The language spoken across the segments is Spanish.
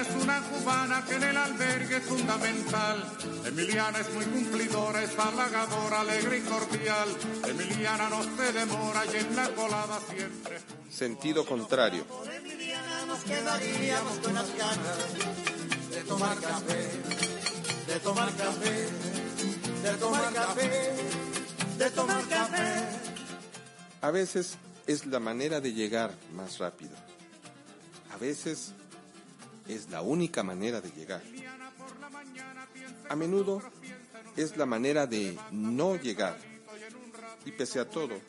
Emiliana es una cubana que en el albergue es fundamental. Emiliana es muy cumplidora, es halagadora, alegre y cordial. Emiliana no se demora y en la colada siempre. Sentido contrario. Por Emiliana nos quedaríamos con las ganas de tomar café, de tomar café, de tomar café, de tomar café. A veces es la manera de llegar más rápido. A veces es la única manera de llegar. A menudo es la manera de no llegar. Y pese a todo,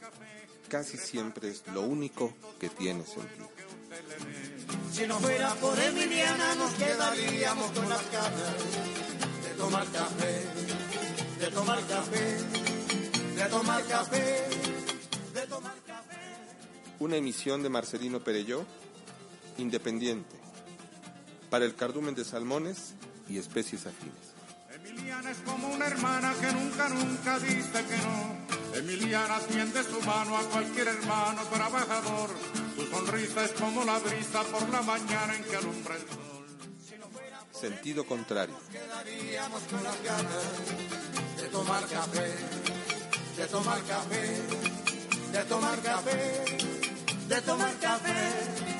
casi siempre es lo único que tiene sentido. Si no fuera por Emiliana nos quedaríamos con las ganas de tomar café, de tomar café, de tomar café, de tomar café. Una emisión de Marcelino Perelló, independiente, para el cardumen de salmones y especies afines. Emiliana es como una hermana que nunca, nunca dice que no. Emiliana tiende su mano a cualquier hermano trabajador. Su sonrisa es como la brisa por la mañana en que alumbra el sol. Sentido contrario. quedaríamos con las ganas de tomar café, de tomar café, de tomar café, de tomar café. Pum.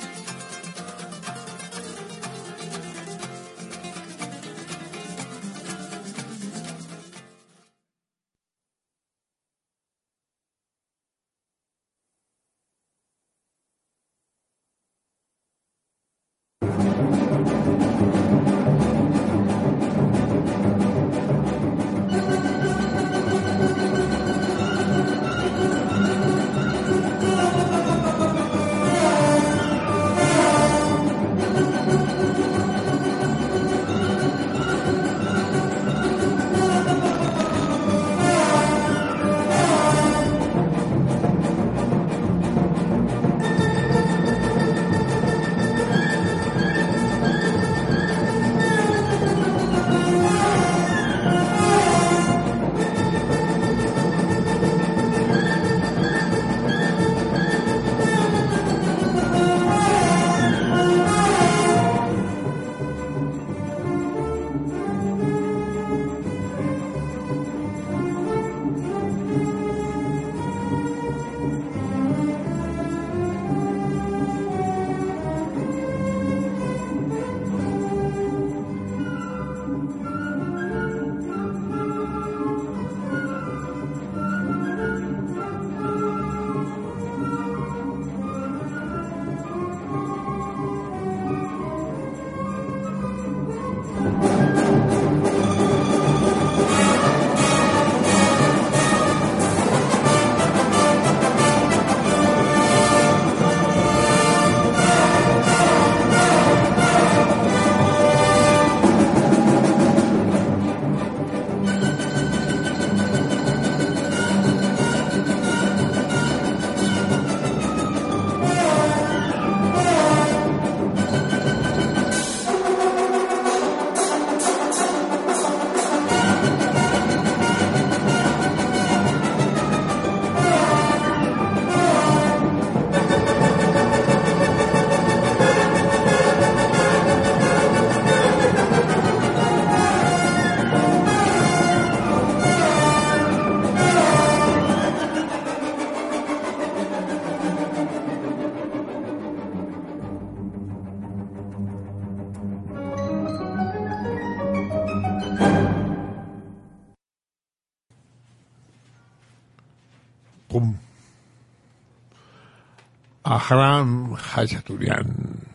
Hachaturian.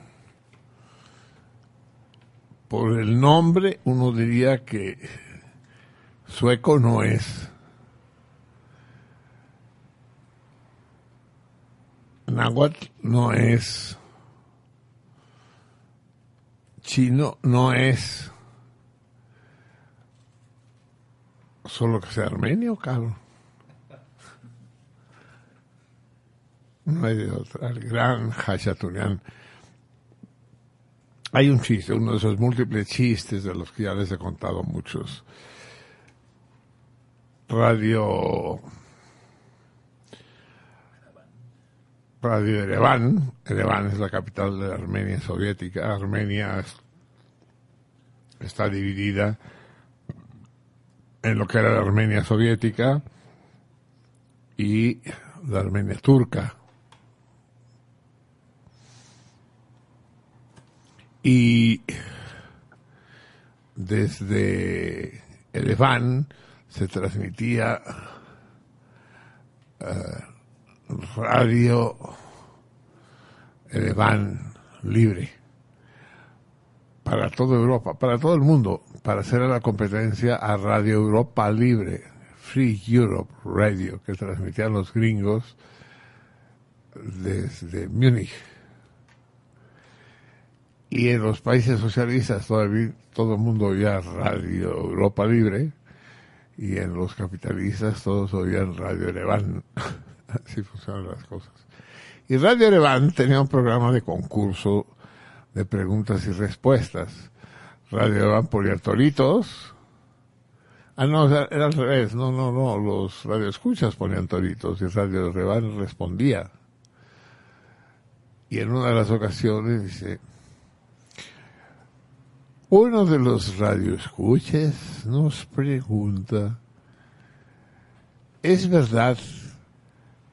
Por el nombre uno diría que sueco no es. Nahuatl no es. Chino no es. Solo que sea armenio, Carlos. No hay de otra. El gran Hachaturian. Hay un chiste, uno de esos múltiples chistes de los que ya les he contado muchos. Radio. Radio Ereván. Ereván es la capital de la Armenia soviética. Armenia es está dividida en lo que era la Armenia soviética y la Armenia turca. Y desde Ereván se transmitía eh, radio Ereván libre para toda Europa, para todo el mundo, para hacer la competencia a Radio Europa Libre, Free Europe Radio, que transmitían los gringos desde Múnich. Y en los países socialistas todavía todo el mundo oía Radio Europa Libre y en los capitalistas todos oían Radio Ereván. Así funcionan las cosas. Y Radio Ereván tenía un programa de concurso de preguntas y respuestas. Radio Van ponía toritos. Ah, no, era al revés. No, no, no. Los radioescuchas ponían toritos y Radio Revan respondía. Y en una de las ocasiones dice, uno de los radioescuchas nos pregunta, ¿es verdad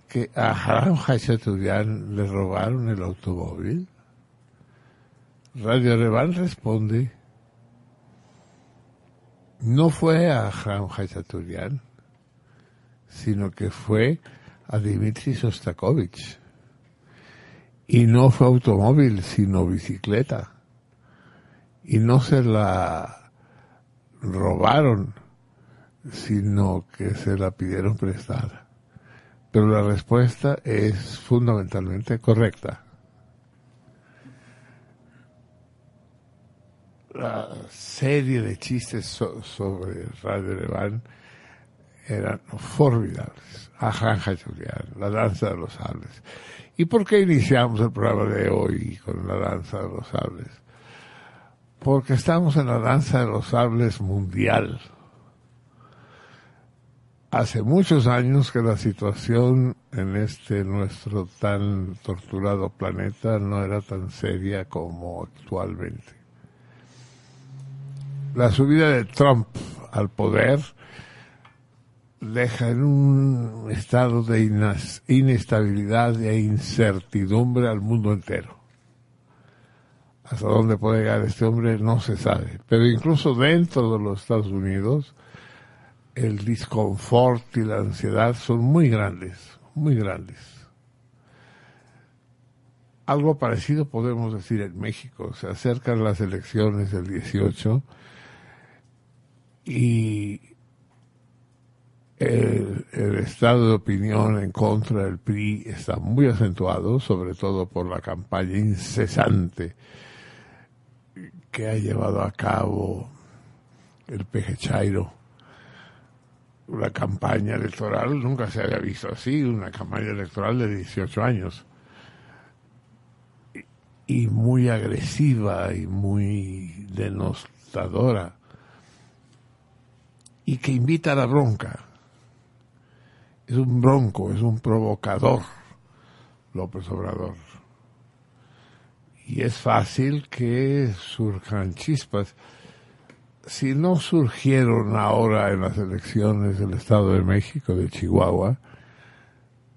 que a Haram Hachaturian le robaron el automóvil? Radio Revan responde, no fue a Hram Hachaturian, sino que fue a Dimitri Sostakovich. Y no fue automóvil, sino bicicleta. Y no se la robaron, sino que se la pidieron prestada. Pero la respuesta es fundamentalmente correcta. la serie de chistes sobre Radio Leván eran formidables. Ajanja Julián, la danza de los sables. ¿Y por qué iniciamos el programa de hoy con la danza de los sables? Porque estamos en la danza de los sables mundial. Hace muchos años que la situación en este nuestro tan torturado planeta no era tan seria como actualmente la subida de Trump al poder deja en un estado de inestabilidad e incertidumbre al mundo entero. Hasta dónde puede llegar este hombre no se sabe. Pero incluso dentro de los Estados Unidos, el disconfort y la ansiedad son muy grandes, muy grandes. Algo parecido podemos decir en México. Se acercan las elecciones del 18 y el, estado de opinión en contra del PRI está muy acentuado, sobre todo por la campaña incesante que ha llevado a cabo el PG Chairo. Una campaña electoral nunca se había visto así, una campaña electoral de 18 años. Y muy agresiva y muy denostadora y que invita a la bronca. Es un bronco, es un provocador, López Obrador. Y es fácil que surjan chispas. Si no surgieron ahora en las elecciones del Estado de México, de Chihuahua,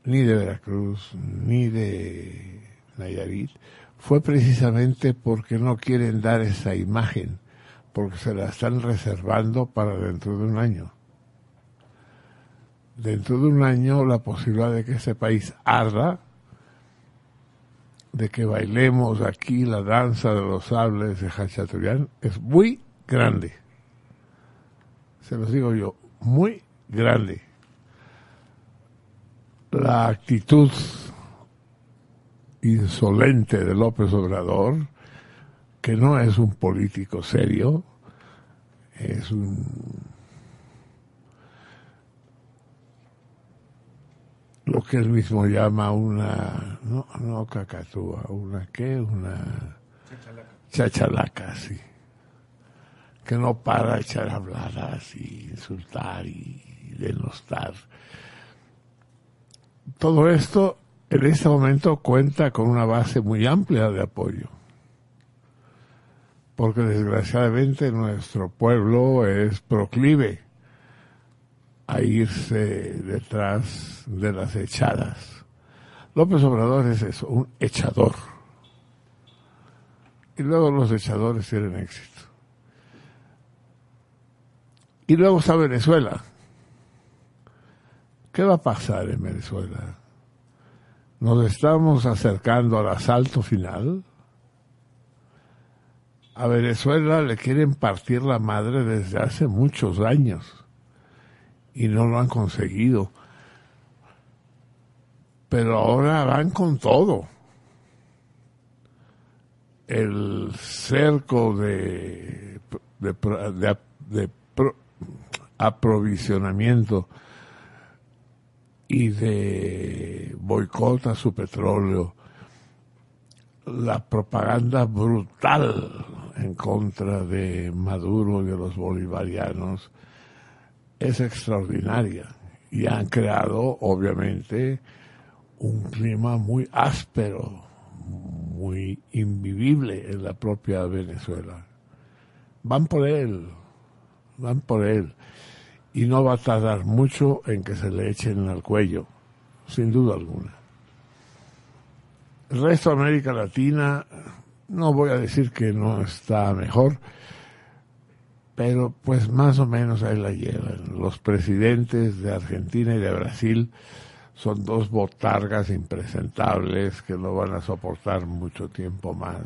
ni de Veracruz, ni de Nayarit, fue precisamente porque no quieren dar esa imagen porque se la están reservando para dentro de un año. Dentro de un año la posibilidad de que ese país arda, de que bailemos aquí la danza de los sables de Hachaturian, es muy grande. Se los digo yo, muy grande. La actitud insolente de López Obrador, que no es un político serio, es un lo que él mismo llama una no no cacatúa una qué una chachalaca, chachalaca sí. Que no para de echar habladas y insultar y denostar. Todo esto en este momento cuenta con una base muy amplia de apoyo. Porque desgraciadamente nuestro pueblo es proclive a irse detrás de las echadas. López Obrador es eso, un echador. Y luego los echadores tienen éxito. Y luego está Venezuela. ¿Qué va a pasar en Venezuela? ¿Nos estamos acercando al asalto final? A Venezuela le quieren partir la madre desde hace muchos años y no lo han conseguido. Pero ahora van con todo. El cerco de, de, aprovisionamiento y de boicot a su petróleo, la propaganda brutal en contra de Maduro y de los bolivarianos es extraordinaria y han creado obviamente un clima muy áspero, muy invivible en la propia Venezuela. Van por él, van por él y no va a tardar mucho en que se le echen al cuello, sin duda alguna. El resto de América Latina, no voy a decir que no está mejor, pero pues más o menos ahí la llevan. Los presidentes de Argentina y de Brasil son dos botargas impresentables que no van a soportar mucho tiempo más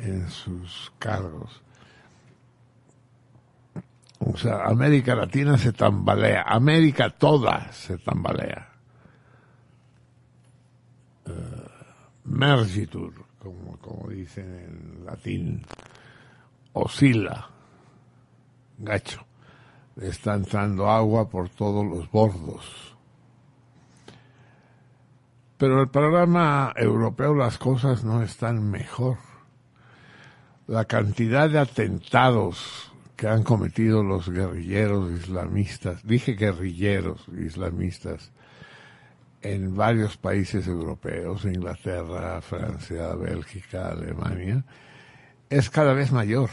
en sus cargos. O sea, América Latina se tambalea, América toda se tambalea. Uh, mergitur, como, como dicen en latín, oscila, gacho. está entrando agua por todos los bordos. Pero en el programa europeo las cosas no están mejor. La cantidad de atentados que han cometido los guerrilleros islamistas, dije guerrilleros islamistas, en varios países europeos, Inglaterra, Francia, Bélgica, Alemania, es cada vez mayor.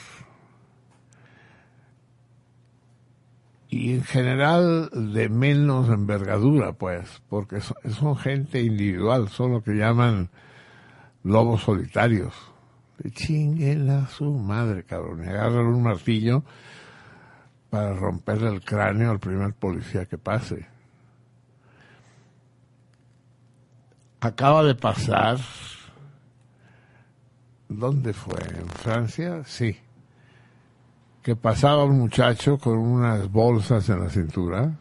Y en general de menos envergadura, pues, porque son, gente individual, son lo que llaman lobos solitarios chinguen a su madre, cabrón. Y agarran un martillo para romperle el cráneo al primer policía que pase. Acaba de pasar. ¿Dónde fue? ¿En Francia? Sí. Que pasaba un muchacho con unas bolsas en la cintura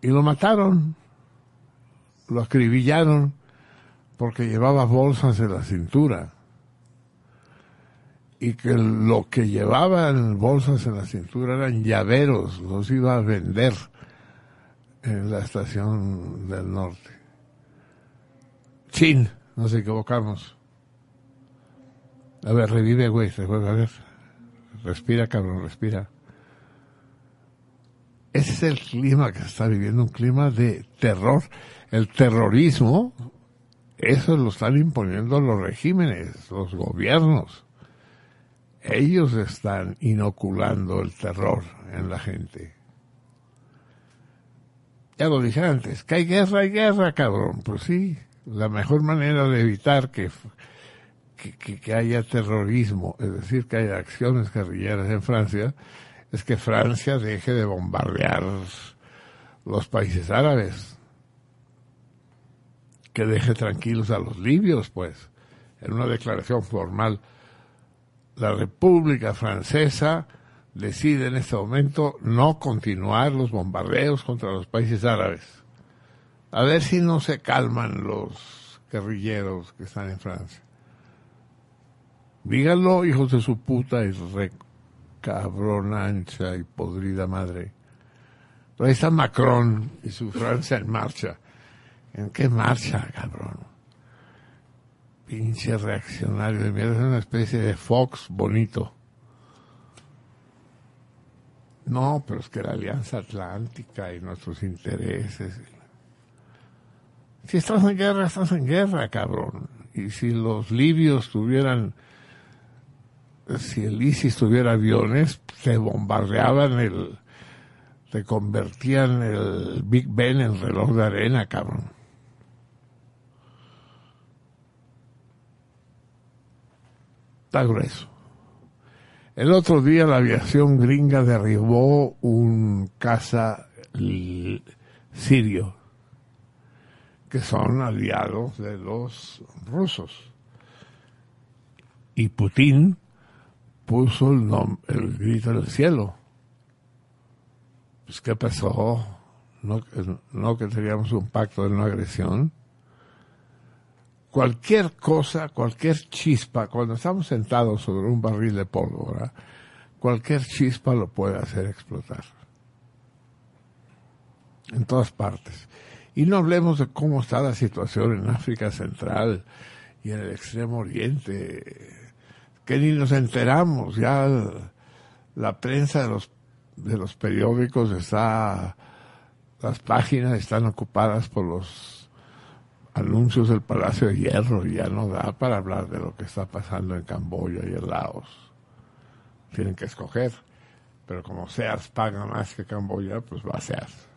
y lo mataron. Lo acribillaron porque llevaba bolsas en la cintura y que lo que llevaban bolsas en la cintura eran llaveros, los iba a vender en la estación del norte. Chin, nos equivocamos. A ver, revive, güey, a ver. Respira, cabrón, respira. Ese es el clima que se está viviendo, un clima de terror. El terrorismo eso lo están imponiendo los regímenes, los gobiernos. Ellos están inoculando el terror en la gente. Ya lo dije antes, que hay guerra, hay guerra, cabrón. Pues sí, la mejor manera de evitar que, que, haya terrorismo, es decir, que haya acciones guerrilleras en Francia, es que Francia deje de bombardear los países árabes que deje tranquilos a los libios, pues. En una declaración formal, la República Francesa decide en este momento no continuar los bombardeos contra los países árabes. A ver si no se calman los guerrilleros que están en Francia. Díganlo, hijos de su puta y re ancha y podrida madre. Ahí está Macron y su Francia en marcha. ¿En qué marcha, cabrón? Pinche reaccionario de mierda, es una especie de Fox bonito. No, pero es que la Alianza Atlántica y nuestros intereses. Si estás en guerra, estás en guerra, cabrón. Y si los libios tuvieran si el ISIS tuviera aviones, se bombardeaban el, se convertían el Big Ben en reloj de arena, cabrón. Está grueso. El otro día la aviación gringa derribó un caza sirio, que son aliados de los rusos. Y Putin puso el, el grito en el cielo. Pues, ¿qué pasó? No, no que teníamos un pacto de no agresión. Cualquier cosa, cualquier chispa, cuando estamos sentados sobre un barril de pólvora, cualquier chispa lo puede hacer explotar. En todas partes. Y no hablemos de cómo está la situación en África Central y en el Extremo Oriente que ni nos enteramos, ya la prensa de los, de los periódicos está, las páginas están ocupadas por los anuncios del Palacio de Hierro y ya no da para hablar de lo que está pasando en Camboya y en Laos. Tienen que escoger, pero como Sears paga más que Camboya, pues va a Sears.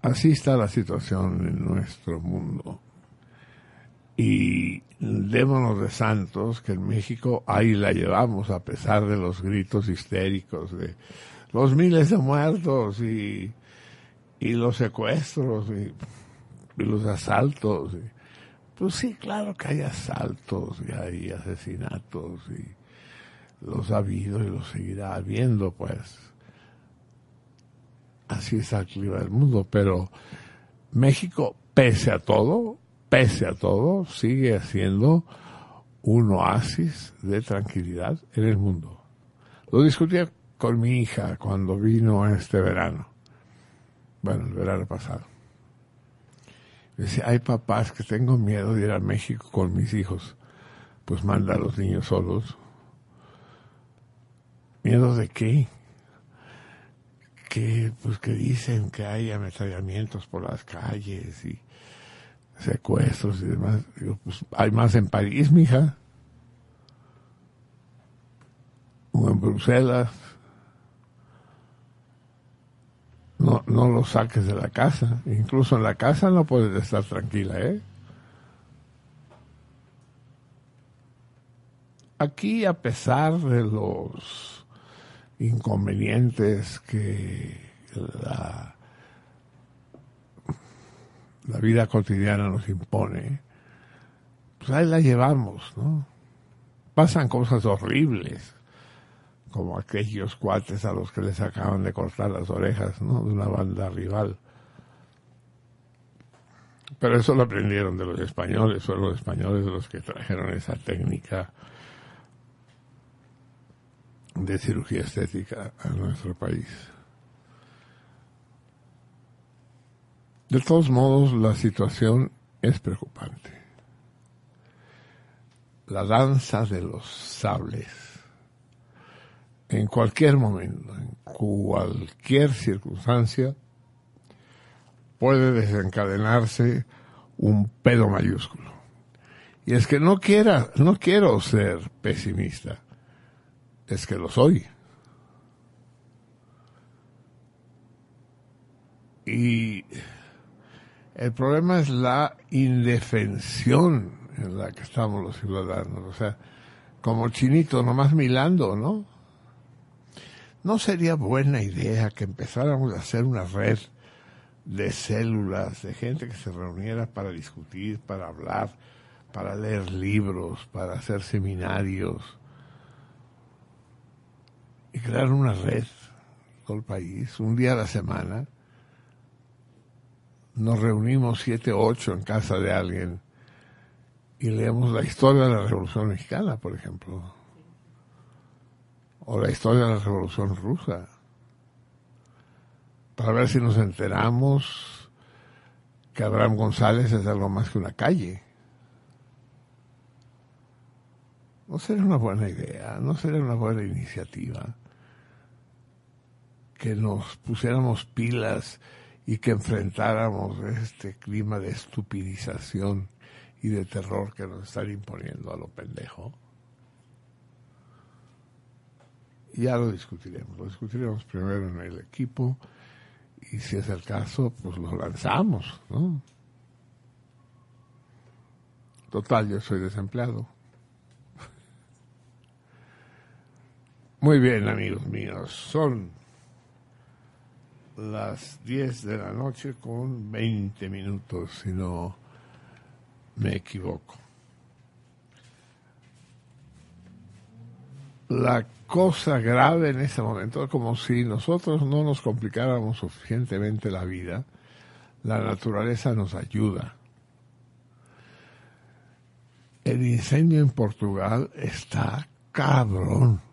Así está la situación en nuestro mundo. Y démonos de santos que en México ahí la llevamos a pesar de los gritos histéricos de los miles de muertos y, y los secuestros y, los asaltos. Pues sí, claro que hay asaltos y hay asesinatos y los ha habido y los seguirá habiendo, pues. Así es el clima del mundo, pero México, pese a todo, pese a todo, sigue siendo un oasis de tranquilidad en el mundo. Lo discutía con mi hija cuando vino este verano. Bueno, el verano pasado. Decía, hay papás que tengo miedo de ir a México con mis hijos. Pues manda a los niños solos. ¿Miedo de qué? Que, pues que dicen que hay ametrallamientos por las calles y secuestros y demás. pues hay más en París, mija. O en Bruselas. No, no lo saques de la casa. Incluso en la casa no puedes estar tranquila, ¿eh? Aquí, a pesar de los inconvenientes que la la vida cotidiana nos impone, pues ahí la llevamos, ¿no? Pasan cosas horribles, como aquellos cuates a los que les acaban de cortar las orejas, ¿no? De una banda rival. Pero eso lo aprendieron de los españoles, son los españoles los que trajeron esa técnica de cirugía estética a nuestro país. De todos modos, la situación es preocupante. La danza de los sables, en cualquier momento, en cualquier circunstancia, puede desencadenarse un pedo mayúsculo. Y es que no quiera, no quiero ser pesimista, es que lo soy. Y el problema es la indefensión en la que estamos los ciudadanos. O sea, como chinito, nomás milando, ¿no? ¿No sería buena idea que empezáramos a hacer una red de células, de gente que se reuniera para discutir, para hablar, para leer libros, para hacer seminarios y crear una red todo el país, un día a la semana, nos reunimos siete o ocho en casa de alguien y leemos la historia de la Revolución Mexicana, por ejemplo, o la historia de la Revolución Rusa, para ver si nos enteramos que Abraham González es algo más que una calle. No sería una buena idea, no sería una buena iniciativa que nos pusiéramos pilas y que enfrentáramos este clima de estupidización y de terror que nos están imponiendo a lo pendejo. Ya lo discutiremos, lo discutiremos primero en el equipo y si es el caso, pues lo lanzamos, ¿no? Total, yo soy desempleado. Muy bien, amigos míos, son las 10 de la noche con 20 minutos, si no me equivoco. La cosa grave en este momento, como si nosotros no nos complicáramos suficientemente la vida, la naturaleza nos ayuda. El incendio en Portugal está cabrón.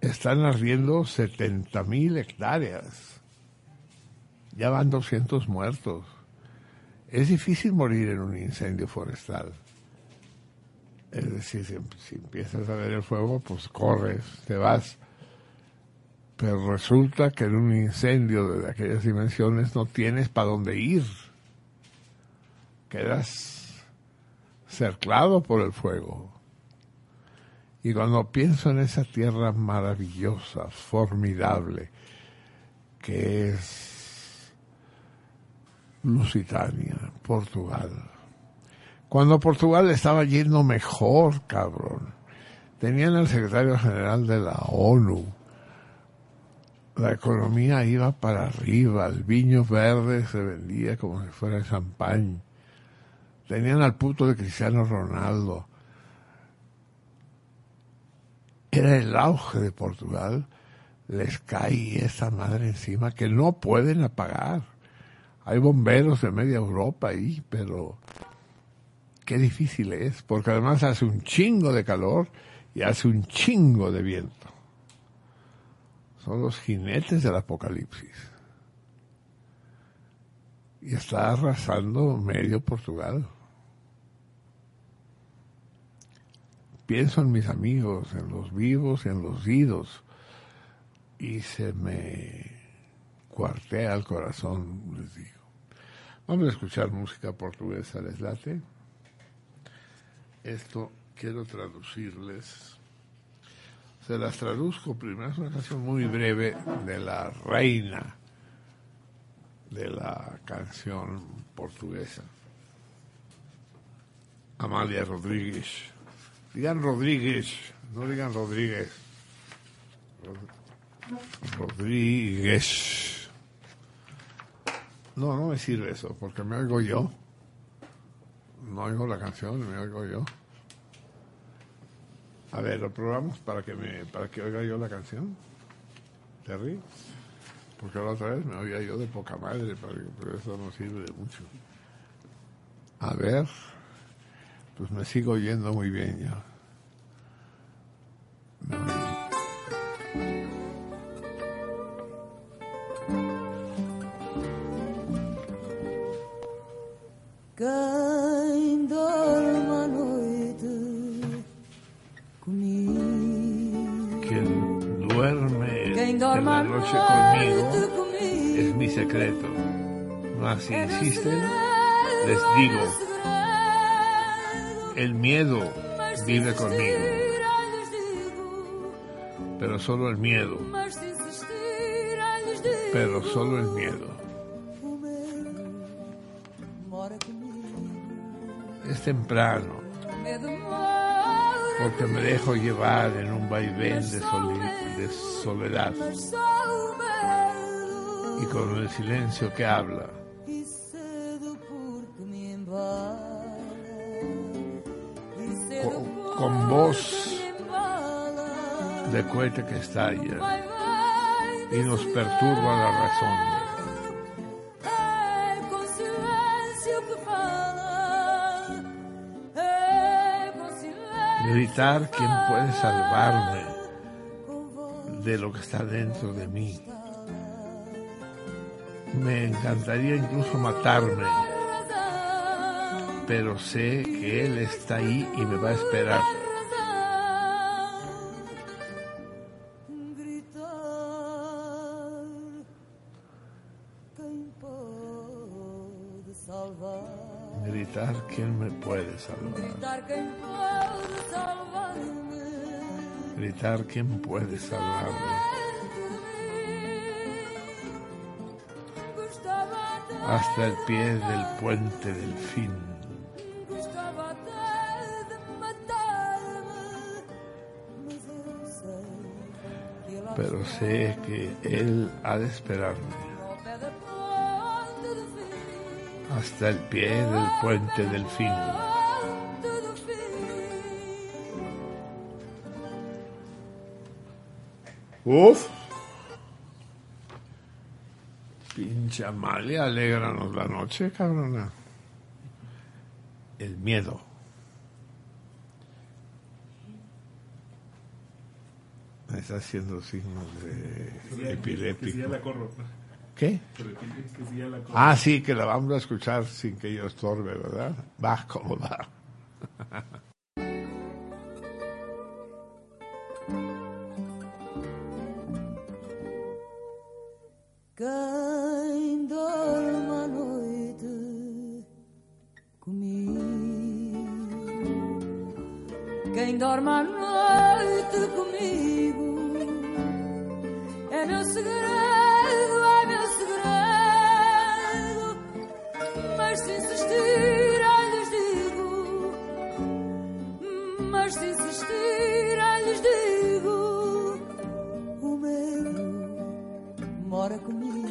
Están ardiendo 70.000 hectáreas. Ya van 200 muertos. Es difícil morir en un incendio forestal. Es decir, si, empiezas a ver el fuego, pues corres, te vas. Pero resulta que en un incendio de aquellas dimensiones no tienes para dónde ir. Quedas cerclado por el fuego. Y cuando pienso en esa tierra maravillosa, formidable, que es Lusitania, Portugal, cuando Portugal estaba yendo mejor, cabrón. Tenían al secretario general de la ONU. La economía iba para arriba, el viño verde se vendía como si fuera champán. Tenían al puto de Cristiano Ronaldo. Era el auge de Portugal. Les cae esa madre encima que no pueden apagar. Hay bomberos de media Europa ahí, pero qué difícil es, porque además hace un chingo de calor y hace un chingo de viento. Son los jinetes del apocalipsis. Y está arrasando medio Portugal. Pienso en mis amigos, en los vivos y en los idos, y se me cuartea el corazón, les digo. Vamos a escuchar música portuguesa, ¿les late? esto quiero traducirles. Se las traduzco primero, es una canción muy breve de la reina de la canción portuguesa, Amalia Rodríguez. Digan Rodríguez, no digan Rodríguez. Rodríguez. No, no me sirve eso, porque me oigo yo. No oigo la canción, me oigo yo. A ver, lo probamos para que me, para que oiga yo la canción. Terry. Porque la otra vez me oía yo de poca madre, pero eso no sirve de mucho. A ver, pues me sigo oyendo muy bien ya. es mi secreto. Mas si insisten, les digo, el miedo vive conmigo, pero solo el miedo, pero solo el miedo. Es temprano, porque me dejo llevar en un vaivén de, de soledad y con el silencio que habla. Con, voz de cohete que estalla y nos perturba la razón. Gritar quién puede salvarme de lo que está dentro de mí. Me encantaría incluso matarme, pero sé que Él está ahí y me va a esperar. Gritar quién me puede salvar. Gritar quién puede salvarme. Hasta el pie del puente del fin. Pero sé que Él ha de esperarme hasta el pie del puente del fin. Uf. Pinche Amalia, alégranos la noche, cabrona. El miedo. Me está haciendo signos de epiléptico. Que sí ya la corro. ¿Qué? Pero que, que sí ya la corro. Ah, sí, que la vamos a escuchar sin que yo estorbe, ¿verdad? Va como va. Quem dorme à noite comigo, quem dorme à noite comigo, é meu segredo, é meu segredo. Mas se insistirem, lhes digo, mas se insistirem, lhes digo, o medo mora comigo.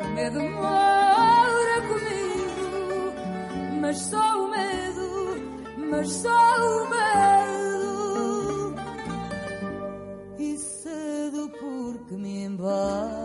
O medo mora comigo, mas só o medo, mas só o medo. Porque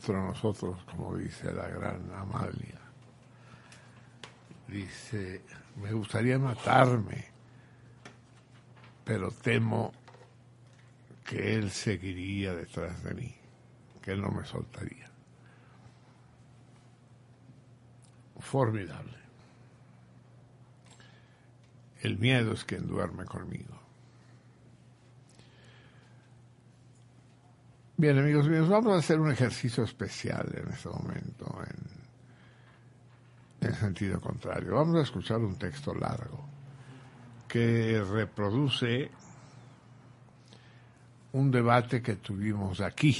dentro de nosotros, como dice la gran Amalia. Dice, me gustaría matarme, pero temo que él seguiría detrás de mí, que él no me soltaría. Formidable. El miedo es quien duerme conmigo. Bien, amigos míos, vamos a hacer un ejercicio especial en este momento, en, en sentido contrario. Vamos a escuchar un texto largo que reproduce un debate que tuvimos aquí.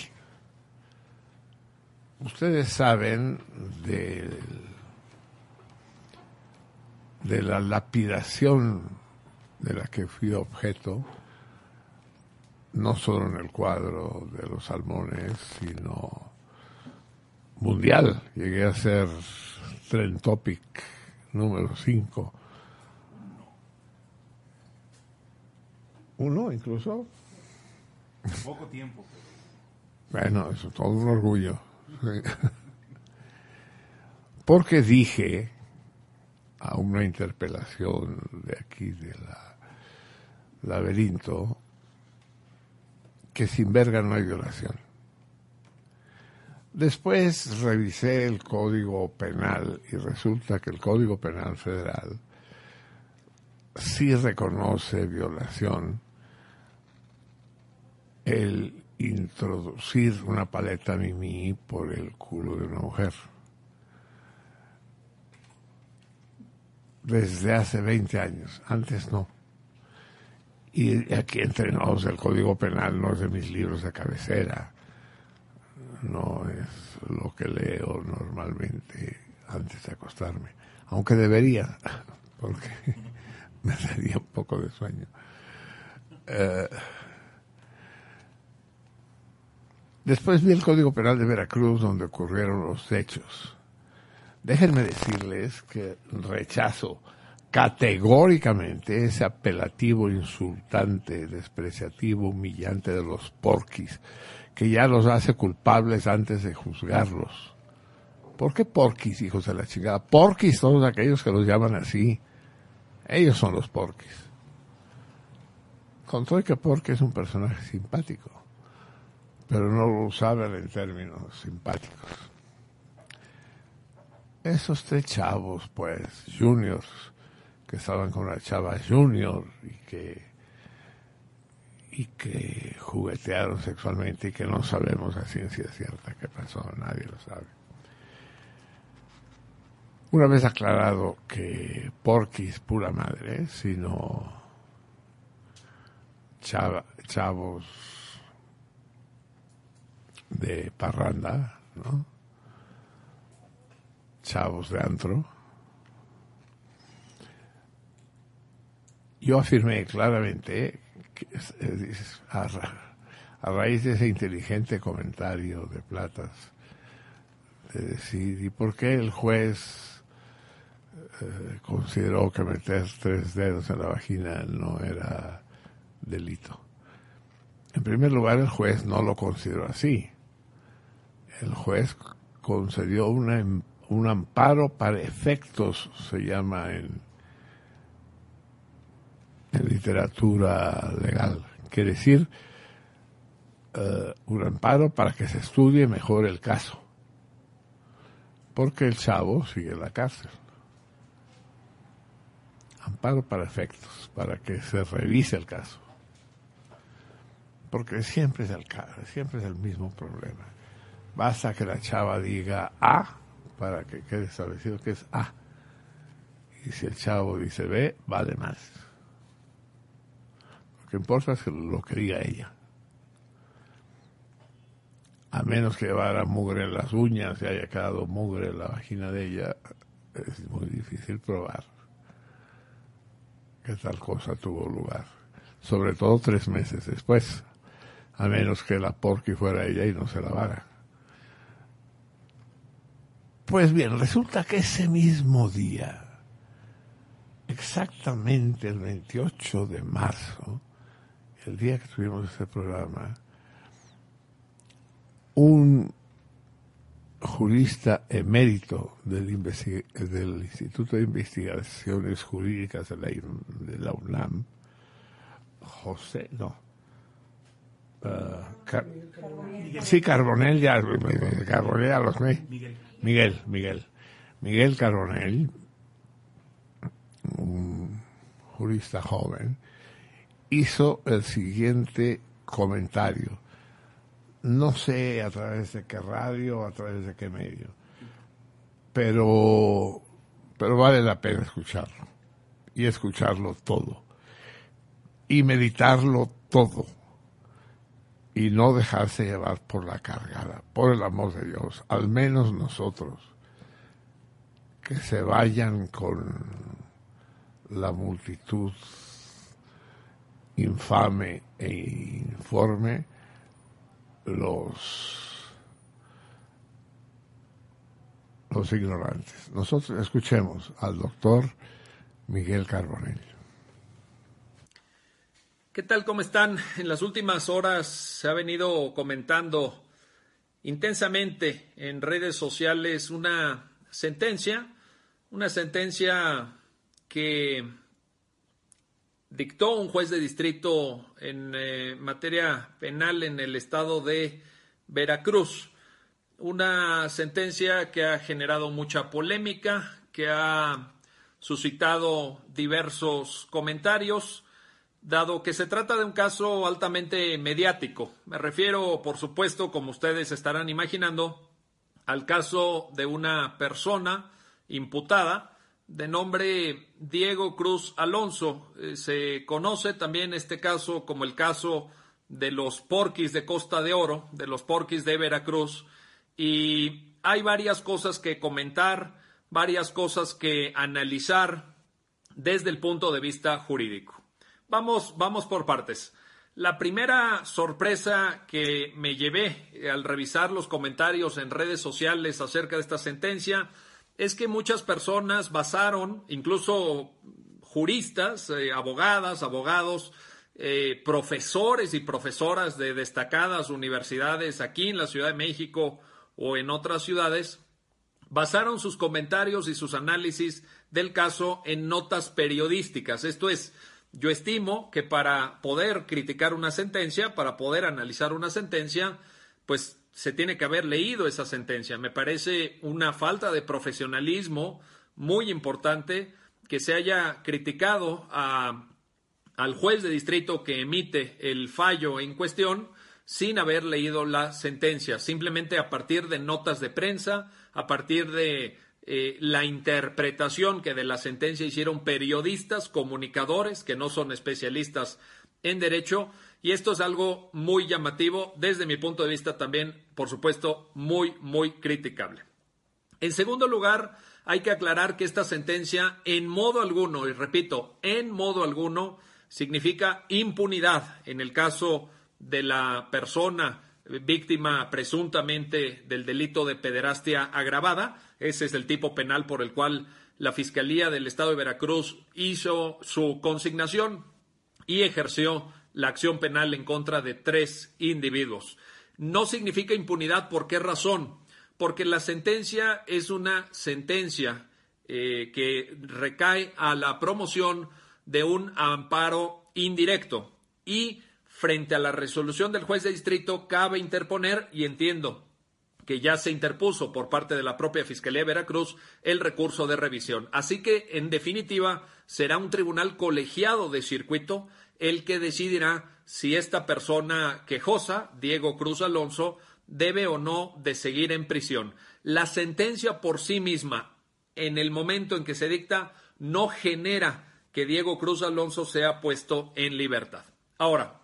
Ustedes saben del de la lapidación de la que fui objeto, no solo en el cuadro de los salmones, sino mundial. Llegué a ser Trend Topic número 5. Uno incluso. Poco tiempo. Bueno, eso es todo un orgullo. Sí. Porque dije a una interpelación de aquí de la laberinto que sin verga no hay violación. Después revisé el Código Penal y resulta que el Código Penal Federal sí reconoce violación el introducir una paleta mimi por el culo de una mujer. Desde hace 20 años, antes no. Y aquí entre el Código Penal no es de mis libros de cabecera, no es lo que leo normalmente antes de acostarme, aunque debería, porque me daría un poco de sueño. Eh, después vi el Código Penal de Veracruz donde ocurrieron los hechos. Déjenme decirles que rechazo categóricamente ese apelativo insultante, despreciativo, humillante de los porquis, que ya los hace culpables antes de juzgarlos. ¿Por qué porquis, hijos de la chingada? Porquis, todos aquellos que los llaman así. Ellos son los porquis. Con todo que Porky es un personaje simpático, pero no lo usaban en términos simpáticos. Esos tres chavos, pues, juniors, que estaban con la chava junior y que y que juguetearon sexualmente y que no sabemos a ciencia cierta qué pasó, nadie lo sabe. Una vez aclarado que Porky es pura madre, sino chava- chavos de parranda, ¿no? Chavos de antro. Yo afirmé claramente que, a raíz de ese inteligente comentario de Platas, de decir, ¿y por qué el juez eh, consideró que meter tres dedos en la vagina no era delito? En primer lugar, el juez no lo consideró así. El juez concedió una em- un amparo para efectos, se llama en, en literatura legal. Quiere decir, eh, un amparo para que se estudie mejor el caso. Porque el chavo sigue en la cárcel. Amparo para efectos, para que se revise el caso. Porque siempre es el, siempre es el mismo problema. Basta que la chava diga A para que quede establecido que es A. Y si el chavo dice B, vale más. Que importa es lo que diga ella. A menos que llevara mugre en las uñas y haya quedado mugre en la vagina de ella, es muy difícil probar que tal cosa tuvo lugar. Sobre todo tres meses después. A menos que la porqui fuera ella y no se lavara. Pues bien, resulta que ese mismo día, exactamente el 28 de marzo, el día que tuvimos este programa, un jurista emérito del, del Instituto de Investigaciones Jurídicas de la, de la UNAM, José, no, ah, Car- sí, Carbonell, ya, Carbonell, ya los me- Miguel. Miguel, Miguel. Miguel Carbonell, un jurista joven, hizo el siguiente comentario. No sé a través de qué radio, a través de qué medio, pero, pero vale la pena escucharlo y escucharlo todo y meditarlo todo y no dejarse llevar por la cargada, por el amor de Dios, al menos nosotros, que se vayan con la multitud infame e informe los los ignorantes. Nosotros escuchemos al doctor Miguel Carbonell. ¿Qué tal? ¿Cómo están? En las últimas horas se ha venido comentando intensamente en redes sociales una sentencia, una sentencia que dictó un juez de distrito en eh, materia penal en el estado de Veracruz. una sentencia que ha generado mucha polémica, que ha suscitado diversos comentarios, dado que se trata de un caso altamente mediático. Me refiero, por supuesto, como ustedes estarán imaginando, al caso de una persona imputada de nombre Diego Cruz Alonso. Eh, se conoce también este caso como el caso de los porquis de Costa de Oro, de los porquis de Veracruz, y hay varias cosas que comentar, varias cosas que analizar desde el punto de vista jurídico. Vamos, vamos por partes. La primera sorpresa que me llevé al revisar los comentarios en redes sociales acerca de esta sentencia es que muchas personas basaron, incluso juristas, eh, abogadas, abogados, eh, profesores y profesoras de destacadas universidades aquí en la Ciudad de México o en otras ciudades, basaron sus comentarios y sus análisis del caso en notas periodísticas. Esto es, yo estimo que para poder criticar una sentencia, para poder analizar una sentencia, pues se tiene que haber leído esa sentencia. Me parece una falta de profesionalismo muy importante que se haya criticado a, al juez de distrito que emite el fallo en cuestión sin haber leído la sentencia, simplemente a partir de notas de prensa, a partir de eh, la interpretación que de la sentencia hicieron periodistas, comunicadores, que no son especialistas en derecho, y esto es algo muy llamativo, desde mi punto de vista también, por supuesto, muy, muy criticable. En segundo lugar, hay que aclarar que esta sentencia en modo alguno, y repito, en modo alguno, significa impunidad en el caso de la persona víctima presuntamente del delito de pederastia agravada. Ese es el tipo penal por el cual la Fiscalía del Estado de Veracruz hizo su consignación y ejerció la acción penal en contra de tres individuos. No significa impunidad, ¿por qué razón? Porque la sentencia es una sentencia eh, que recae a la promoción de un amparo indirecto y frente a la resolución del juez de distrito cabe interponer, y entiendo que ya se interpuso por parte de la propia Fiscalía de Veracruz el recurso de revisión. Así que, en definitiva, será un tribunal colegiado de circuito el que decidirá si esta persona quejosa, Diego Cruz Alonso, debe o no de seguir en prisión. La sentencia por sí misma, en el momento en que se dicta, no genera que Diego Cruz Alonso sea puesto en libertad. Ahora,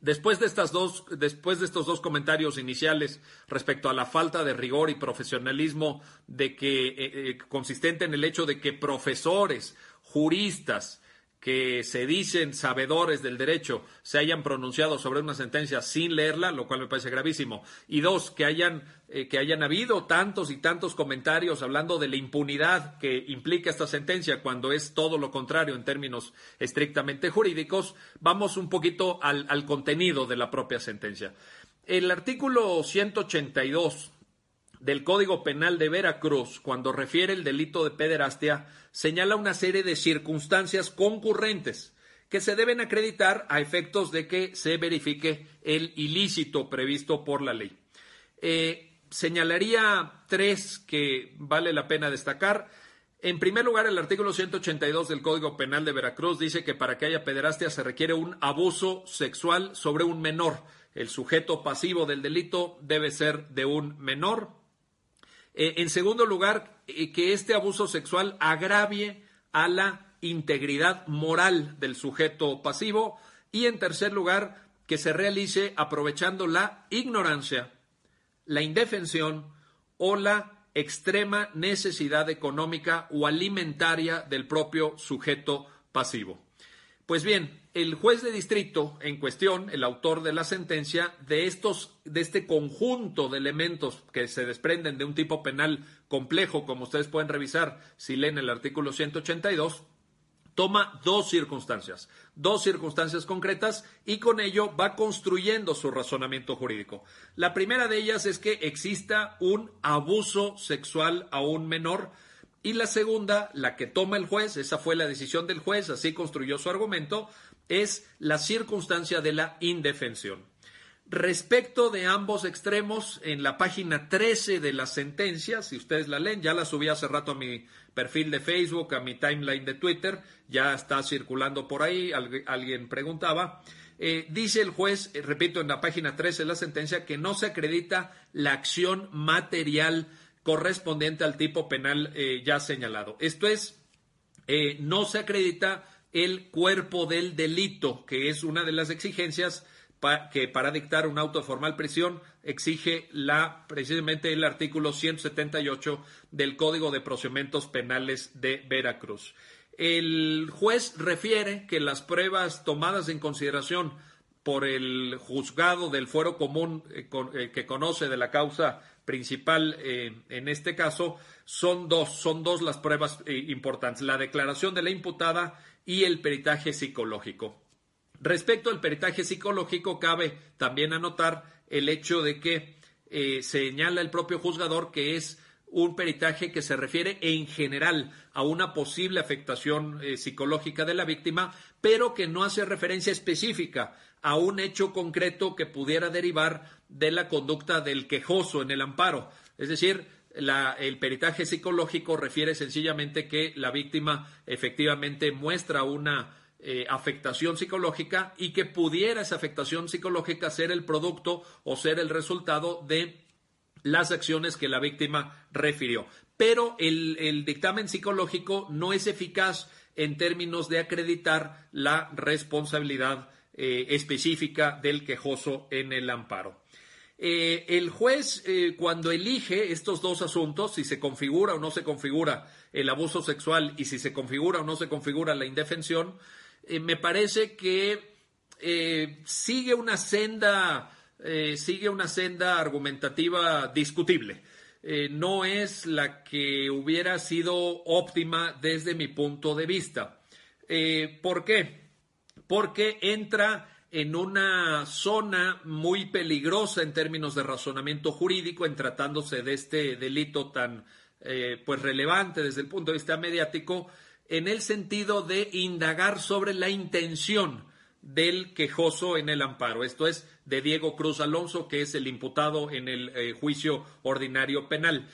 Después de, estas dos, después de estos dos comentarios iniciales respecto a la falta de rigor y profesionalismo de que, eh, eh, consistente en el hecho de que profesores, juristas, que se dicen sabedores del derecho se hayan pronunciado sobre una sentencia sin leerla, lo cual me parece gravísimo. Y dos, que hayan, eh, que hayan habido tantos y tantos comentarios hablando de la impunidad que implica esta sentencia cuando es todo lo contrario en términos estrictamente jurídicos. Vamos un poquito al, al contenido de la propia sentencia. El artículo 182 del Código Penal de Veracruz, cuando refiere el delito de pederastia, señala una serie de circunstancias concurrentes que se deben acreditar a efectos de que se verifique el ilícito previsto por la ley. Eh, señalaría tres que vale la pena destacar. En primer lugar, el artículo 182 del Código Penal de Veracruz dice que para que haya pederastia se requiere un abuso sexual sobre un menor. El sujeto pasivo del delito debe ser de un menor eh, en segundo lugar, eh, que este abuso sexual agravie a la integridad moral del sujeto pasivo. Y en tercer lugar, que se realice aprovechando la ignorancia, la indefensión o la extrema necesidad económica o alimentaria del propio sujeto pasivo. Pues bien, el juez de distrito en cuestión, el autor de la sentencia, de estos, de este conjunto de elementos que se desprenden de un tipo penal complejo, como ustedes pueden revisar si leen el artículo 182, toma dos circunstancias, dos circunstancias concretas y con ello va construyendo su razonamiento jurídico. La primera de ellas es que exista un abuso sexual a un menor y la segunda, la que toma el juez, esa fue la decisión del juez, así construyó su argumento, es la circunstancia de la indefensión. Respecto de ambos extremos, en la página 13 de la sentencia, si ustedes la leen, ya la subí hace rato a mi perfil de Facebook, a mi timeline de Twitter, ya está circulando por ahí, Algu- alguien preguntaba. Eh, dice el juez, eh, repito, en la página 13 de la sentencia, que no se acredita la acción material correspondiente al tipo penal eh, ya señalado. Esto es, no se acredita el cuerpo del delito, que es una de las exigencias que para dictar un auto formal prisión exige la precisamente el artículo 178 del Código de Procedimientos Penales de Veracruz. El juez refiere que las pruebas tomadas en consideración por el juzgado del fuero común eh, eh, que conoce de la causa principal eh, en este caso son dos, son dos las pruebas importantes, la declaración de la imputada y el peritaje psicológico. Respecto al peritaje psicológico, cabe también anotar el hecho de que eh, señala el propio juzgador que es un peritaje que se refiere en general a una posible afectación eh, psicológica de la víctima, pero que no hace referencia específica a un hecho concreto que pudiera derivar de la conducta del quejoso en el amparo. Es decir, el peritaje psicológico refiere sencillamente que la víctima efectivamente muestra una eh, afectación psicológica y que pudiera esa afectación psicológica ser el producto o ser el resultado de las acciones que la víctima refirió. Pero el, el dictamen psicológico no es eficaz en términos de acreditar la responsabilidad eh, específica del quejoso en el amparo. Eh, el juez, eh, cuando elige estos dos asuntos, si se configura o no se configura el abuso sexual y si se configura o no se configura la indefensión, eh, me parece que sigue una senda, sigue una senda argumentativa discutible. No es la que hubiera sido óptima desde mi punto de vista. ¿Por qué? Porque entra en una zona muy peligrosa en términos de razonamiento jurídico en tratándose de este delito tan eh, pues relevante desde el punto de vista mediático en el sentido de indagar sobre la intención del quejoso en el amparo. Esto es de Diego Cruz Alonso, que es el imputado en el eh, juicio ordinario penal.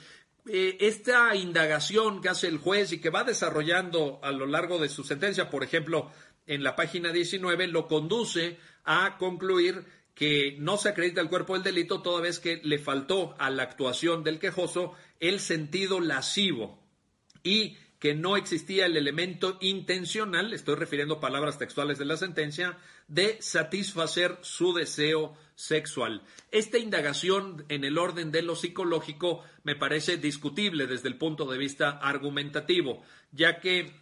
Eh, esta indagación que hace el juez y que va desarrollando a lo largo de su sentencia, por ejemplo, en la página 19, lo conduce a concluir que no se acredita el cuerpo del delito toda vez que le faltó a la actuación del quejoso el sentido lascivo y que no existía el elemento intencional, estoy refiriendo palabras textuales de la sentencia, de satisfacer su deseo sexual. Esta indagación en el orden de lo psicológico me parece discutible desde el punto de vista argumentativo, ya que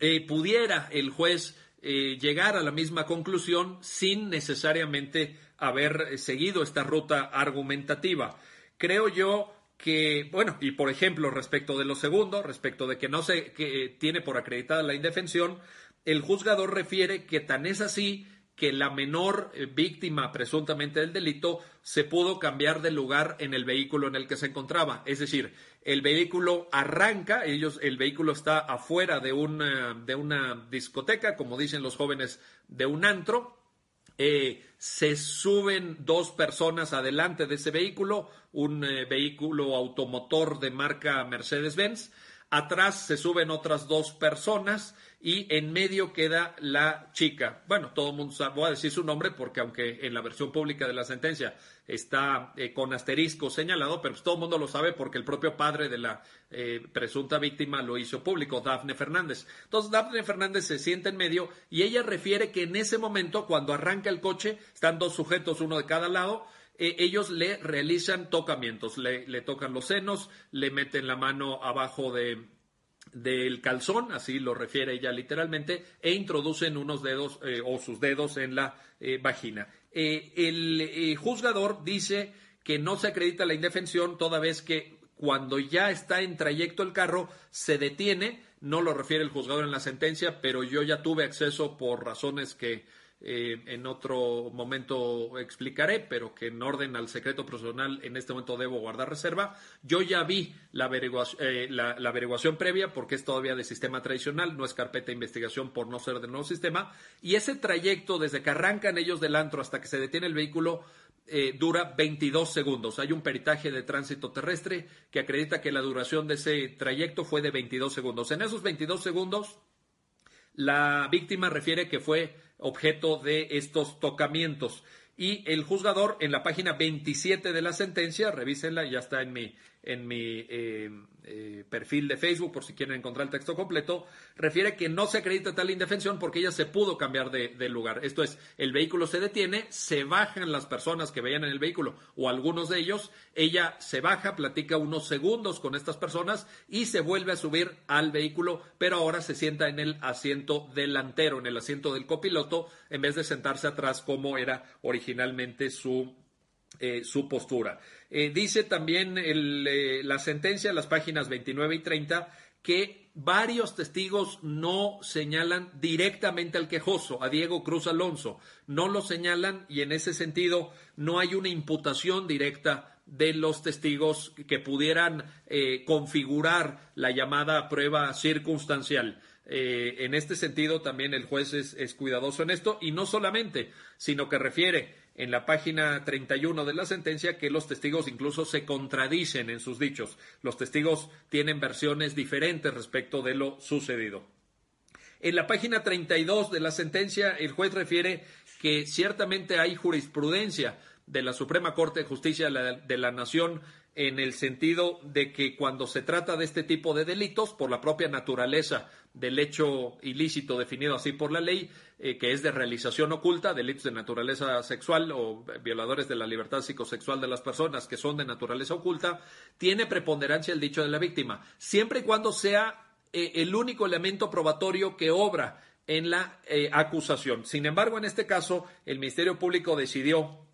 eh, pudiera el juez eh, llegar a la misma conclusión sin necesariamente haber eh, seguido esta ruta argumentativa. Creo yo que, bueno, y por ejemplo, respecto de lo segundo, respecto de que no se que tiene por acreditada la indefensión, el juzgador refiere que tan es así que la menor eh, víctima presuntamente del delito se pudo cambiar de lugar en el vehículo en el que se encontraba. Es decir, el vehículo arranca, ellos, el vehículo está afuera de una, de una discoteca, como dicen los jóvenes, de un antro, eh, se suben dos personas adelante de ese vehículo, un eh, vehículo automotor de marca Mercedes-Benz. Atrás se suben otras dos personas y en medio queda la chica. Bueno, todo el mundo sabe, voy a decir su nombre porque aunque en la versión pública de la sentencia está eh, con asterisco señalado, pero pues todo el mundo lo sabe porque el propio padre de la eh, presunta víctima lo hizo público, Dafne Fernández. Entonces Dafne Fernández se sienta en medio y ella refiere que en ese momento, cuando arranca el coche, están dos sujetos, uno de cada lado, eh, ellos le realizan tocamientos, le, le, tocan los senos, le meten la mano abajo de, del calzón, así lo refiere ella literalmente, e introducen unos dedos o sus dedos en la vagina. El juzgador dice que no se acredita la indefensión toda vez que cuando ya está en trayecto el carro se detiene, no lo refiere el juzgador en la sentencia, pero yo ya tuve acceso por razones que eh, en otro momento explicaré, pero que en orden al secreto profesional en este momento debo guardar reserva. Yo ya vi la averiguación, eh, la, averiguación previa porque es todavía de sistema tradicional, no es carpeta de investigación por no ser del nuevo sistema, y ese trayecto desde que arrancan ellos del antro hasta que se detiene el vehículo eh, dura 22 segundos. Hay un peritaje de tránsito terrestre que acredita que la duración de ese trayecto fue de 22 segundos. En esos 22 segundos, la víctima refiere que fue objeto de estos tocamientos. Y el juzgador en la página 27 de la sentencia, revísenla, ya está en mi, en mi eh, eh, perfil de Facebook por si quieren encontrar el texto completo, refiere que no se acredita tal indefensión porque ella se pudo cambiar de, lugar. Esto es, el vehículo se detiene, se bajan las personas que veían en el vehículo o algunos de ellos, ella se baja, platica unos segundos con estas personas y se vuelve a subir al vehículo, pero ahora se sienta en el asiento delantero, en el asiento del copiloto, en vez de sentarse atrás como era originalmente su eh, su postura. Eh, dice también eh, la sentencia, las páginas 29 y 30, que varios testigos no señalan directamente al quejoso, a Diego Cruz Alonso. No lo señalan y en ese sentido no hay una imputación directa de los testigos que pudieran configurar la llamada prueba circunstancial. en este sentido, también el juez es, es cuidadoso en esto y no solamente, sino que refiere en la página 31 de la sentencia que los testigos incluso se contradicen en sus dichos. Los testigos tienen versiones diferentes respecto de lo sucedido. En la página 32 de la sentencia, el juez refiere que ciertamente hay jurisprudencia de la Suprema Corte de Justicia de la Nación en el sentido de que cuando se trata de este tipo de delitos, por la propia naturaleza del hecho ilícito definido así por la ley, eh, que es de realización oculta, delitos de naturaleza sexual o violadores de la libertad psicosexual de las personas que son de naturaleza oculta, tiene preponderancia el dicho de la víctima, siempre y cuando sea eh, el único elemento probatorio que obra en la eh, acusación. Sin embargo, en este caso, el Ministerio Público decidió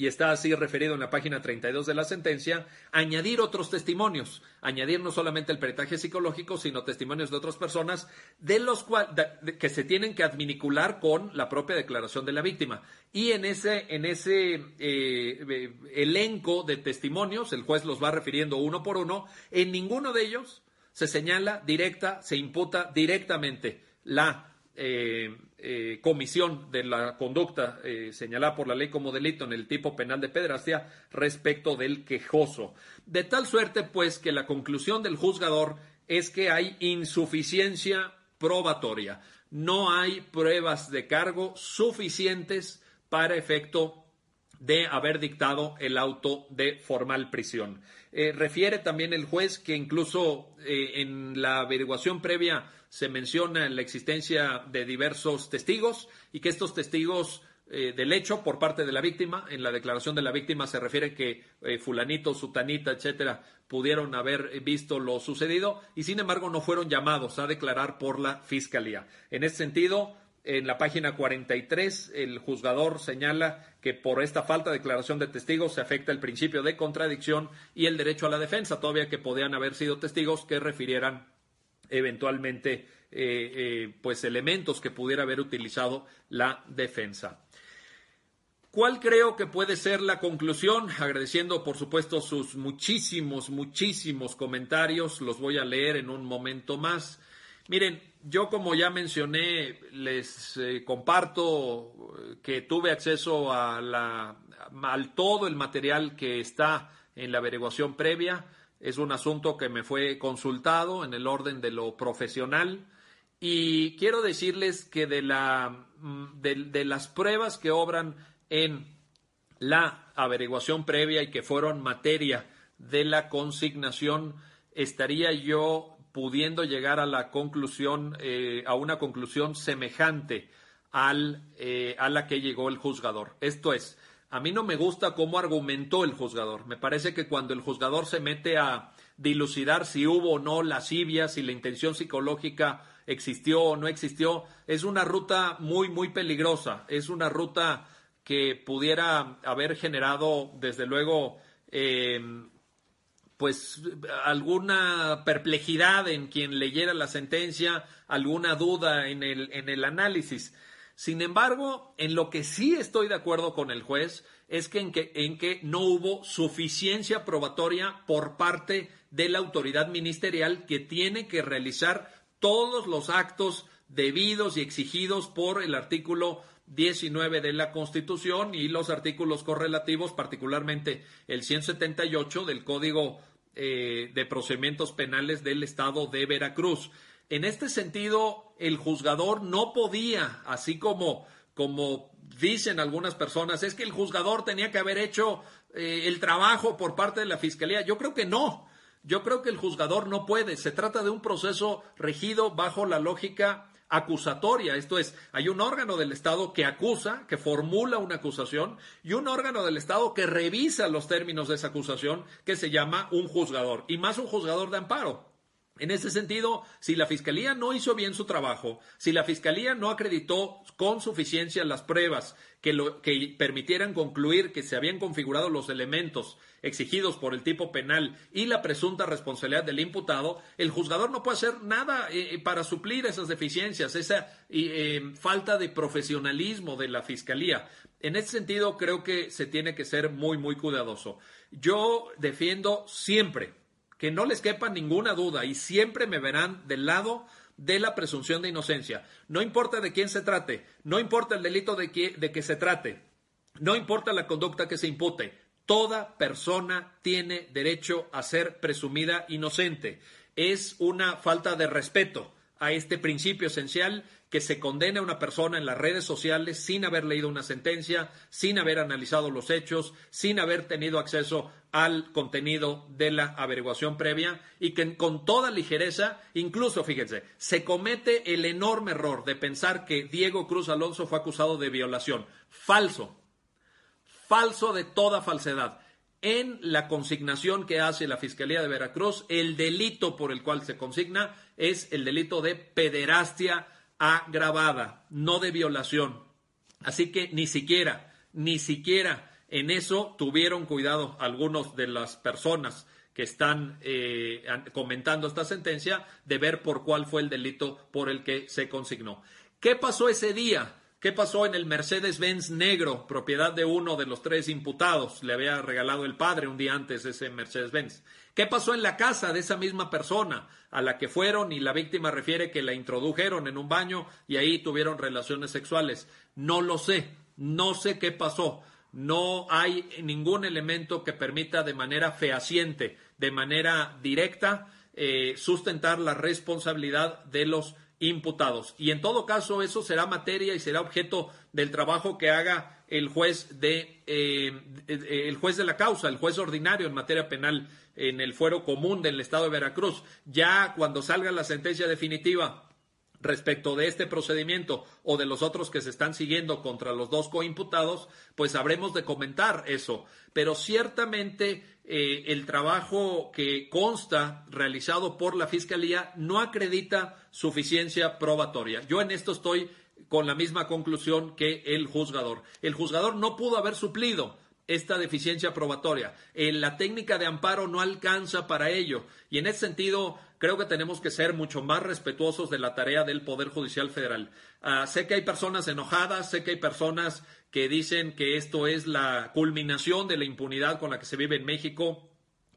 y está así referido en la página 32 de la sentencia, añadir otros testimonios, añadir no solamente el peritaje psicológico, sino testimonios de otras personas de los cuales que se tienen que adminicular con la propia declaración de la víctima. Y en ese, en ese eh, eh, elenco de testimonios, el juez los va refiriendo uno por uno, en ninguno de ellos se señala directa, se imputa directamente la eh, eh, comisión de la conducta eh, señalada por la ley como delito en el tipo penal de pedrastia respecto del quejoso. De tal suerte, pues, que la conclusión del juzgador es que hay insuficiencia probatoria. No hay pruebas de cargo suficientes para efecto de haber dictado el auto de formal prisión. Refiere también el juez que incluso en la averiguación previa se menciona la existencia de diversos testigos y que estos testigos eh, del hecho por parte de la víctima, en la declaración de la víctima se refiere que fulanito, sutanita, etcétera, pudieron haber visto lo sucedido y sin embargo no fueron llamados a declarar por la fiscalía. En ese sentido, en la página 43, el juzgador señala que por esta falta de declaración de testigos se afecta el principio de contradicción y el derecho a la defensa, todavía que podían haber sido testigos que refirieran eventualmente eh, eh, pues elementos que pudiera haber utilizado la defensa. ¿Cuál creo que puede ser la conclusión? Agradeciendo, por supuesto, sus muchísimos, muchísimos comentarios. Los voy a leer en un momento más. Miren, yo como ya mencioné, les eh, comparto que tuve acceso a la, al todo el material que está en la averiguación previa. Es un asunto que me fue consultado en el orden de lo profesional. Y quiero decirles que de, la, mm, de, las pruebas que obran en la averiguación previa y que fueron materia de la consignación, estaría yo pudiendo llegar a la conclusión, eh, a una conclusión semejante al, eh, a la que llegó el juzgador. Esto es, a mí no me gusta cómo argumentó el juzgador. Me parece que cuando el juzgador se mete a dilucidar si hubo o no lascivia, si la intención psicológica existió o no existió, es una ruta muy, muy peligrosa. Es una ruta que pudiera haber generado, desde luego, eh, pues alguna perplejidad en quien leyera la sentencia, alguna duda en el, en el análisis. Sin embargo, en lo que sí estoy de acuerdo con el juez es que en, que en que no hubo suficiencia probatoria por parte de la autoridad ministerial que tiene que realizar todos los actos debidos y exigidos por el artículo 19 de la Constitución y los artículos correlativos, particularmente el 178 del Código eh, de Procedimientos Penales del Estado de Veracruz. En este sentido, el juzgador no podía, así como, como dicen algunas personas, es que el juzgador tenía que haber hecho eh, el trabajo por parte de la Fiscalía. Yo creo que no. Yo creo que el juzgador no puede. Se trata de un proceso regido bajo la lógica acusatoria. Esto es, hay un órgano del Estado que acusa, que formula una acusación, y un órgano del Estado que revisa los términos de esa acusación, que se llama un juzgador, y más un juzgador de amparo. En ese sentido, si la Fiscalía no hizo bien su trabajo, si la Fiscalía no acreditó con suficiencia las pruebas que, lo, que permitieran concluir que se habían configurado los elementos exigidos por el tipo penal y la presunta responsabilidad del imputado, el juzgador no puede hacer nada eh, para suplir esas deficiencias, esa eh, falta de profesionalismo de la Fiscalía. En ese sentido, creo que se tiene que ser muy, muy cuidadoso. Yo defiendo siempre que no les quepa ninguna duda y siempre me verán del lado de la presunción de inocencia. No importa de quién se trate, no importa el delito de que, de que se trate, no importa la conducta que se impute, toda persona tiene derecho a ser presumida inocente. Es una falta de respeto a este principio esencial que se condene a una persona en las redes sociales sin haber leído una sentencia, sin haber analizado los hechos, sin haber tenido acceso al contenido de la averiguación previa y que con toda ligereza, incluso fíjense, se comete el enorme error de pensar que Diego Cruz Alonso fue acusado de violación. Falso. Falso de toda falsedad. En la consignación que hace la Fiscalía de Veracruz, el delito por el cual se consigna es el delito de pederastia agravada, no de violación. Así que ni siquiera, ni siquiera en eso tuvieron cuidado algunos de las personas que están eh, comentando esta sentencia de ver por cuál fue el delito por el que se consignó. ¿Qué pasó ese día? ¿Qué pasó en el Mercedes-Benz negro, propiedad de uno de los tres imputados? Le había regalado el padre un día antes ese Mercedes-Benz. ¿Qué pasó en la casa de esa misma persona a la que fueron y la víctima refiere que la introdujeron en un baño y ahí tuvieron relaciones sexuales? No lo sé, no sé qué pasó. No hay ningún elemento que permita de manera fehaciente, de manera directa, eh, sustentar la responsabilidad de los imputados. Y en todo caso, eso será materia y será objeto del trabajo que haga el juez de eh, el juez de la causa, el juez ordinario en materia penal en el fuero común del estado de Veracruz. Ya cuando salga la sentencia definitiva respecto de este procedimiento o de los otros que se están siguiendo contra los dos coimputados, pues habremos de comentar eso. Pero ciertamente eh, el trabajo que consta realizado por la Fiscalía no acredita suficiencia probatoria. Yo en esto estoy con la misma conclusión que el juzgador. El juzgador no pudo haber suplido esta deficiencia probatoria. Eh, la técnica de amparo no alcanza para ello. Y en ese sentido, creo que tenemos que ser mucho más respetuosos de la tarea del Poder Judicial Federal. Ah, sé que hay personas enojadas, sé que hay personas que dicen que esto es la culminación de la impunidad con la que se vive en México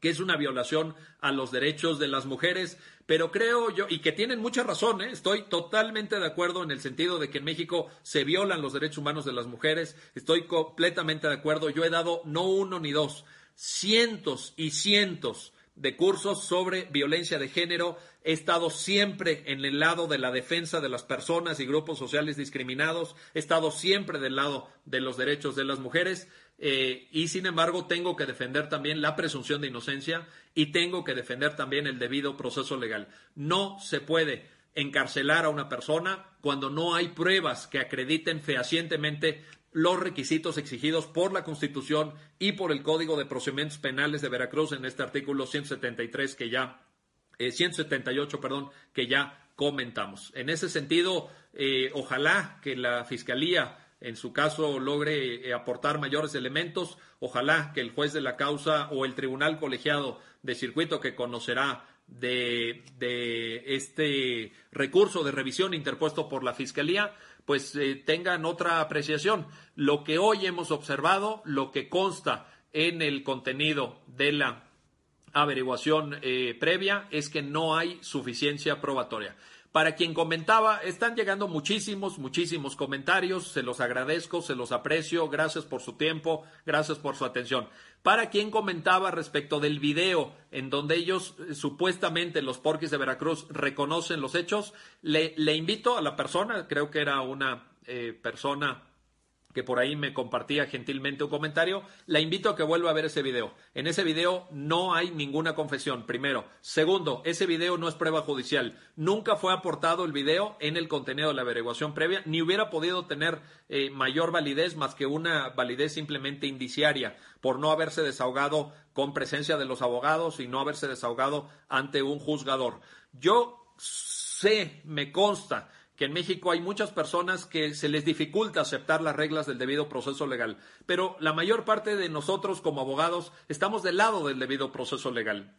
que es una violación a los derechos de las mujeres, pero creo yo, y que tienen mucha razón, ¿eh? estoy totalmente de acuerdo en el sentido de que en México se violan los derechos humanos de las mujeres, estoy completamente de acuerdo, yo he dado no uno ni dos, cientos y cientos de cursos sobre violencia de género. He estado siempre en el lado de la defensa de las personas y grupos sociales discriminados. He estado siempre del lado de los derechos de las mujeres. Eh, y sin embargo tengo que defender también la presunción de inocencia y tengo que defender también el debido proceso legal. No se puede encarcelar a una persona cuando no hay pruebas que acrediten fehacientemente los requisitos exigidos por la Constitución y por el Código de Procedimientos Penales de Veracruz en este artículo 173 que ya, 178, eh, perdón, que ya comentamos. En ese sentido, eh, ojalá que la Fiscalía en su caso logre eh, aportar mayores elementos. Ojalá que el juez de la causa o el tribunal colegiado de circuito que conocerá de, este recurso de revisión interpuesto por la Fiscalía, pues eh, tengan otra apreciación. Lo que hoy hemos observado, lo que consta en el contenido de la averiguación eh, previa, es que no hay suficiencia probatoria. Para quien comentaba, están llegando muchísimos, muchísimos comentarios, se los agradezco, se los aprecio, gracias por su tiempo, gracias por su atención. Para quien comentaba respecto del video en donde ellos eh, supuestamente los porquis de Veracruz reconocen los hechos, le, invito a la persona, creo que era una eh, persona que por ahí me compartía gentilmente un comentario, la invito a que vuelva a ver ese video. En ese video no hay ninguna confesión, primero. Segundo, ese video no es prueba judicial. Nunca fue aportado el video en el contenido de la averiguación previa, ni hubiera podido tener eh, mayor validez más que una validez simplemente indiciaria, por no haberse desahogado con presencia de los abogados y no haberse desahogado ante un juzgador. Yo sé, me consta, que en México hay muchas personas que se les dificulta aceptar las reglas del debido proceso legal, pero la mayor parte de nosotros como abogados estamos del lado del debido proceso legal.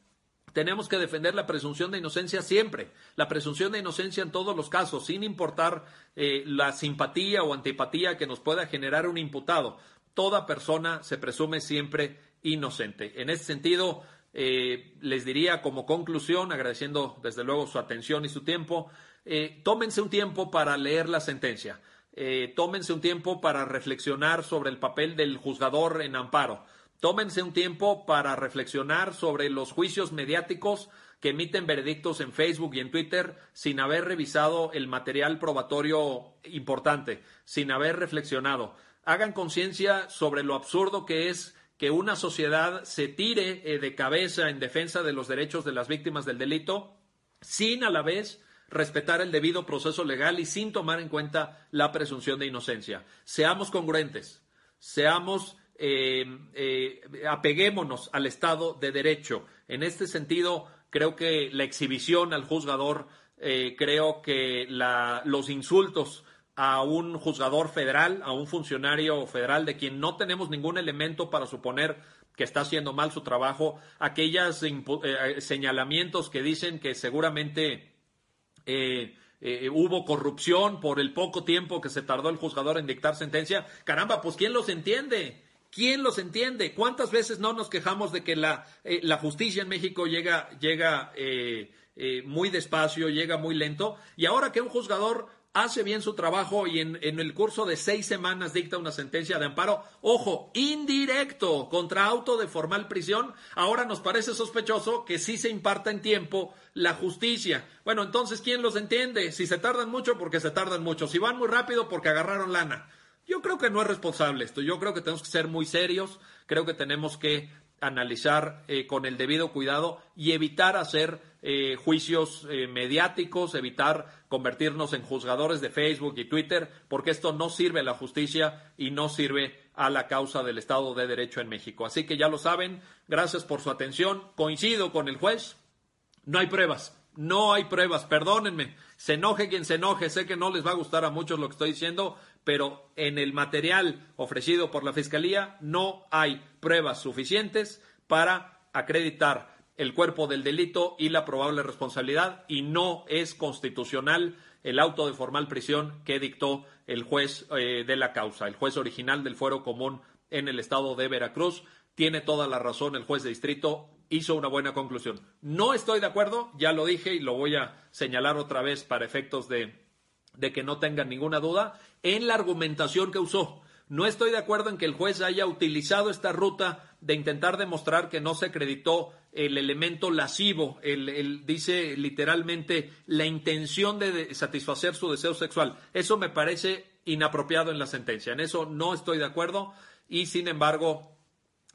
Tenemos que defender la presunción de inocencia siempre, la presunción de inocencia en todos los casos, sin importar eh, la simpatía o antipatía que nos pueda generar un imputado. Toda persona se presume siempre inocente. En ese sentido, eh, les diría como conclusión, agradeciendo desde luego su atención y su tiempo, eh, tómense un tiempo para leer la sentencia. Eh, tómense un tiempo para reflexionar sobre el papel del juzgador en amparo. Tómense un tiempo para reflexionar sobre los juicios mediáticos que emiten veredictos en Facebook y en Twitter sin haber revisado el material probatorio importante, sin haber reflexionado. Hagan conciencia sobre lo absurdo que es que una sociedad se tire eh, de cabeza en defensa de los derechos de las víctimas del delito sin a la vez respetar el debido proceso legal y sin tomar en cuenta la presunción de inocencia. Seamos congruentes, seamos, eh, eh, apeguémonos al Estado de Derecho. En este sentido, creo que la exhibición al juzgador, eh, creo que los insultos a un juzgador federal, a un funcionario federal de quien no tenemos ningún elemento para suponer que está haciendo mal su trabajo, aquellos señalamientos que dicen que seguramente eh, eh, hubo corrupción por el poco tiempo que se tardó el juzgador en dictar sentencia. Caramba, pues ¿quién los entiende? ¿Quién los entiende? ¿Cuántas veces no nos quejamos de que la, eh, la justicia en México llega, llega muy despacio, llega muy lento? Y ahora que un juzgador hace bien su trabajo y en, el curso de seis semanas dicta una sentencia de amparo, ojo, indirecto contra auto de formal prisión, ahora nos parece sospechoso que sí se imparta en tiempo la justicia. Bueno, entonces, ¿quién los entiende? Si se tardan mucho, porque se tardan mucho. Si van muy rápido, porque agarraron lana. Yo creo que no es responsable esto. Yo creo que tenemos que ser muy serios. Creo que tenemos que analizar eh, con el debido cuidado y evitar hacer eh, juicios eh, mediáticos, evitar convertirnos en juzgadores de Facebook y Twitter, porque esto no sirve a la justicia y no sirve a la causa del Estado de Derecho en México. Así que ya lo saben, gracias por su atención. Coincido con el juez, no hay pruebas, no hay pruebas, perdónenme, se enoje quien se enoje, sé que no les va a gustar a muchos lo que estoy diciendo, pero en el material ofrecido por la Fiscalía no hay pruebas suficientes para acreditar el cuerpo del delito y la probable responsabilidad y no es constitucional el auto de formal prisión que dictó el juez eh, de la causa, el juez original del fuero común en el estado de Veracruz. Tiene toda la razón el juez de distrito, hizo una buena conclusión. No estoy de acuerdo, ya lo dije y lo voy a señalar otra vez para efectos de, de que no tengan ninguna duda, en la argumentación que usó. No estoy de acuerdo en que el juez haya utilizado esta ruta de intentar demostrar que no se acreditó el elemento lascivo, el, dice literalmente la intención de satisfacer su deseo sexual. Eso me parece inapropiado en la sentencia. En eso no estoy de acuerdo y sin embargo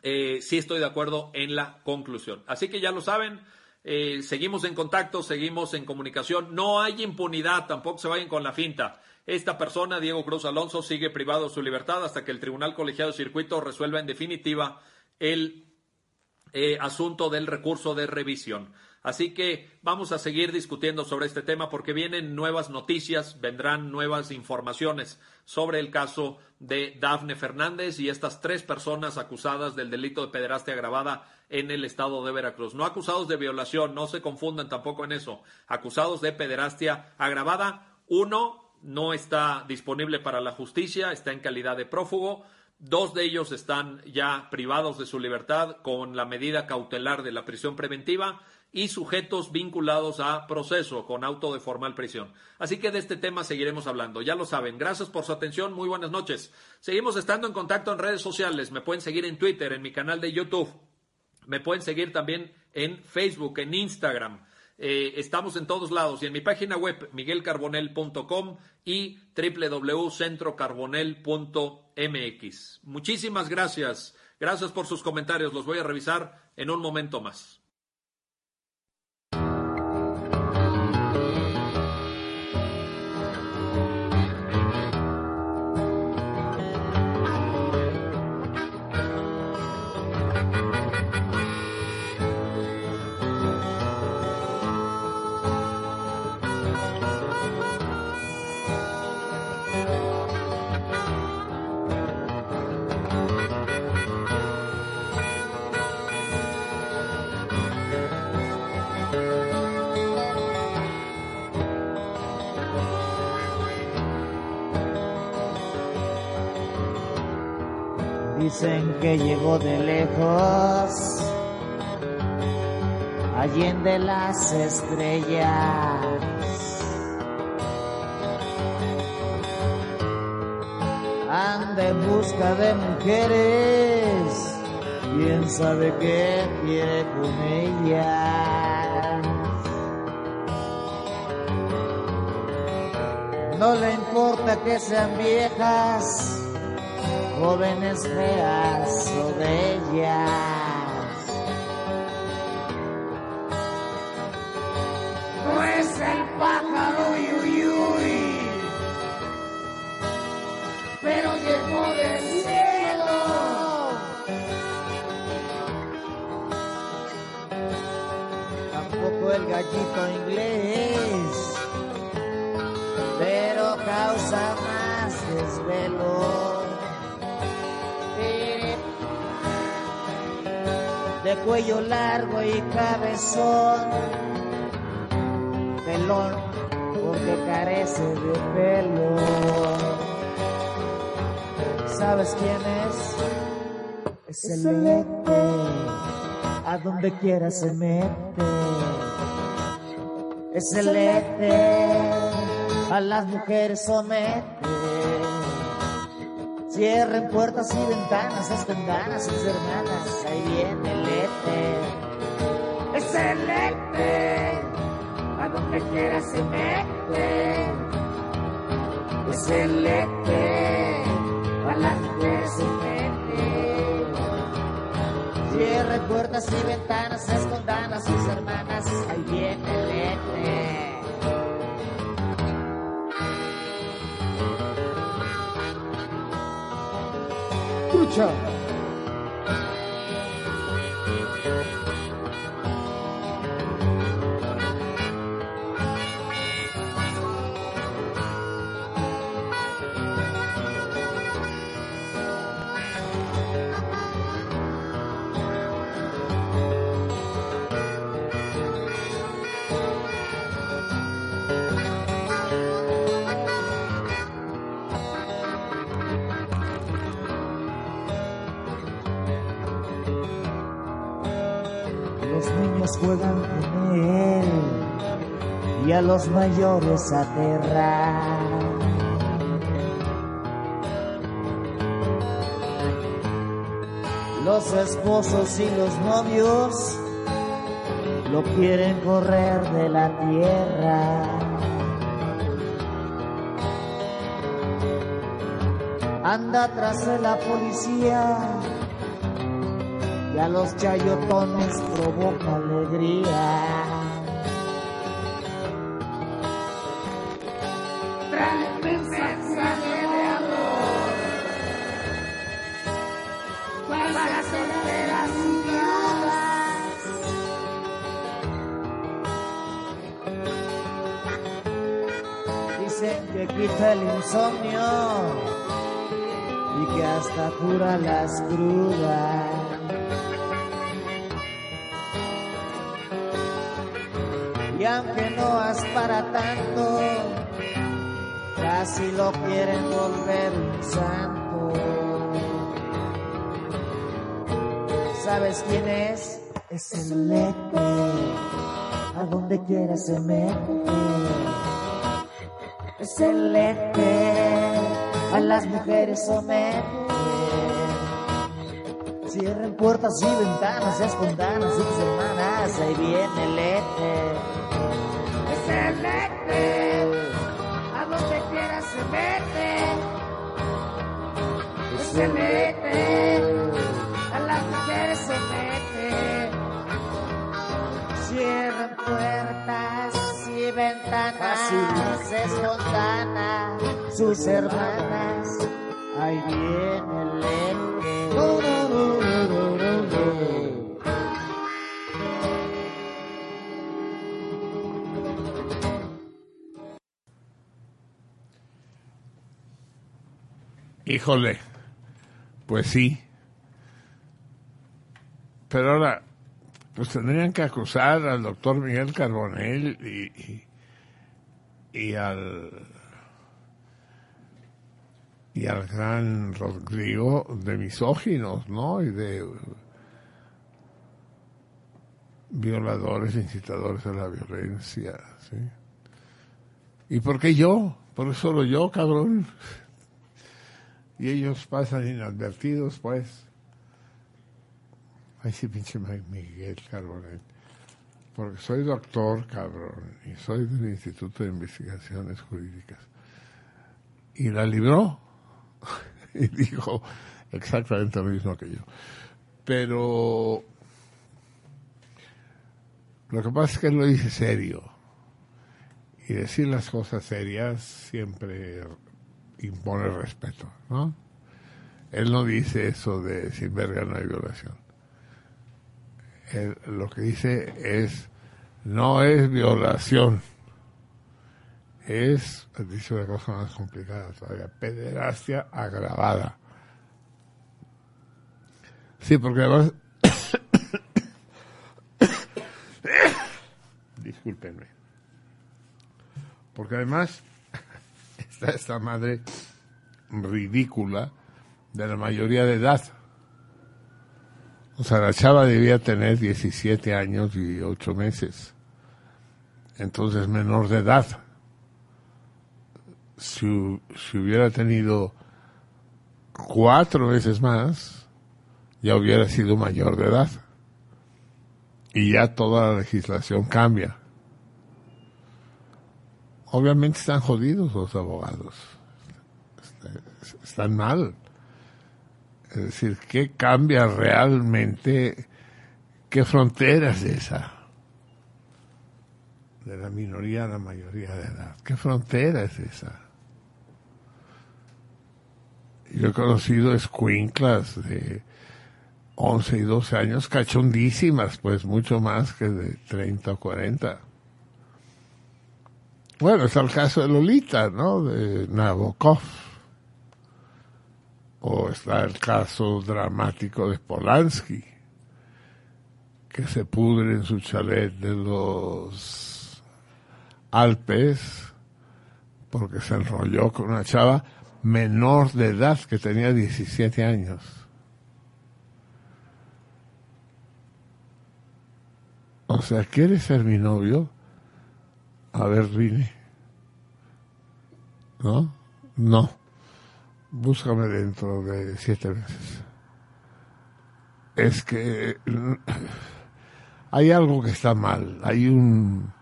eh, sí estoy de acuerdo en la conclusión. Así que ya lo saben. Eh, seguimos en contacto, seguimos en comunicación. No hay impunidad, tampoco se vayan con la finta. Esta persona, Diego Cruz Alonso, sigue privado de su libertad hasta que el Tribunal Colegiado de Circuito resuelva en definitiva el eh, asunto del recurso de revisión. Así que vamos a seguir discutiendo sobre este tema porque vienen nuevas noticias, vendrán nuevas informaciones sobre el caso de Dafne Fernández y estas tres personas acusadas del delito de pederastia agravada en el estado de Veracruz. No acusados de violación, no se confundan tampoco en eso. Acusados de pederastia agravada. Uno no está disponible para la justicia, está en calidad de prófugo. Dos de ellos están ya privados de su libertad con la medida cautelar de la prisión preventiva y sujetos vinculados a proceso con auto de formal prisión. Así que de este tema seguiremos hablando. Ya lo saben. Gracias por su atención. Muy buenas noches. Seguimos estando en contacto en redes sociales. Me pueden seguir en Twitter, en mi canal de YouTube. Me pueden seguir también en Facebook, en Instagram. Eh, estamos en todos lados y en mi página web miguelcarbonel.com y www.centrocarbonel.mx. Muchísimas gracias. Gracias por sus comentarios. Los voy a revisar en un momento más. Dicen que llegó de lejos, allende las estrellas. Anda en busca de mujeres, quién sabe qué quiere con ellas. No le importa que sean viejas jóvenes feas o bellas. No es el pájaro yuyuy, pero llegó del cielo. Tampoco el gallito inglés, pero causa más desvelo. De cuello largo y cabezón, pelón porque carece de pelo. ¿Sabes quién es? Es el ete, a donde quiera se mete. Es el ete, a las mujeres somete. Cierren puertas y ventanas, estén ganas sus hermanas. Ahí viene ete. A donde quiera se mete. Es el ete. A las mujeres se mete. Cierren puertas y ventanas, escondan a sus hermanas. Ahí viene el ete. A los mayores aterran. Los esposos y los novios lo quieren correr de la tierra. Anda tras de la policía y a los chayotones provoca alegría. Insomnio y que hasta cura las crudas. Y aunque no es para tanto, casi lo quieren volver un santo. ¿Sabes quién es? Es el Lete, a donde quiera se mete. Es el eje, a las mujeres somete. Cierren puertas y ventanas, escondan a sus hermanas, ahí viene el el eje, a donde quiera se mete. Es el eje, a las mujeres se mete. Cierren puertas y ventanas, escondan a sus hermanas, ahí viene el eje. Híjole, pues sí. Pero ahora, pues tendrían que acusar al doctor Miguel Carbonell y, y, al y al gran Rodrigo de misóginos, ¿no? Y de violadores, incitadores a la violencia, ¿sí? ¿Y por qué yo? ¿Por qué solo yo, cabrón? Y ellos pasan inadvertidos, pues. Ay, sí, pinche Miguel Carbonell. Porque soy doctor, cabrón, y soy del Instituto de Investigaciones Jurídicas. Y la libró. y dijo exactamente lo mismo que yo. Pero lo que pasa es que él lo dice serio. Y decir las cosas serias siempre impone respeto, ¿no? Él no dice eso de sin verga no hay violación. Él lo que dice es no es violación, es, dice una cosa más complicada todavía, pederastia agravada. Sí, porque además, discúlpenme, porque además está esta madre ridícula de la mayoría de edad. O sea, la chava debía tener 17 años y 8 meses. Entonces, menor de edad. Si, si hubiera tenido cuatro veces más, ya hubiera sido mayor de edad. Y ya toda la legislación cambia. Obviamente están jodidos los abogados. Est- Están mal. Es decir, ¿qué cambia realmente? ¿Qué frontera es esa? De la minoría a la mayoría de edad. ¿Qué frontera es esa? Yo he conocido escuinclas de 11 y 12 años cachondísimas, pues mucho más que de 30 o 40. Bueno, está el caso de Lolita, ¿no? De Nabokov. O está el caso dramático de Polanski, que se pudre en su chalet de los Alpes porque se enrolló con una chava menor de edad que tenía 17 años. O sea, ¿quieres ser mi novio? A ver, vine. ¿No? No. Búscame dentro de siete meses. Es que hay algo que está mal. Hay un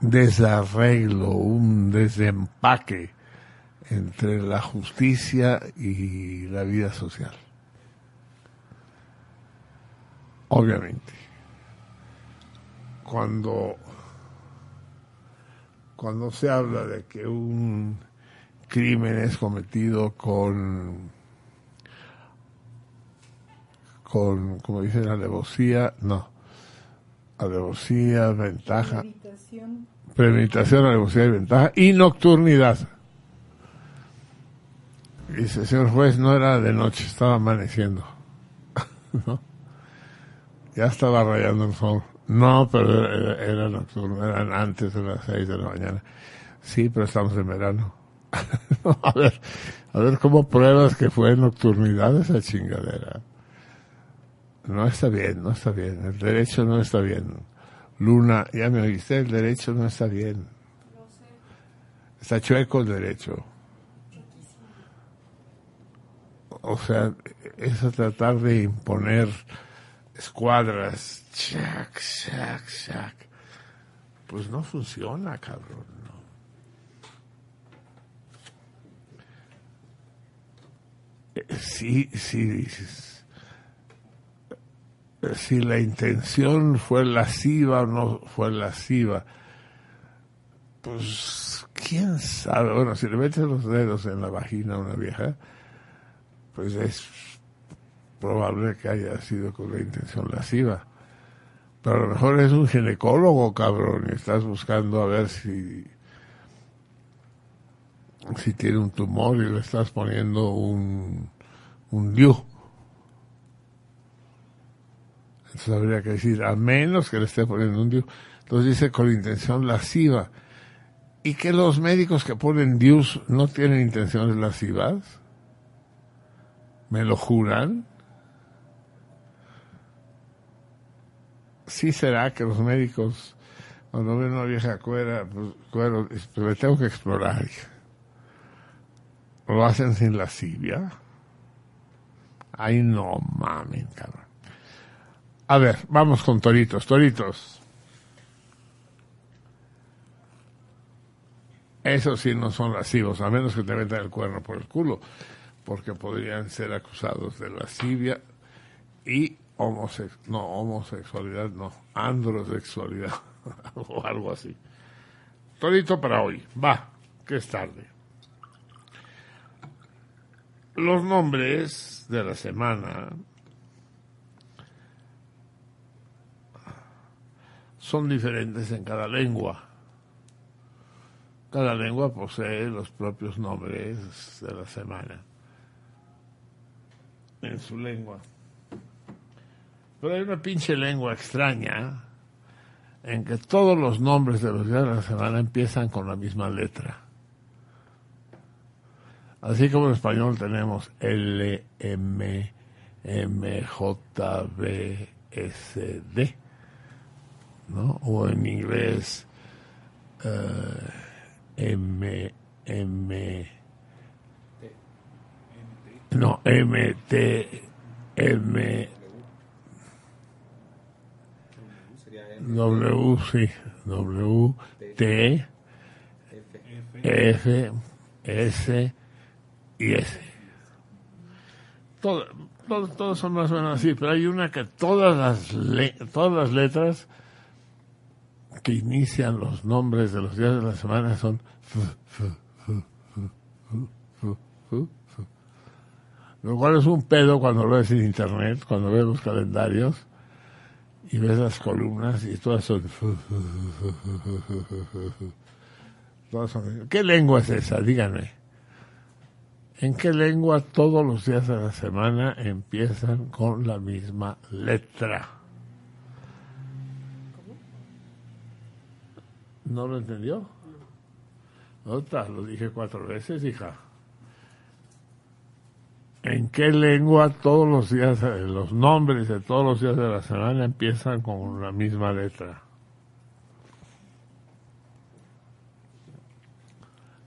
desarreglo, un desempaque entre la justicia y la vida social. Obviamente. Cuando cuando se habla de que un crimen es cometido con con como dicen alevosía no alevosía ventaja premeditación alevosía y ventaja y nocturnidad dice señor juez no era de noche estaba amaneciendo ¿No? ya estaba rayando el sol no, pero era, era nocturno, eran antes de las seis de la mañana. Sí, pero estamos en verano. a ver, a ver cómo pruebas que fue nocturnidad esa chingadera. No está bien, no está bien. El derecho no está bien. Luna, ya me oíste, el derecho no está bien. Está chueco el derecho. O sea, es a tratar de imponer escuadras. Chac, chac, chac. Pues no funciona, cabrón. Dices. Eh, Si la intención fue lasciva o no fue lasciva, pues quién sabe. Bueno, si le metes los dedos en la vagina a una vieja, pues es probable que haya sido con la intención lasciva. Pero a lo mejor es un ginecólogo, cabrón, y estás buscando a ver si si tiene un tumor y le estás poniendo un un. Entonces habría que decir, a menos que le esté poniendo un DIU. Entonces dice con intención lasciva. ¿Y que los médicos que ponen DIUs no tienen intenciones lascivas? ¿Me lo juran? Sí será que los médicos, cuando ven una vieja cuera, pues, cuero, pues me tengo que explorar. ¿Lo hacen sin lascivia? Ay, no mamen, cabrón. A ver, vamos con toritos, toritos. Esos sí no son lascivos, a menos que te metan el cuerno por el culo, porque podrían ser acusados de lascivia y homosex no, homosexualidad, no, androsexualidad o algo así. Torito para hoy, va, que es tarde. Los nombres de la semana son diferentes en cada lengua. Cada lengua posee los propios nombres de la semana en su lengua. Pero hay una pinche lengua extraña en que todos los nombres de los días de la semana empiezan con la misma letra. Así como en español tenemos L, M, M, J, B, S, D. ¿no? O en inglés eh, M, M, no, M, T, M, W, sí, W, T, F, S y S. Todo, todo- todos son más o menos así, pero hay una que todas las, le- todas las letras que inician los nombres de los días de la semana son lo cual es un pedo cuando lo ves en internet, cuando ves los calendarios y ves las columnas y todas son. Todas son- ¿Qué lengua es esa? Díganme. ¿En qué lengua todos los días de la semana empiezan con la misma letra? ¿No lo entendió? Otra, lo dije cuatro veces, hija. ¿En qué lengua todos los días, eh, los nombres de todos los días de la semana empiezan con la misma letra?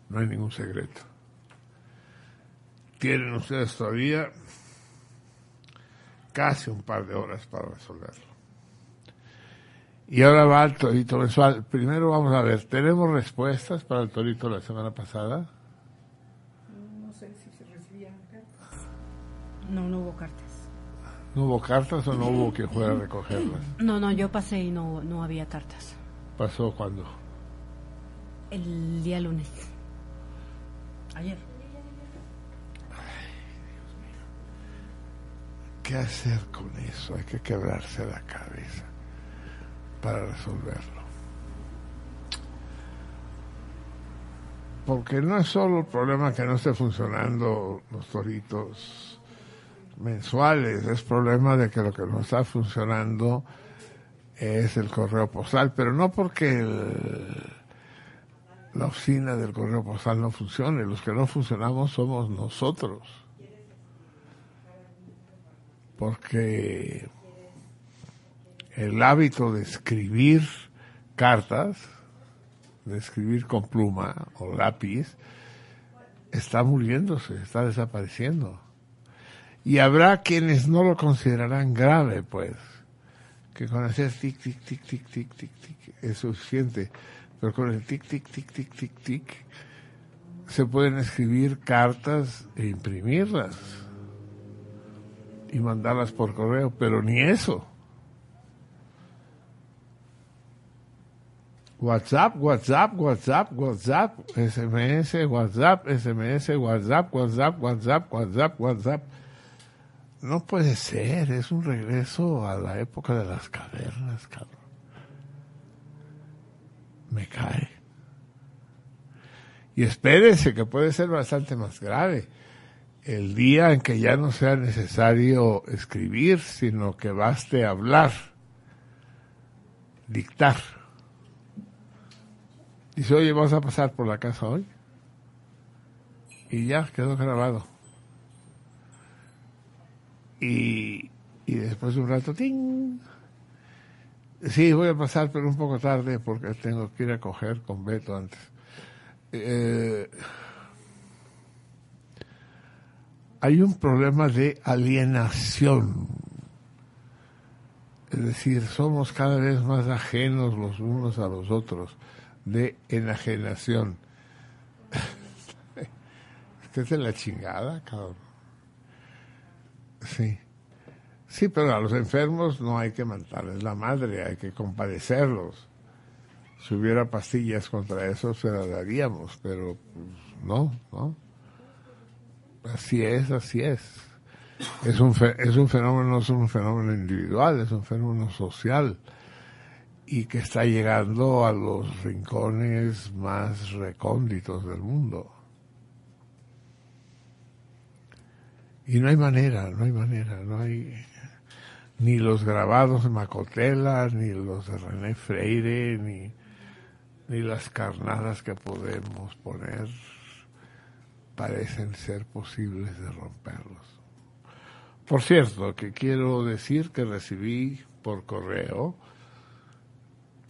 No hay ningún secreto. Tienen ustedes todavía casi un par de horas para resolverlo. Y ahora va el torito mensual. Primero vamos a ver, ¿tenemos respuestas para el torito la semana pasada? No sé si se recibían cartas. No, no hubo cartas. ¿No hubo cartas o no hubo quien fuera a recogerlas? No, no, yo pasé y no, no había cartas. ¿Pasó cuando? El día lunes. Ayer. ¿Qué hacer con eso? Hay que quebrarse la cabeza para resolverlo. Porque no es solo el problema que no esté funcionando los toritos mensuales, es problema de que lo que no está funcionando es el correo postal, pero no porque el- la oficina del correo postal no funcione, los que no funcionamos somos nosotros porque el hábito de escribir cartas, de escribir con pluma o lápiz, está muriéndose, está desapareciendo. Y habrá quienes no lo considerarán grave, pues, que con hacer tic, tic, tic, tic, tic, tic, tic es suficiente, pero con el tic, tic, tic, tic, tic, tic se pueden escribir cartas e imprimirlas y mandarlas por correo, pero ni eso. WhatsApp, WhatsApp, WhatsApp, WhatsApp, SMS, WhatsApp, SMS, WhatsApp, WhatsApp, WhatsApp, WhatsApp, WhatsApp. No puede ser, es un regreso a la época de las cavernas, cabrón. Me cae. Y espérense que puede ser bastante más grave. El día en que ya no sea necesario escribir, sino que baste hablar, dictar. Dice, oye, vamos a pasar por la casa hoy. Y ya quedó grabado. Y, y después de un rato, ¡ting! Sí, voy a pasar, pero un poco tarde porque tengo que ir a coger con Beto antes. Eh, hay un problema de alienación. Es decir, somos cada vez más ajenos los unos a los otros, de enajenación. Es de la chingada, cabrón. Sí. Sí, pero a los enfermos no hay que matarles la madre, hay que compadecerlos. Si hubiera pastillas contra eso, se las daríamos, pero pues, no, no. Así es, así es. Es un, fe- es un fenómeno, no es un fenómeno individual, es un fenómeno social y que está llegando a los rincones más recónditos del mundo. Y no hay manera, no hay manera, no hay ni los grabados de Macotela, ni los de René Freire, ni, ni las carnadas que podemos poner parecen ser posibles de romperlos. Por cierto, que quiero decir que recibí por correo,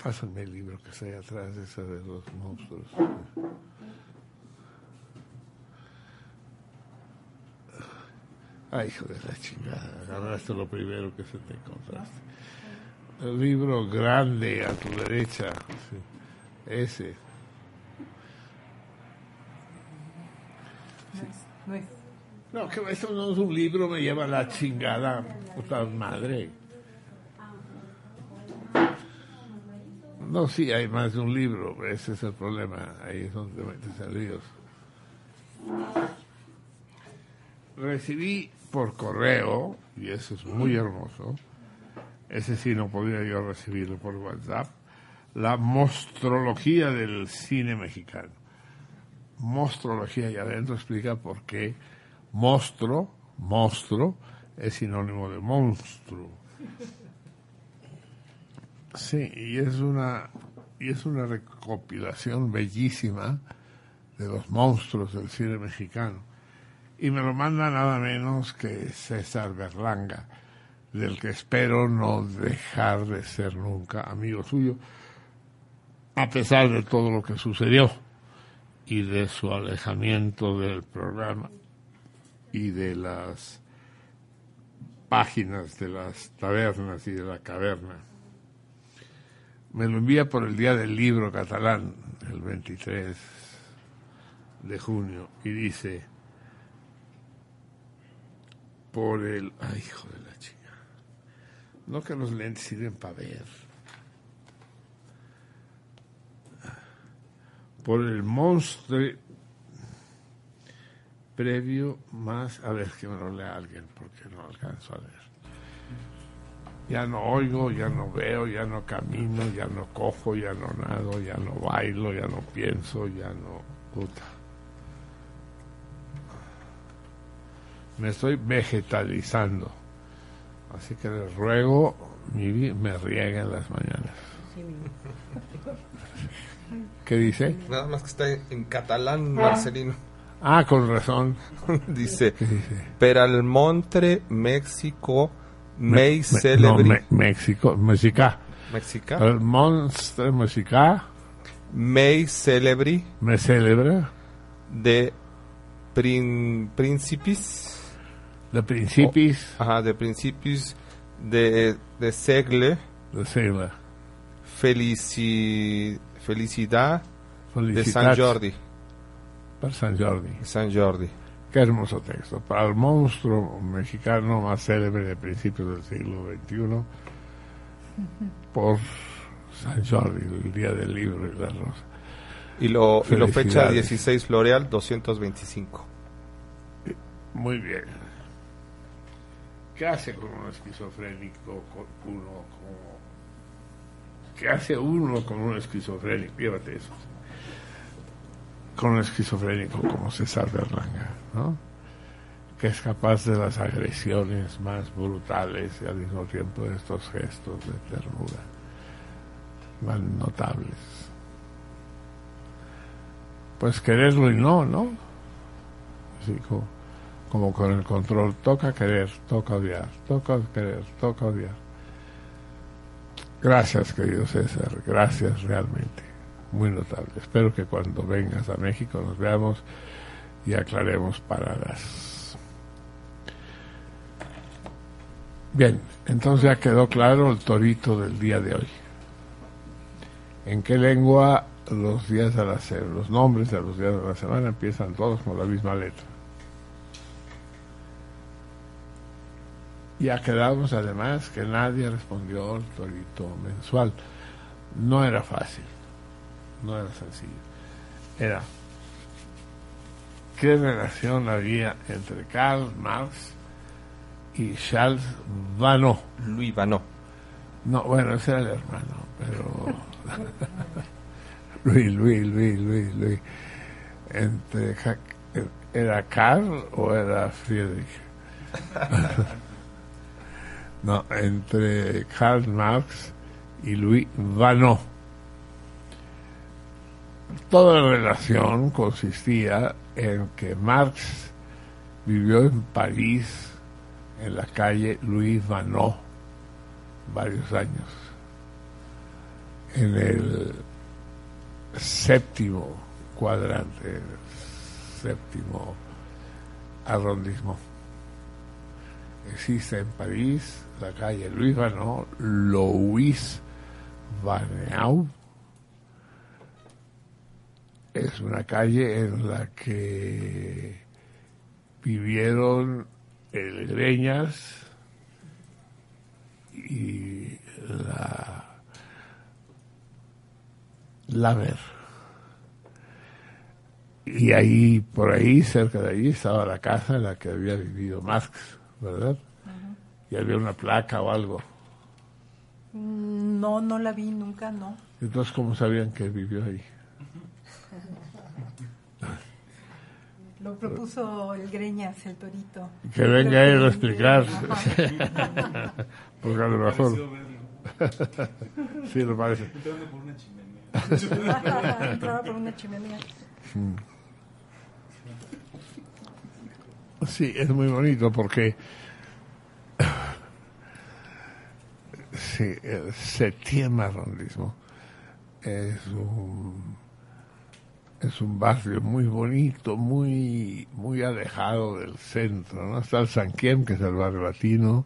pásame el libro que está ahí atrás, ese de los monstruos. Ay, hijo de la chingada, agarraste lo primero que se te encontraste. El libro grande a tu derecha, ese. No es. No, que eso no es un libro, me lleva la chingada, puta madre. No, sí, hay más de un libro, ese es el problema, ahí es donde te metes en líos. Recibí por correo, y eso es muy hermoso, ese sí no podía yo recibirlo por WhatsApp, la mostrología del cine mexicano. Mostrología, y adentro explica por qué monstruo, monstruo, es sinónimo de monstruo. Sí, y es una, y es una recopilación bellísima de los monstruos del cine mexicano. Y me lo manda nada menos que César Berlanga, del que espero no dejar de ser nunca amigo suyo, a pesar de todo lo que sucedió y de su alejamiento del programa y de las páginas de las tabernas y de la caverna. Me lo envía por el Día del Libro Catalán, el 23 de junio, y dice, por el... Ay, hijo de la chica. No que los lentes sirven para ver. Por el monstruo previo más... A ver, que me lo lea alguien, porque no alcanzo a ver. Ya no oigo, ya no veo, ya no camino, ya no cojo, ya no nado, ya no bailo, ya no pienso, ya no... Puta. Me estoy vegetalizando. Así que les ruego, me riega en las mañanas. ¿Qué dice? Nada más que está en catalán, Marcelino. Ah, con razón. dice, ¿Qué dice? per al montre México Mei Me- Celebri. no, Me- México, Mexica. Mexica. El Monstre Mexica Mei Celebri me celebra de prin- Principis. de Principis Ajá, de Principis de, de Segle. de Segla. Felici, felicidad de San Jordi. Per Sant Jordi. San Jordi. Qué hermoso texto. Para el monstruo mexicano más célebre de principios del siglo XXI, por San Jordi, el día del libro y la rosa. Y lo, y lo fecha Felicidades. 16 Floreal 225. Muy bien. ¿Qué hace con un esquizofrénico con uno como... ¿Qué hace uno con un esquizofrénico? Llévate eso. Con un esquizofrénico como César Berlanga, ¿no? Que es capaz de las agresiones más brutales y al mismo tiempo de estos gestos de ternura más notables. Pues quererlo y no, ¿no? Así como con el control, toca querer, toca odiar, toca querer, toca odiar. Gracias, querido César, gracias realmente, muy notable. Espero que cuando vengas a México nos veamos y aclaremos paradas. Bien, entonces ya quedó claro el torito del día de hoy. ¿En qué lengua los días de la semana, los nombres de los días de la semana empiezan todos con la misma letra? Ya quedamos además que nadie respondió al torito mensual. No era fácil, no era sencillo. Era, ¿qué relación había entre Karl Marx y Charles Vano? Luis Vanó. No, bueno, ese era el hermano, pero... Luis, Luis, Luis, Luis, Luis. Entre, ¿Era Karl o era Friedrich? no, entre Karl Marx y Louis Vanó. Toda la relación consistía en que Marx vivió en París, en la calle Louis Vanó, varios años, en el séptimo cuadrante, séptimo arrondissement. Existe en París la calle Louis Vanó, Louis Vanneau. Es una calle en la que vivieron el Greñas y la Laver. Y ahí, por ahí, cerca de ahí, estaba la casa en la que había vivido Marx, ¿verdad? Había una placa o algo. Mm, No, no la vi nunca, no. Entonces, ¿cómo sabían que vivió ahí? Lo propuso el Greñas, el torito. Que venga él a explicar. Porque a lo mejor... Sí, lo parece. Entrando por una chimenea. Entraba por una chimenea. Sí, es muy bonito porque sí, el arrondissement es un es un barrio muy bonito, muy muy alejado del centro, ¿no? Está el Sanquiem, que es el barrio latino,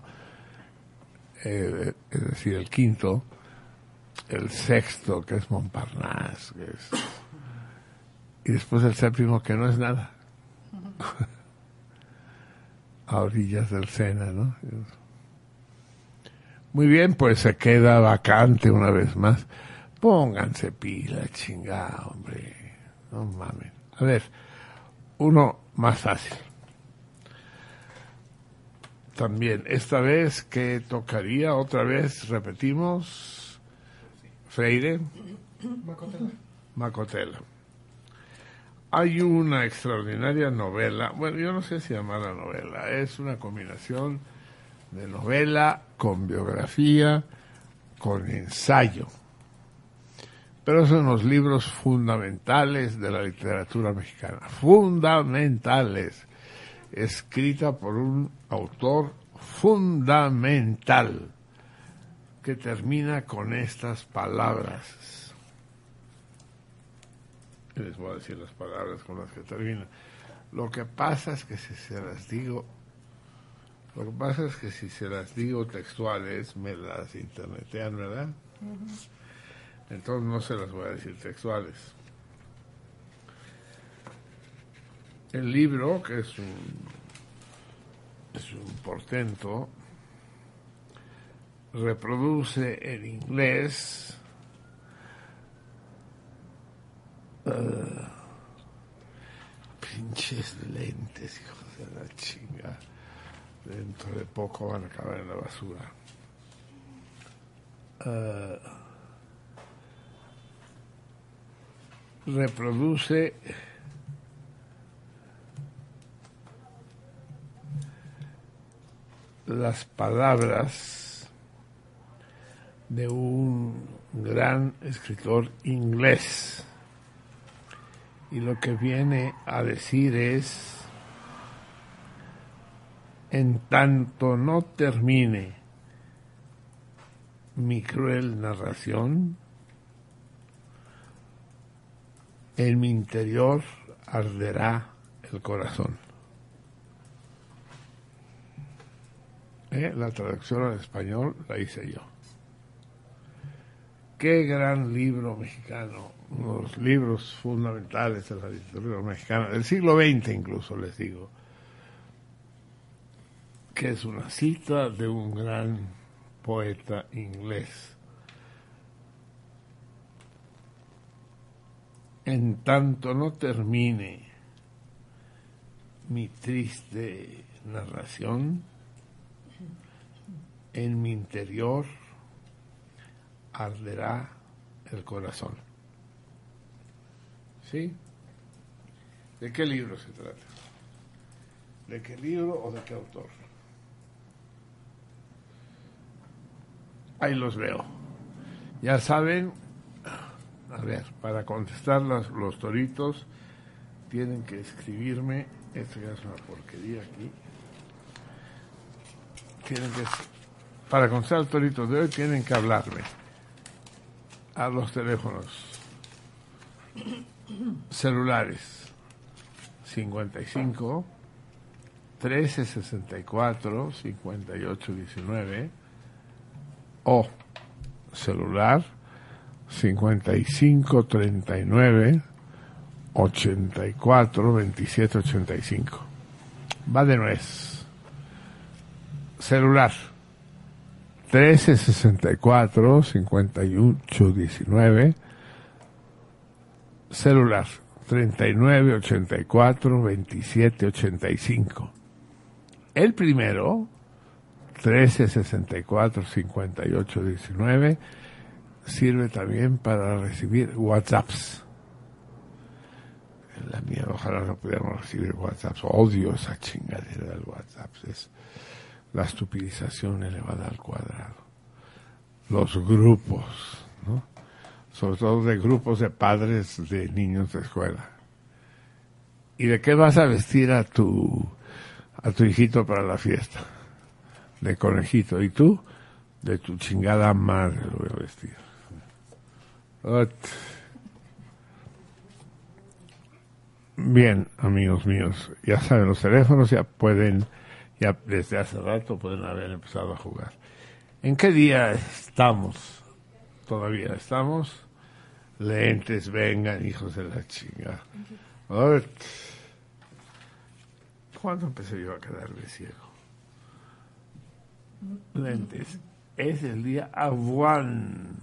eh, es decir, el quinto, el sexto, que es Montparnasse, que es, y después el séptimo, que no es nada a orillas del Sena, ¿no? Muy bien, pues se queda vacante una vez más. Pónganse pila, chingada, hombre. No mames. A ver, uno más fácil. También, esta vez que tocaría, otra vez repetimos, Freire, Macotela. Hay una extraordinaria novela, bueno, yo no sé si llamarla novela, es una combinación de novela con biografía, con ensayo. Pero son los libros fundamentales de la literatura mexicana, fundamentales, escrita por un autor fundamental que termina con estas palabras. Les voy a decir las palabras con las que termina. Lo que pasa es que si se las digo, lo que pasa es que si se las digo textuales, me las internetean, ¿verdad? Entonces no se las voy a decir textuales. El libro, que es un, es un portento, reproduce en inglés eh, pinches lentes, hijos de la chinga. Dentro de poco van a acabar en la basura. Eh, reproduce las palabras de un gran escritor inglés. Y lo que viene a decir es, en tanto no termine mi cruel narración, en mi interior arderá el corazón. ¿Eh? La traducción al español la hice yo. Qué gran libro mexicano, uno de los libros fundamentales de la literatura mexicana, del siglo XX incluso, les digo, que es una cita de un gran poeta inglés. En tanto no termine mi triste narración, en mi interior arderá el corazón. ¿Sí? ¿De qué libro se trata? ¿De qué libro o de qué autor? Ahí los veo. Ya saben, a ver, para contestar los, los toritos tienen que escribirme, esto ya es una porquería aquí, tienen que, para contestar los toritos de hoy tienen que hablarme a los teléfonos celulares 55 1364 5819 o celular 55 39 84 27 85 va de nuez. Celular 13 64 58 19 celular 39 84 27 85 el primero 13 64 58 19 sirve también para recibir WhatsApps. La mía ojalá no pudiéramos recibir WhatsApps. Odio esa chingadera del WhatsApp. Es la estupidización elevada al cuadrado. Los grupos ¿no? sobre todo de grupos de padres de niños de escuela. Y de qué vas a vestir a tu a tu hijito para la fiesta de conejito. ¿Y tú? De tu chingada madre lo voy a vestir. Ot. Bien, amigos míos, ya saben, los teléfonos ya pueden, ya desde hace rato pueden haber empezado a jugar. ¿En qué día estamos? Todavía estamos. Lentes, vengan, hijos de la chinga. Ot. ¿Cuándo empecé yo a quedarme ciego? Lentes. Es el día Abuan,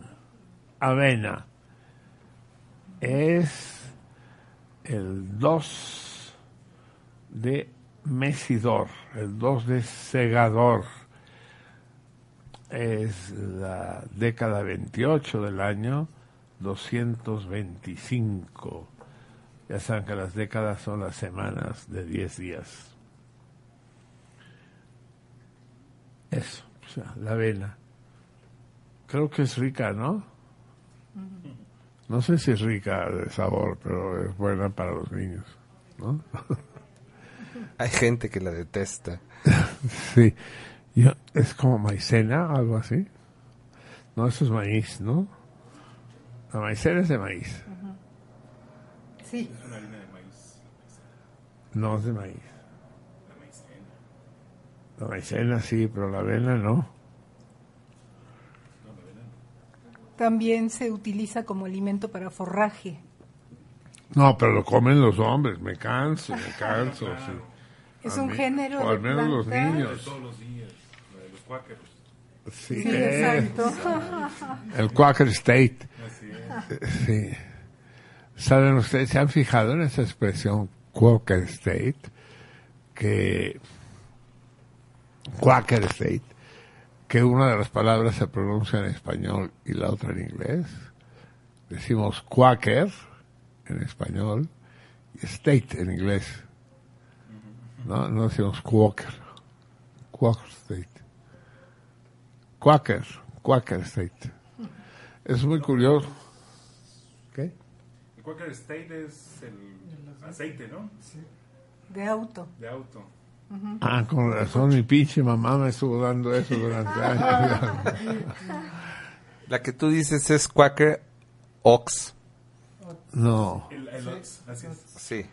avena. Es el 2 de Mesidor, el 2 de Segador. Es la década 28 del año 225. Ya saben que las décadas son las semanas de 10 días. Eso, o sea, la avena. Creo que es rica, ¿no? No sé si es rica de sabor, pero es buena para los niños, ¿no? Hay gente que la detesta. sí, Yo- es como maicena, algo así. No, eso es maíz, ¿no? La maicena es de maíz. Sí. Es una harina de maíz. No es de maíz. La maicena. Sí, pero la avena no. También se utiliza como alimento para forraje. No, pero lo comen los hombres. Me canso, me canso. sí. Es A un mí- género O al de menos los planta. niños. Todos los días. La de los cuáqueros. Sí, Sí, exacto. el Quaker State. Así es. Sí. ¿Saben ustedes, se han fijado en esa expresión Quaker State? Que Quaker State, que una de las palabras se pronuncia en español y la otra en inglés. Decimos Quaker en español y State en inglés. No, no decimos Quaker. Quaker State. Quaker, Quaker State. Es muy curioso. ¿Qué? El Quaker State es el aceite, ¿no? De auto. De auto. Ah, con razón, mi pinche mamá me estuvo dando eso durante años. La que tú dices es Quaker Ox. No, El, el Ox. Sí.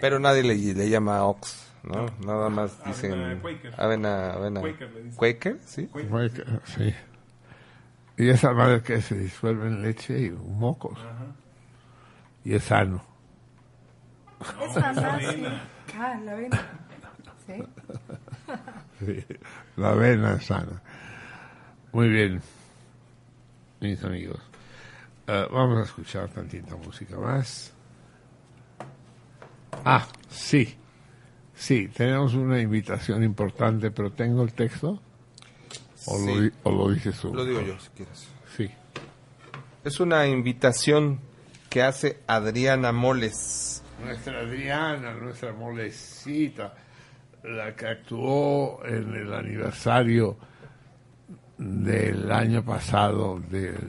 Pero nadie le, le llama Ox, ¿no? Nada más dicen... Avena Quaker. Avena, avena. Quaker le dicen. ¿Quaker? Sí. Quaker. sí. Y esa madre que se disuelve en leche y mocos. Y es sano. Es sana, Ah, la avena. Sí. Sí, la avena es sana. Muy bien, mis amigos. Eh, vamos a escuchar tantita música más. Ah, sí. Sí, tenemos una invitación importante, pero ¿tengo el texto? ¿O, lo, Sí. di- o lo dices tú? Lo digo yo, si quieres. Sí. Es una invitación que hace Adriana Moles. Nuestra Adriana, nuestra molecita, la que actuó en el aniversario del año pasado del,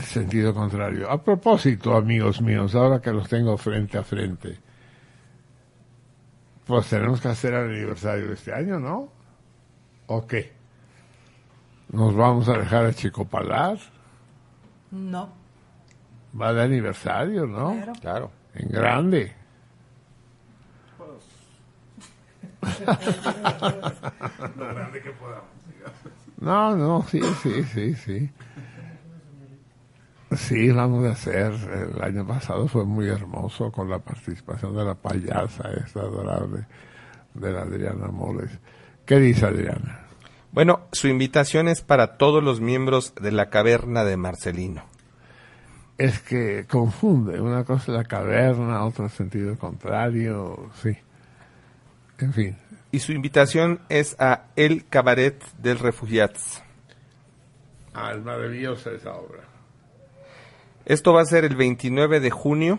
sentido contrario. A propósito, amigos míos, ahora que los tengo frente a frente, pues tenemos que hacer el aniversario de este año, ¿no? ¿O qué? ¿Nos vamos a dejar a Chicopalar? No. Va de aniversario, ¿no? Claro. Claro. En grande. Lo grande que podamos. digamos. No, no, sí, sí, sí, sí. Sí, vamos a hacer. El año pasado fue muy hermoso con la participación de la payasa esta adorable de la Adriana Moles. ¿Qué dice Adriana? Bueno, su invitación es para todos los miembros de la caverna de Marcelino. Es que confunde. Una cosa es la caverna, otra sentido contrario, sí. En fin. Y su invitación es a El Cabaret del Refugiats. Ah, es maravillosa esa obra. Esto va a ser el 29 de junio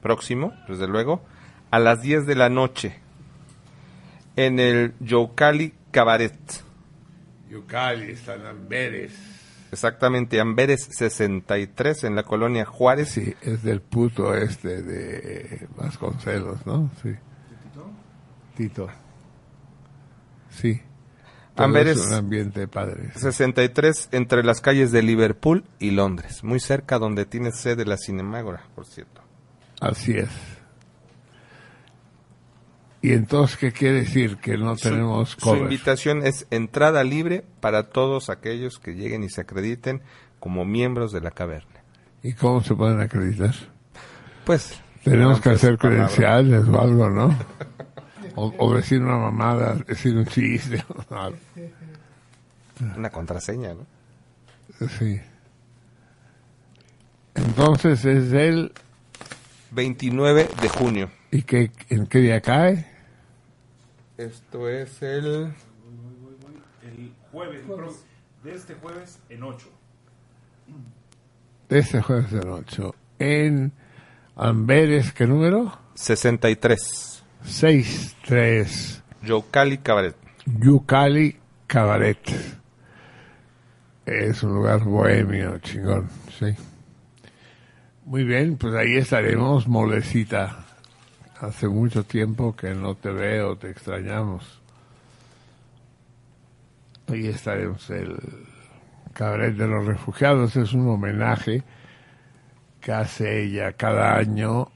próximo, desde luego, a las 10 de la noche en el Yocali Cabaret. Yucali, San Amberes. Exactamente, Amberes 63 en la colonia Juárez. Sí, es del puto este de Vasconcelos, ¿no? Sí. Tito. Sí. Todo Amberes- es un ambiente padre. 63 entre las calles de Liverpool y Londres, muy cerca donde tiene sede la Cinemágora, por cierto. Así es. ¿Y entonces qué quiere decir? Que no Su- tenemos su, cover. invitación es entrada libre para todos aquellos que lleguen y se acrediten como miembros de la caverna. ¿Y cómo se pueden acreditar? Pues Tenemos que Entonces, hacer palabra. credenciales o algo, ¿no? O, o decir una mamada, decir un chiste. una contraseña, ¿no? Sí. Entonces es el... 29 de junio. ¿Y qué, en qué día cae? Esto es el El jueves, pro- de este jueves en 8. Este jueves de 8. En Amberes, ¿qué número? 63. 6-3. Yocali Cabaret. Yucali Cabaret. Es un lugar bohemio, chingón, sí. Muy bien, pues ahí estaremos, molecita. Hace mucho tiempo que no te veo, te extrañamos. Hoy estaremos el Cabaret de los Refugiados. Es un homenaje que hace ella cada año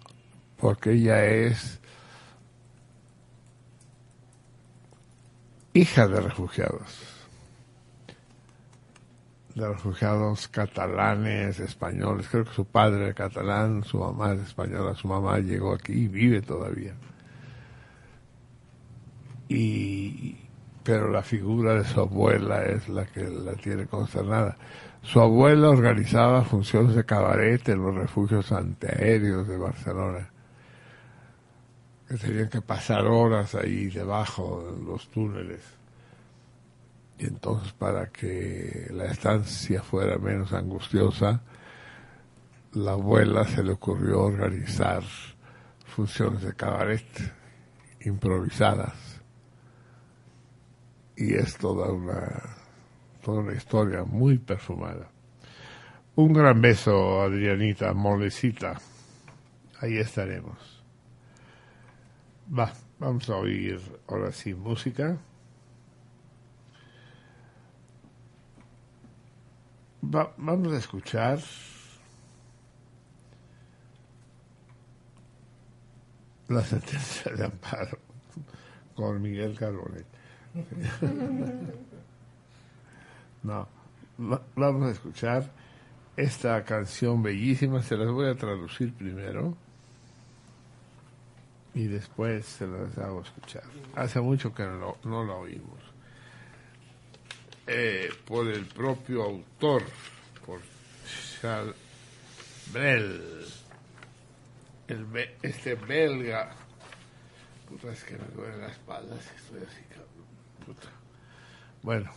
porque ella es hija de refugiados de refugiados catalanes, españoles. Creo que su padre era catalán, su mamá es española, su mamá llegó aquí y vive todavía. Y, pero la figura de su abuela es la que la tiene consternada. Su abuela organizaba funciones de cabaret en los refugios antiaéreos de Barcelona. Que tenían que pasar horas ahí debajo en los túneles y entonces para que la estancia fuera menos angustiosa, la abuela se le ocurrió organizar funciones de cabaret improvisadas. Y es toda una, toda una historia muy perfumada. Un gran beso, Adrianita, molecita. Ahí estaremos. Va, vamos a oír ahora sí música. Va- vamos a escuchar la sentencia de amparo con Miguel Carbonet. No, va- vamos a escuchar esta canción bellísima, se las voy a traducir primero y después se las hago escuchar. Hace mucho que no la oímos eh, por el propio autor, por Charles Brel, este belga. Puta, es que me duele la espalda, si estoy así, cabrón. Puta. Bueno,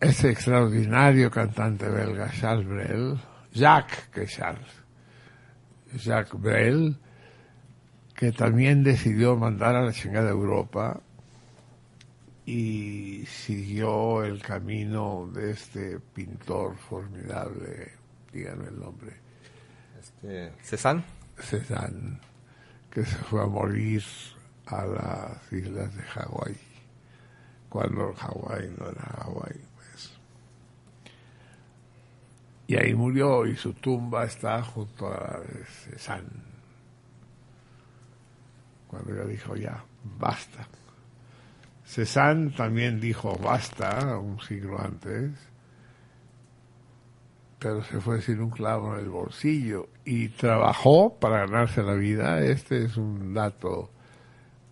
ese extraordinario cantante belga, Charles Brel, Jacques, que Charles, Jacques Brel, que también decidió mandar a la chingada Europa y siguió el camino de este pintor formidable, díganme el nombre, Este, Cézanne. Cézanne, que se fue a morir a las islas de Hawái, cuando Hawái no era Hawái. Pues. Y ahí murió y su tumba está junto a la de Cézanne. Cuando ya dijo, ya, basta. Cézanne también dijo basta un siglo antes, pero se fue sin un clavo en el bolsillo y trabajó para ganarse la vida. Este es un dato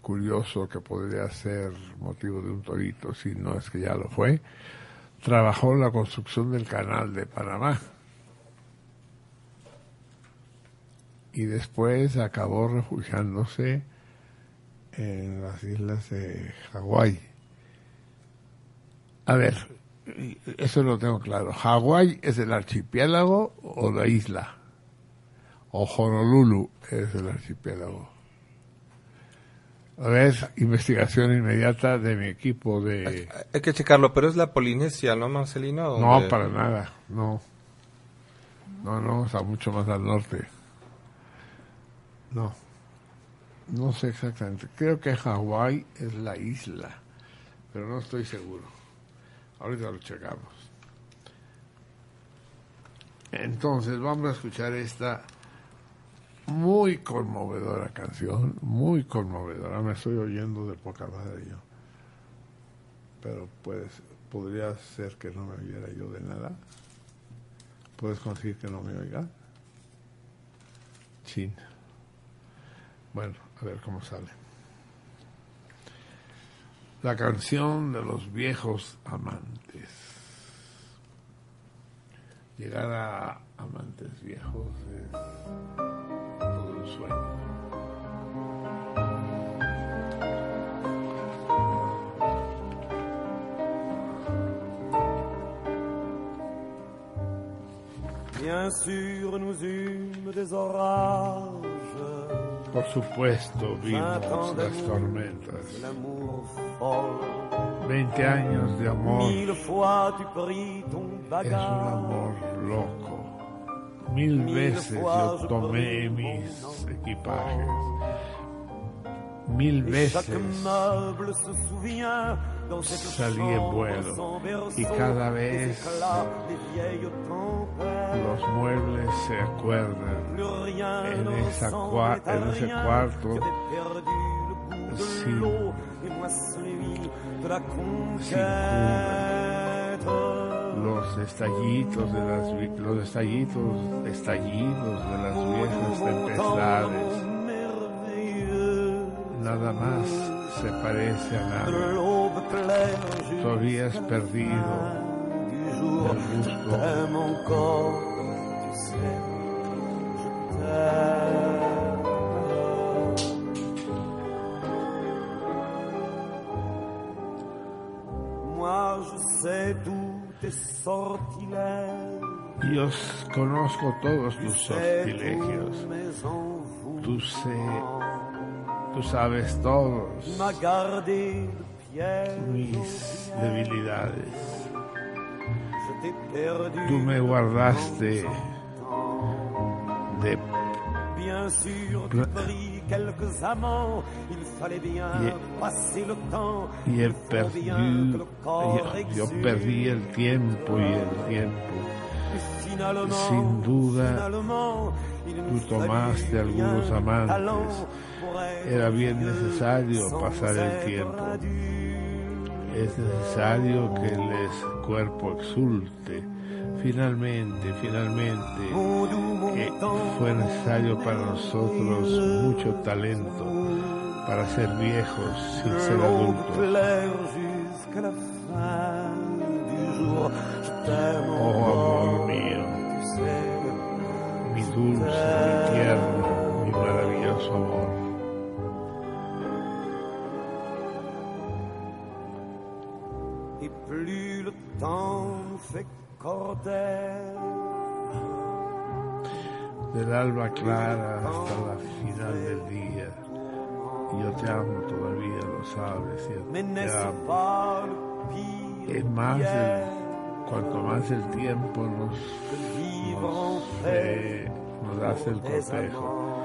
curioso que podría ser motivo de un torito, si no es que ya lo fue. Trabajó en la construcción del canal de Panamá y después acabó refugiándose en las islas de Hawái. A ver, eso lo tengo claro. ¿Hawái es el archipiélago o la isla? ¿O Honolulu es el archipiélago? A ver, investigación inmediata de mi equipo de... Hay que checarlo, pero es la Polinesia, ¿no, Marcelino? No, para nada, no. No, no, está mucho más al norte. No. No sé exactamente. Creo que Hawái es la isla, pero no estoy seguro. Ahorita lo checamos. Entonces, vamos a escuchar esta muy conmovedora canción, muy conmovedora. Me estoy oyendo de poca madre yo. Pero pues, podría ser que no me oyera yo de nada. ¿Puedes conseguir que no me oiga? Chin. Bueno, a ver cómo sale. La canción de los viejos amantes. Llegar a amantes viejos es todo un sueño. Bien sûr, nous eûmes des. Por supuesto, vimos las tormentas. l'amour folle. 20 años de amor es un amor loco. Mil veces yo tomé mis equipajes. Mil veces salí en vuelo. y cada vez los muebles se acuerdan. En, esa cua- en ese cuarto sin, sin los estallitos de las los estallitos estallidos de las viejas tempestades nada más se parece a nada todavía es perdido el gusto. Yo conozco todos tus sortilegios. mes envoûts. Tú, sabes todos mis debilidades. Perdu. Tú me guardaste de Bien sûr, tu pris quelques amants. Il fallait bien Y passer le temps. le corps yo, yo perdí el tiempo y el tiempo. Sin duda, tú tomaste algunos amantes. Era bien necesario pasar el tiempo. Es necesario que el cuerpo exulte. Finalmente, finalmente, eh, fue necesario para nosotros mucho talento para ser viejos sin ser adultos. Oh, amor mío, mi dulce, mi tierno, mi maravilloso amor. Et plus le temps fait cordaire, Del alba clara hasta la final del día. Yo te amo todavía, lo sabes, mais te amo. Es más, el- cuanto más el tiempo nos, nos, eh, nos hace el cortejo,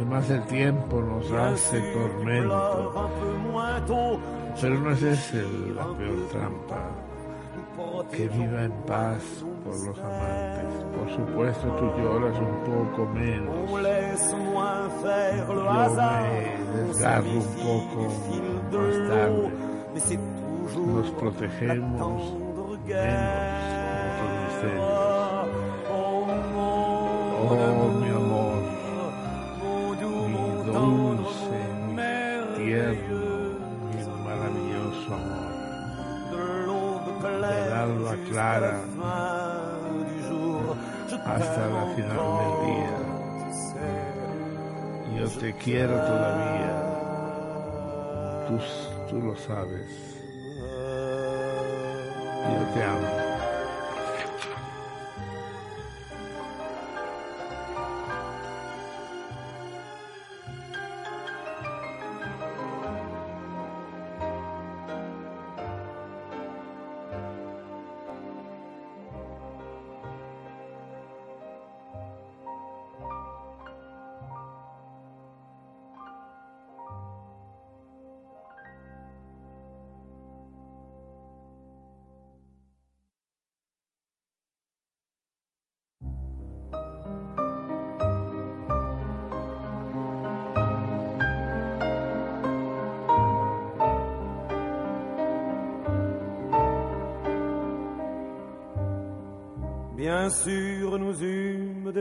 es más el tiempo nos hace tormento, pero no es el- la peor trampa, que viva en paz por los amantes. Por supuesto tú lloras un poco menos, yo me desgarro un poco más tarde, nos protegemos menos otros misterios. Oh mi amor, te quiero todavía, tú, tú lo sabes. Yo te amo.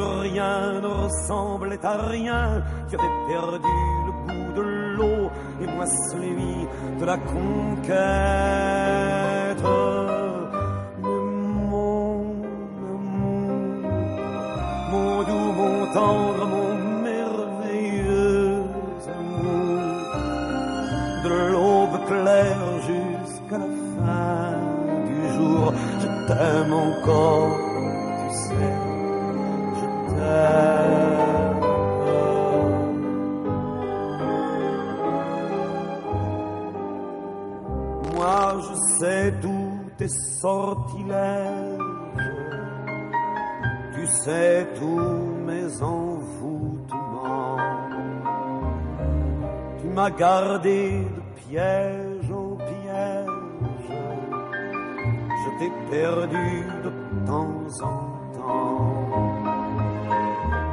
rien ne ressemblait à rien. Tu avais perdu le bout de l'eau et moi celui de la conquête. Mais mon amour, mon doux, mon tu sais tous mes envoûtements. Tu m'as gardé de piège en piège, je t'ai perdu de temps en temps.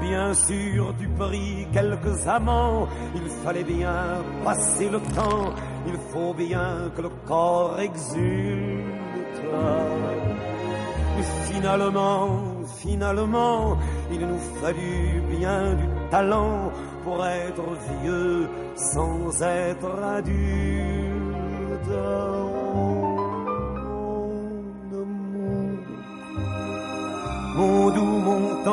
Bien sûr, tu pris quelques amants, il fallait bien passer le temps, il faut bien que le corps exulte. Finalement, finalement, il nous fallut bien du talent pour être vieux sans être adulte. Mon doux, mon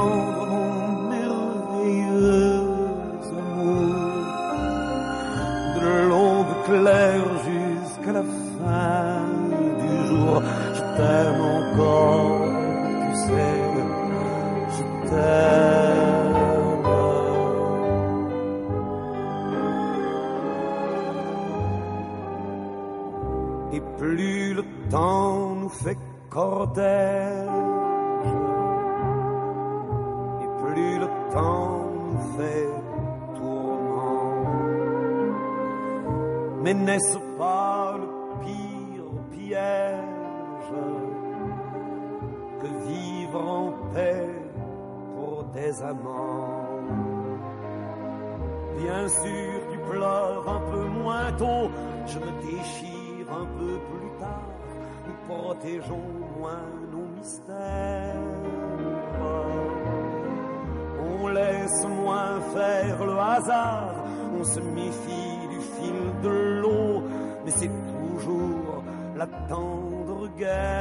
protégeons moins nos mystères. On laisse moins faire le hasard, on se méfie du fil de l'eau, mais c'est toujours la tendre guerre.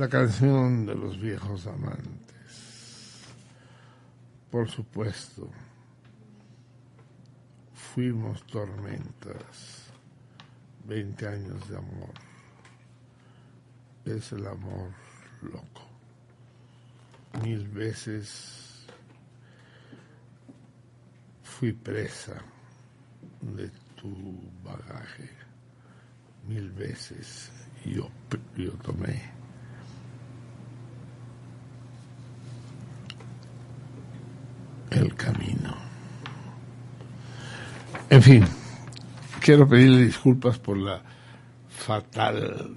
La canción de los viejos amantes. Por supuesto, fuimos tormentas, 20 años de amor. Es el amor loco. Mil veces fui presa de tu bagaje. Mil veces yo, yo tomé el camino. En fin, quiero pedirle disculpas por la fatal,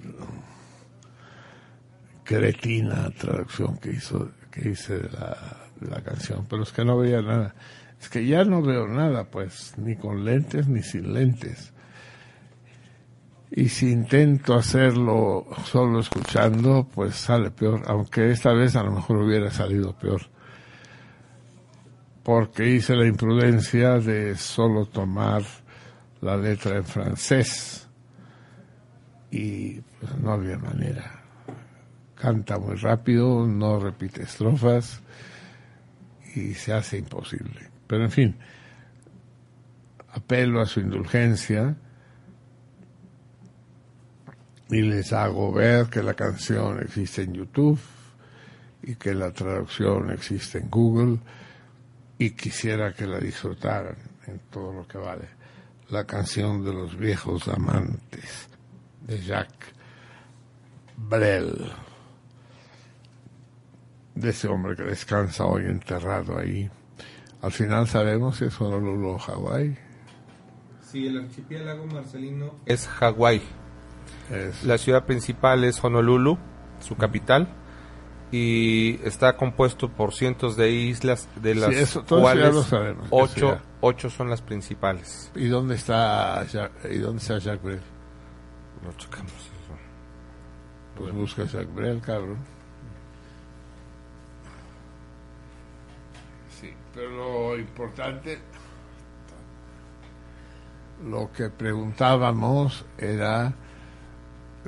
cretina traducción que hizo que hice de la, de la canción, pero es que no veía nada. Es que ya no veo nada, pues, ni con lentes ni sin lentes. Y si intento hacerlo solo escuchando, pues sale peor, aunque esta vez a lo mejor hubiera salido peor porque hice la imprudencia de solo tomar la letra en francés y pues, no había manera. Canta muy rápido, no repite estrofas y se hace imposible. Pero en fin, apelo a su indulgencia y les hago ver que la canción existe en YouTube y que la traducción existe en Google y quisiera que la disfrutaran en todo lo que vale. la canción de los viejos amantes de Jacques Brel, de ese hombre que descansa hoy enterrado ahí. Al final sabemos si es Honolulu o Hawái. Sí, el archipiélago marcelino es Hawái. La ciudad principal es Honolulu, su capital, y está compuesto por cientos de islas, de las Sí, eso- todo eso ya cuales lo sabemos, que ocho, sea. ocho son las principales. ¿Y dónde está Jacques, ¿y dónde está Jacques Brel? Lo checamos eso. Pues busca Jacques Brel, cabrón. Sí, pero lo importante, lo que preguntábamos era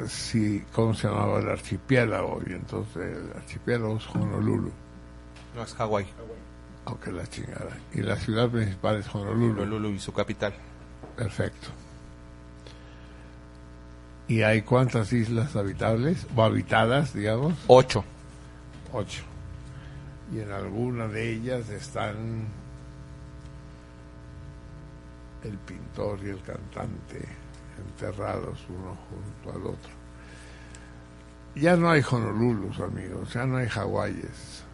si, ¿cómo se llamaba el archipiélago? Y entonces el archipiélago es Honolulu, No, es Hawái. aunque la chingada. Y la ciudad principal es Honolulu. Honolulu y su capital. Perfecto. ¿Y hay cuántas islas habitables o habitadas, digamos? Ocho. Ocho. Y en alguna de ellas están el pintor y el cantante enterrados uno junto al otro. Ya no hay Honolulus, amigos, ya no hay Hawáies.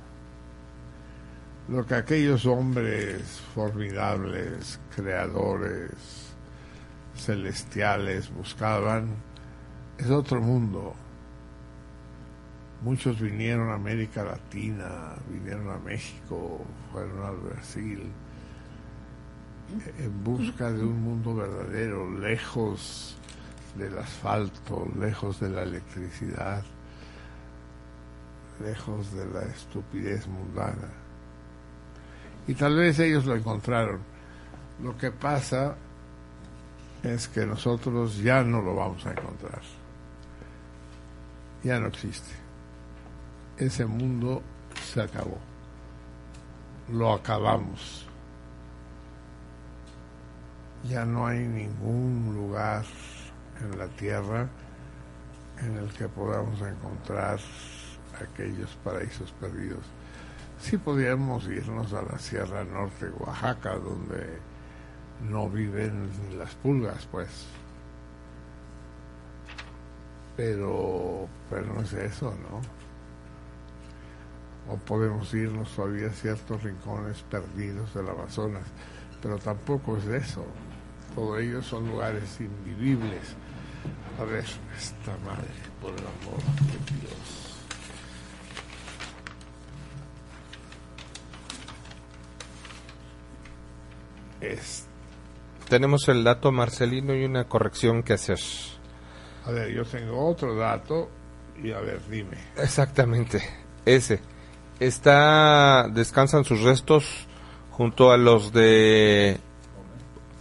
Lo que aquellos hombres formidables, creadores, celestiales buscaban es otro mundo. Muchos vinieron a América Latina, vinieron a México, fueron al Brasil, en busca de un mundo verdadero, lejos del asfalto, lejos de la electricidad, lejos de la estupidez mundana. Y tal vez ellos lo encontraron. Lo que pasa es que nosotros ya no lo vamos a encontrar. Ya no existe. Ese mundo se acabó. Lo acabamos. Ya no hay ningún lugar en la tierra en el que podamos encontrar aquellos paraísos perdidos. Sí podríamos irnos a la Sierra Norte Oaxaca, donde no viven ni las pulgas, pues. Pero, pero no es eso, ¿no? O podemos irnos todavía a ciertos rincones perdidos del Amazonas, pero tampoco es eso. Todos ellos son lugares invivibles. A ver, esta madre, por el amor de Dios. Es, Tenemos el dato marcelino y una corrección que hacer. a ver, yo tengo otro dato y a ver, dime. Exactamente, ese. Está, descansan sus restos junto a los de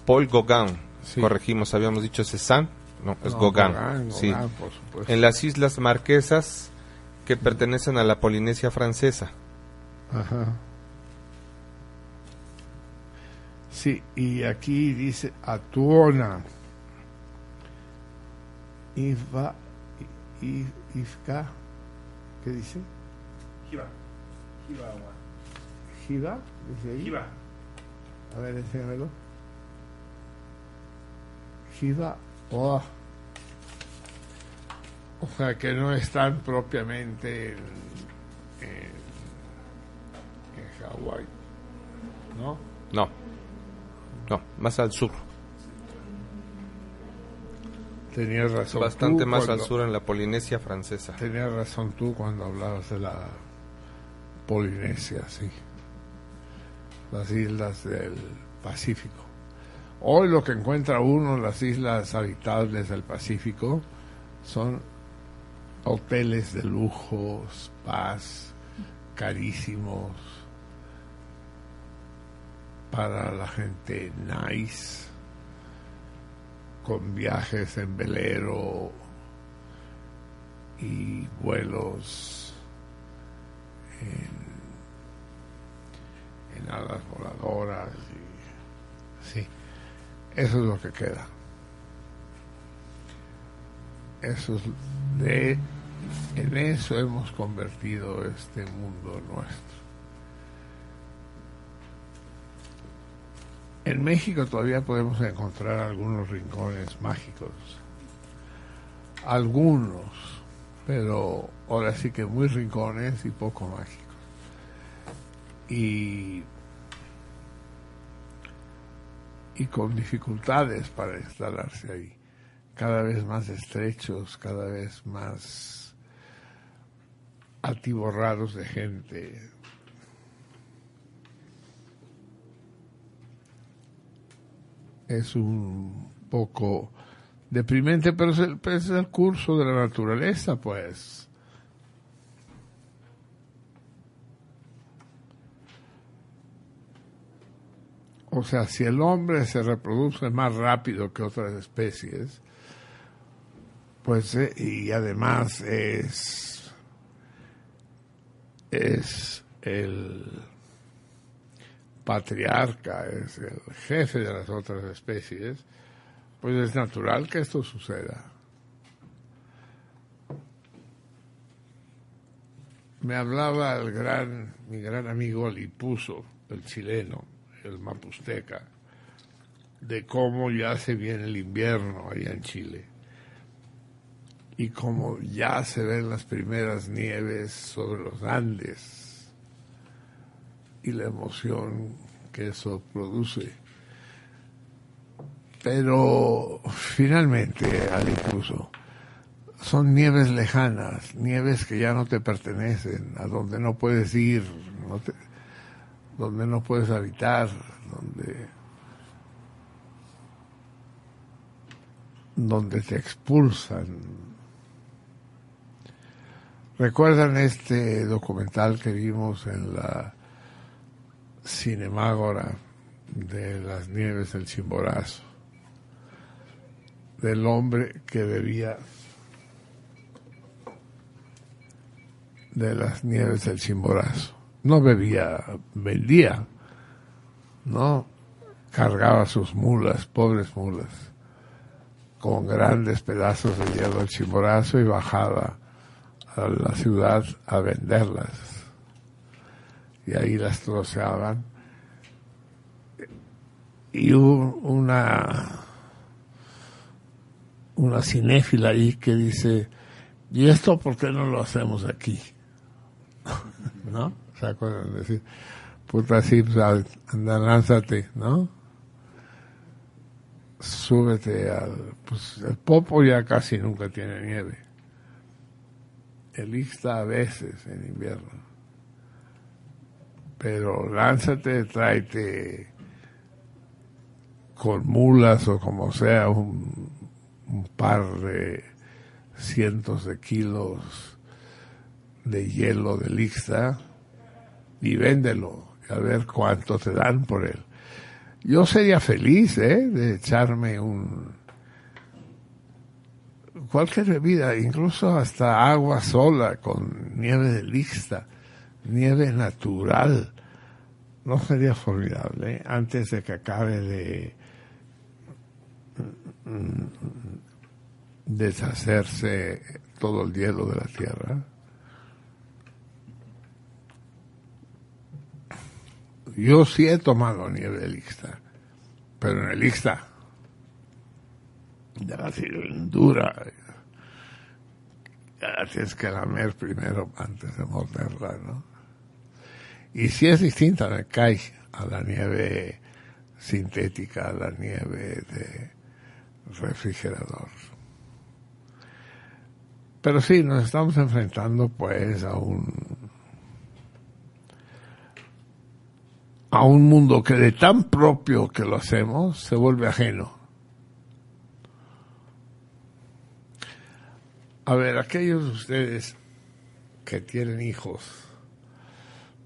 Paul Gauguin. Corregimos, habíamos dicho Cézanne, no, es No, Gauguin. Gauguin, sí. Gauguin, por supuesto. En las Islas Marquesas que pertenecen a la Polinesia francesa. Ajá. Sí, y aquí dice Atuona. Iva, I- Ifka, ¿qué dice? Jiva. Jiva, agua. Jiva, dice ahí. Jiva. A ver, enséñamelo. Oh. O sea, que no están propiamente en, en, en Hawái, ¿no? No, no, más al sur. Tenías razón. Bastante más cuando- al sur en la Polinesia francesa. Tenías razón tú cuando hablabas de la Polinesia, sí. Las islas del Pacífico. Hoy lo que encuentra uno en las islas habitables del Pacífico son hoteles de lujo, spas carísimos para la gente nice, con viajes en velero y vuelos en, en alas voladoras. Eso es lo que queda. Eso es de, en eso hemos convertido este mundo nuestro. En México todavía podemos encontrar algunos rincones mágicos. Algunos, pero ahora sí que muy rincones y poco mágicos. Y, y con dificultades para instalarse ahí. Cada vez más estrechos, cada vez más atiborrados de gente, es un poco deprimente, pero es el, es el curso de la naturaleza, pues. O sea, si el hombre se reproduce más rápido que otras especies, pues, eh, y además es, es el patriarca, es el jefe de las otras especies, pues es natural que esto suceda. Me hablaba el gran, mi gran amigo Lipuso, el chileno, el mapusteca, de cómo ya se viene el invierno allá en Chile y cómo ya se ven las primeras nieves sobre los Andes y la emoción que eso produce. Pero finalmente, incluso son nieves lejanas, nieves que ya no te pertenecen, a donde no puedes ir, no te- donde no puedes habitar, donde, donde te expulsan. ¿Recuerdan este documental que vimos en la Cinemágora de las nieves del Chimborazo? Del hombre que bebía de las nieves del Chimborazo. No bebía, vendía, ¿no? Cargaba sus mulas, pobres mulas, con grandes pedazos de hielo del Chimborazo y bajaba a la ciudad a venderlas. Y ahí las troceaban. Y hubo una, una cinéfila ahí que dice, ¿y esto por qué no lo hacemos aquí? ¿No? ¿Se acuerdan de decir? Puta, sí, pues, anda, lánzate, ¿no? Súbete al... Pues el Popo ya casi nunca tiene nieve. El Ixta a veces en invierno. Pero lánzate, tráete con mulas o como sea un, par de cientos de kilos de hielo de Ixta y véndelo a ver cuánto te dan por él. Yo sería feliz, ¿eh? De echarme un cualquier bebida, incluso hasta agua sola con nieve de lixta, nieve natural. ¿No sería formidable eh? antes de que acabe de mm, deshacerse todo el hielo de la Tierra? Yo sí he tomado nieve de lixta, pero en el lixta ya la tienen dura. La tienes que lamer primero antes de morderla, ¿no? Y si es distinta, me cae a la nieve sintética, a la nieve de refrigerador. Pero sí, nos estamos enfrentando pues a un a un mundo que de tan propio que lo hacemos se vuelve ajeno. A ver, aquellos de ustedes que tienen hijos,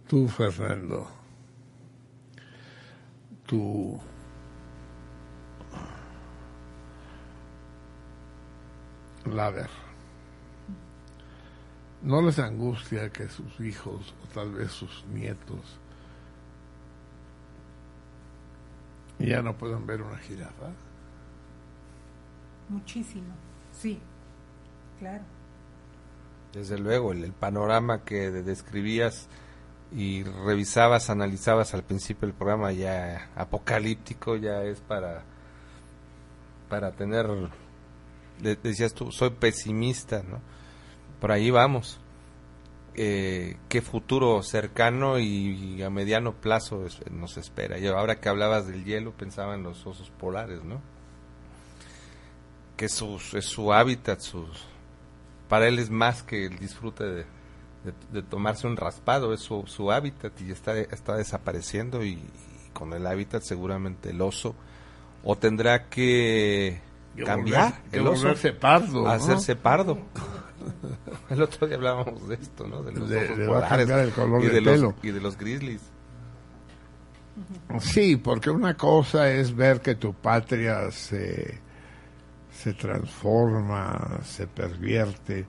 tú Fernando, tú Laver, ¿no les angustia que sus hijos o tal vez sus nietos ya no puedan ver una jirafa? Muchísimo, sí, claro. Desde luego, el, el panorama que de- describías y revisabas, analizabas al principio del programa ya apocalíptico, ya es para para tener de- decías tú, soy pesimista, ¿no? Por ahí vamos. Eh, ¿Qué futuro cercano y, a mediano plazo es- nos espera? Y ahora que hablabas del hielo, pensaba en los osos polares, ¿no? Que su, es su hábitat, sus, para él es más que el disfrute de, de- de tomarse un raspado, es su, su hábitat y está, está desapareciendo y, y con el hábitat seguramente el oso o tendrá que cambiar volver- el oso volverse pardo, ¿no? hacerse pardo el otro día hablábamos de esto no de los Le- osos le va a polares cambiar el color y de los pelo. y de los grizzlies Sí, porque una cosa es ver que tu patria se, se transforma, se pervierte,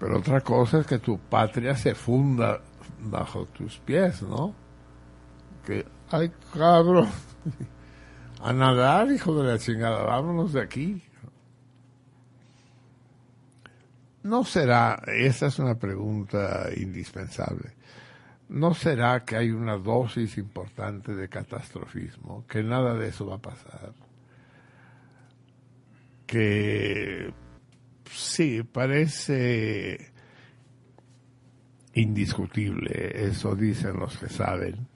pero otra cosa es que tu patria se funda bajo tus pies, ¿no? Que, ay, cabrón, a nadar, hijo de la chingada, vámonos de aquí. No será, esa es una pregunta indispensable. ¿No será que hay una dosis importante de catastrofismo? Que nada de eso va a pasar. Que sí, parece indiscutible, eso dicen los que saben,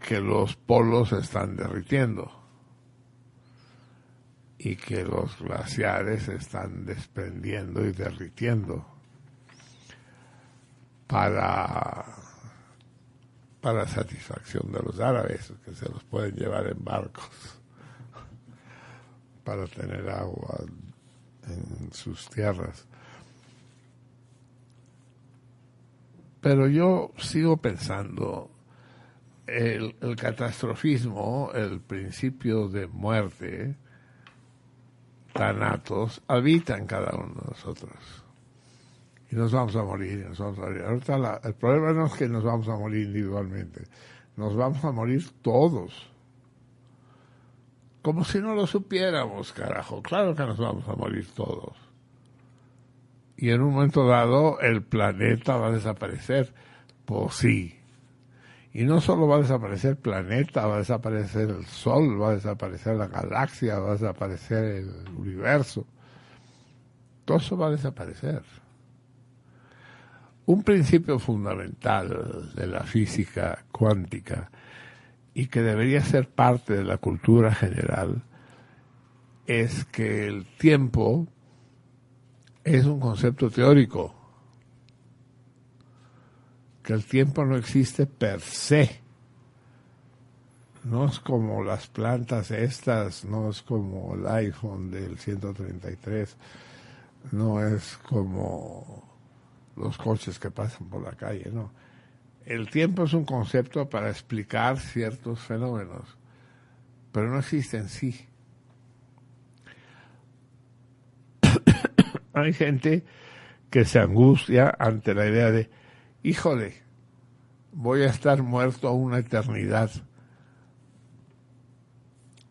que los polos están derritiendo y que los glaciares están desprendiendo y derritiendo. Para para satisfacción de los árabes que se los pueden llevar en barcos para tener agua en sus tierras. Pero yo sigo pensando el, el catastrofismo el principio de muerte tanatos habita en cada uno de nosotros y nos vamos a morir, nos vamos a morir. Ahorita la- el problema no es que nos vamos a morir individualmente, nos vamos a morir todos. Como si no lo supiéramos, carajo. Claro que nos vamos a morir todos. Y en un momento dado el planeta va a desaparecer. Pues sí. Y no solo va a desaparecer el planeta, va a desaparecer el Sol, va a desaparecer la galaxia, va a desaparecer el universo. Todo eso va a desaparecer. Un principio fundamental de la física cuántica y que debería ser parte de la cultura general es que el tiempo es un concepto teórico, el tiempo no existe per se, no es como las plantas estas, no es como el iPhone del 133, no es como los coches que pasan por la calle, no. El tiempo es un concepto para explicar ciertos fenómenos, pero no existe en sí. Hay gente que se angustia ante la idea de, híjole, voy a estar muerto una eternidad.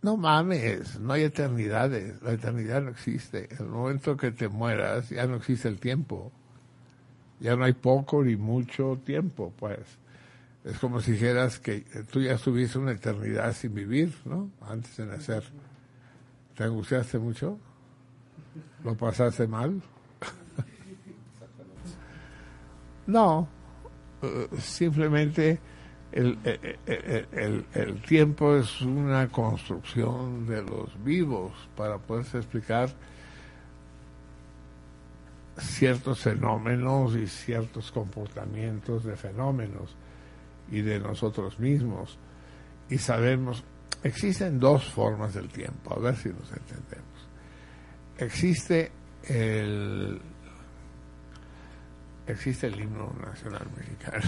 No mames, no hay eternidades, la eternidad no existe. El momento que te mueras ya no existe el tiempo. Ya no hay poco ni mucho tiempo, pues. Es como si dijeras que tú ya estuviste una eternidad sin vivir, ¿no? Antes de nacer. ¿Te angustiaste mucho? ¿Lo pasaste mal? no, simplemente el, el- el- el- el tiempo es una construcción de los vivos para poderse explicar ciertos fenómenos y ciertos comportamientos de fenómenos y de nosotros mismos. Y sabemos, existen dos formas del tiempo, a ver si nos entendemos. Existe el existe el himno nacional mexicano.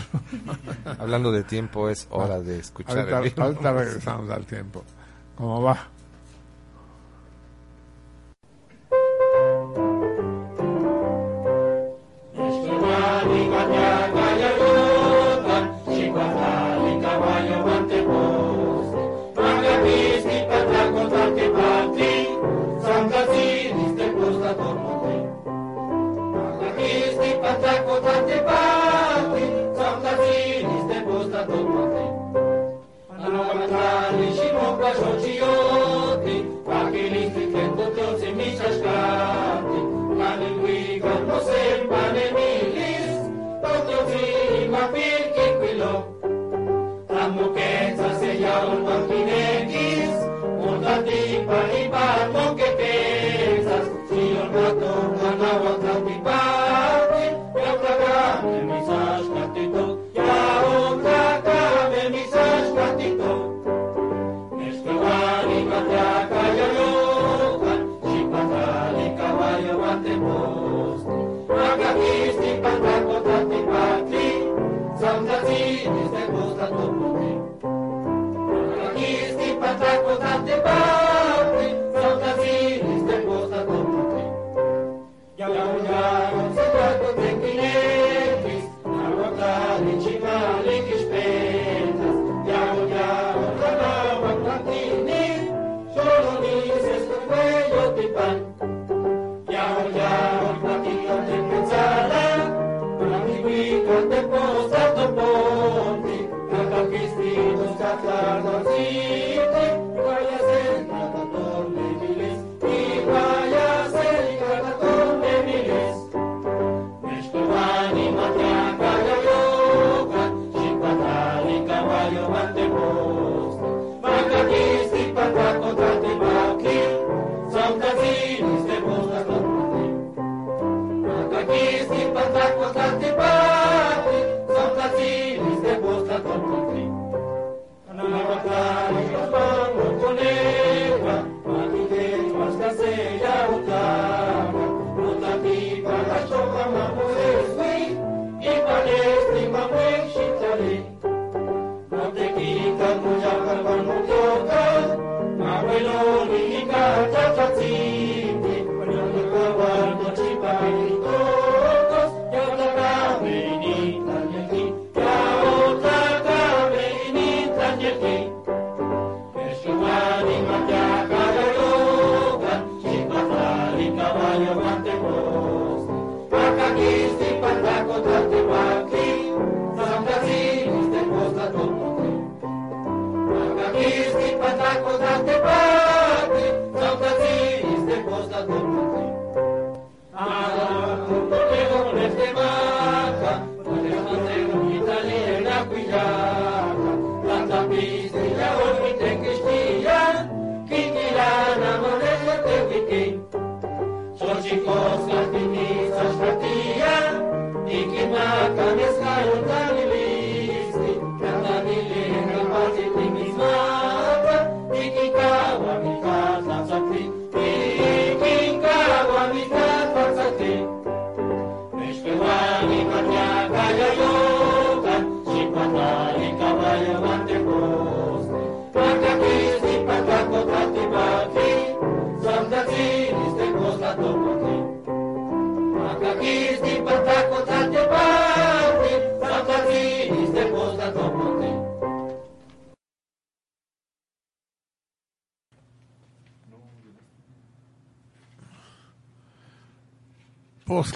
Hablando de tiempo, es hora de escuchar Ahorita, el himno. ahorita regresamos al tiempo. ¿Cómo va? I'll be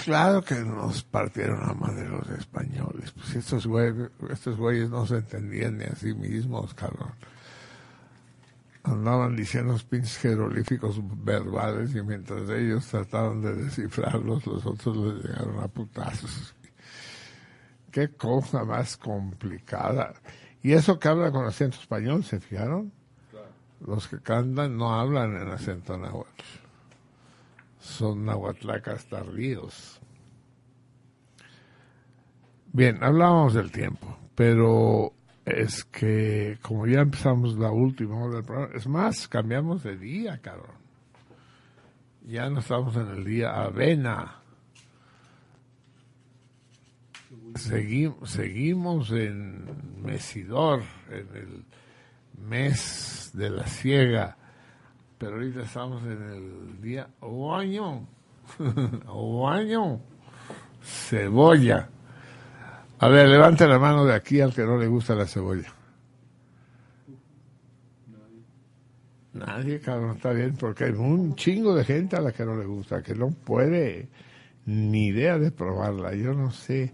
claro que nos partieron a madre los españoles. Pues estos güeyes, estos güeyes no se entendían ni a sí mismos, cabrón. Andaban diciendo los pinches jeroglíficos verbales y mientras ellos trataban de descifrarlos, los otros les llegaron a putazos. Qué cosa más complicada. Y eso que habla con acento español, ¿se fijaron? Los que cantan no hablan en acento náhuatl son nahuatlacas tardíos. Bien, hablábamos del tiempo, pero es que como ya empezamos la última hora del programa, es más, cambiamos de día, cabrón. Ya no estamos en el día avena. Seguimos, seguimos en Mesidor, en el mes de la ciega pero ahorita estamos en el día oaño, oaño, cebolla. A ver, levante la mano de aquí al que no le gusta la cebolla. Nadie, cabrón, está bien, porque hay un chingo de gente a la que no le gusta, que no puede ni idea de probarla. Yo no sé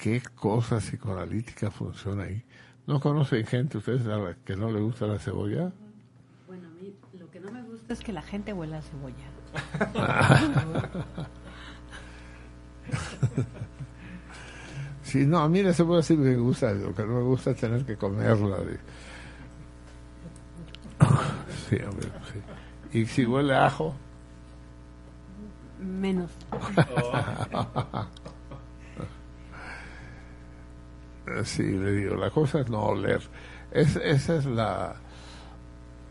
qué cosa psicoanalítica funciona ahí. ¿No conocen gente ustedes a la que no le gusta la cebolla? Bueno, a mí lo que no me gusta es que la gente huela a cebolla. Sí, no, a mí la cebolla sí me gusta, lo que no me gusta es tener que comerla. Sí, hombre, sí. Y si huele a ajo, Menos. sí, le digo, la cosa es no oler. Es, esa es la,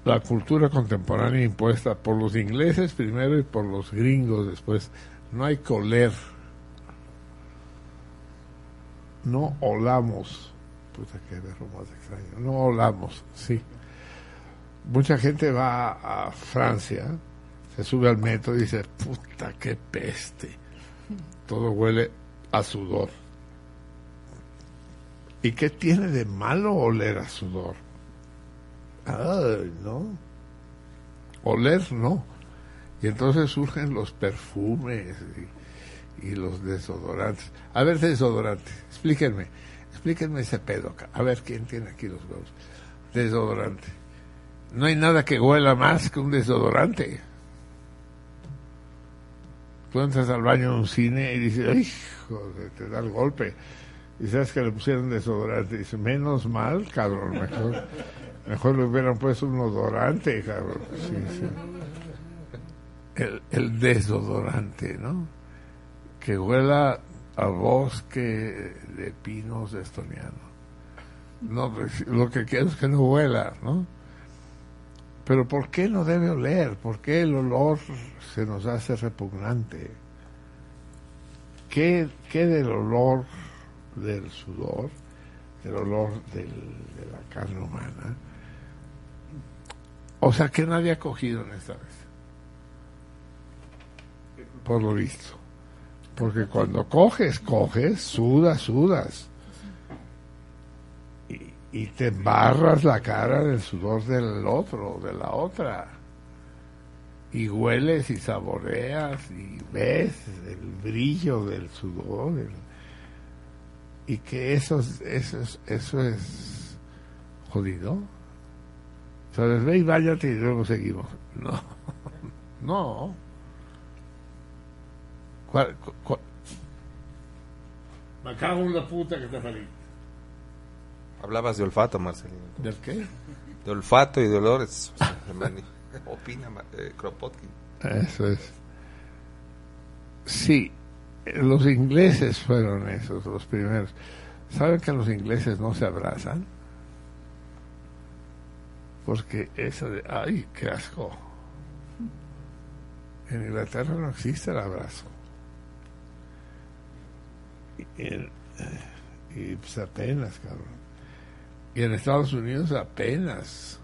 la cultura contemporánea impuesta por los ingleses primero y por los gringos después. No hay que oler. No olamos. Puta, qué verbo extraño. No olamos, sí. Mucha gente va a Francia, se sube al metro y dice, puta, qué peste. Todo huele a sudor. ¿Y qué tiene de malo oler a sudor? Ay, no. Oler no. Y entonces surgen los perfumes y, los desodorantes. A ver, desodorante, explíquenme, explíquenme ese pedo. A ver, ¿quién tiene aquí los huevos? Desodorante. No hay nada que huela más que un desodorante. Tú entras al baño de un cine y dices, ¡ay, joder, te da el golpe! Y sabes que le pusieron desodorante. Y dice, menos mal, cabrón, mejor, mejor le hubieran puesto un odorante, cabrón. El, el desodorante, ¿no? Que huela a bosque de pinos estonianos. No, pues, lo que quiero es que no huela, ¿no? Pero ¿por qué no debe oler? ¿Por qué el olor se nos hace repugnante? ¿Qué, qué del olor del sudor, del olor de la carne humana? O sea, que nadie ha cogido en esta vez. Por lo visto. Porque cuando coges, coges, sudas, sudas. Y, te embarras la cara del sudor del otro, de la otra. Y hueles y saboreas y ves el brillo del sudor. y que eso, es- eso, es, eso es jodido. ¿Sabes? Ve y váyate y luego seguimos. No. No. ¿Cuál, cu- cuál? Me cago en la puta que te salí. Hablabas de olfato, Marcelino. ¿Del qué? De olfato y de olores. Opina eh, Kropotkin. Eso es. Sí, los ingleses fueron esos, los primeros. ¿Saben que los ingleses no se abrazan? Porque eso de, ay, qué asco. En Inglaterra no existe el abrazo. Y, en- y, pues apenas, cabrón. Y en Estados Unidos apenas.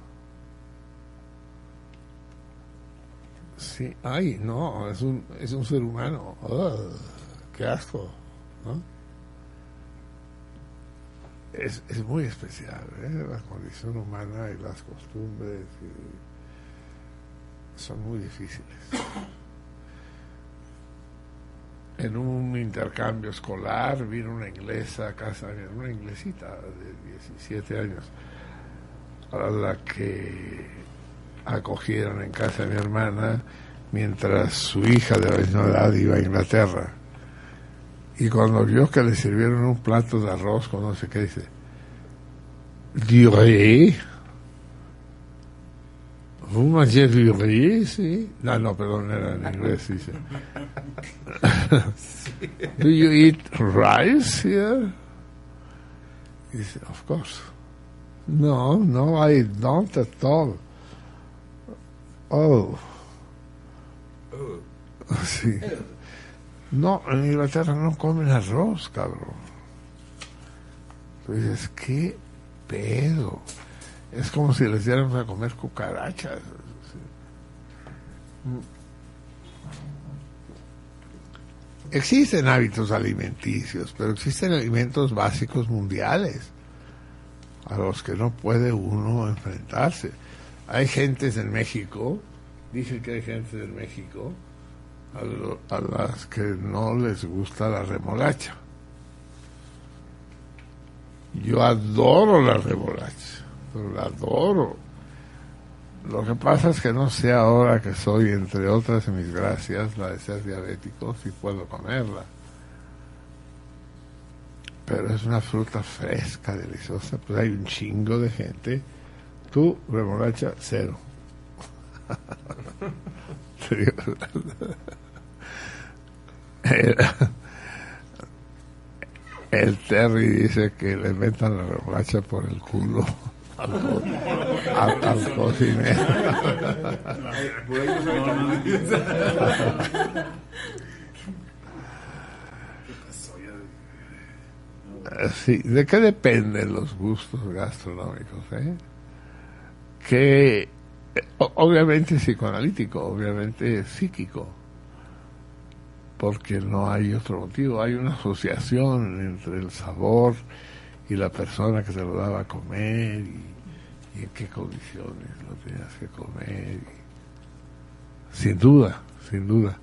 Sí, ay, no, es un, es un ser humano. Ugh, qué asco, ¿no? Es, es muy especial, ¿eh? La condición humana y las costumbres son muy difíciles. En un intercambio escolar vino una inglesa a casa, una inglesita de 17 años, a la que acogieron en casa de mi hermana mientras su hija de la misma edad iba a Inglaterra. Y cuando vio que le sirvieron un plato de arroz con no sé qué, dice, du riz. ¿Vous mangez du riz? Sí. No, no, perdón, era en inglés, dice. Do you eat rice here? Dice, of course. No, no, I don't at all. Oh. Sí. No, en Inglaterra no comen arroz, cabrón. Tú dices, ¿qué pedo? Es como si les diéramos a comer cucarachas. Existen hábitos alimenticios, pero existen alimentos básicos mundiales a los que no puede uno enfrentarse. Hay gentes en México, dicen que hay gente en México a, lo- a las que no les gusta la remolacha. Yo adoro la remolacha, pero la adoro. Lo que pasa es que no sé ahora que soy, entre otras mis gracias, la de ser diabético, si puedo comerla. Pero es una fruta fresca, deliciosa, pues hay un chingo de gente. Tú, remolacha, cero. El, Terry dice que le metan la remolacha por el culo al, co- al- cocinero. ¿de qué dependen los gustos gastronómicos? Eh? Que obviamente psicoanalítico, obviamente psíquico, porque no hay otro motivo, hay una asociación entre el sabor y la persona que se lo daba a comer y, y en qué condiciones lo tenías que comer. y- sin duda, sin duda.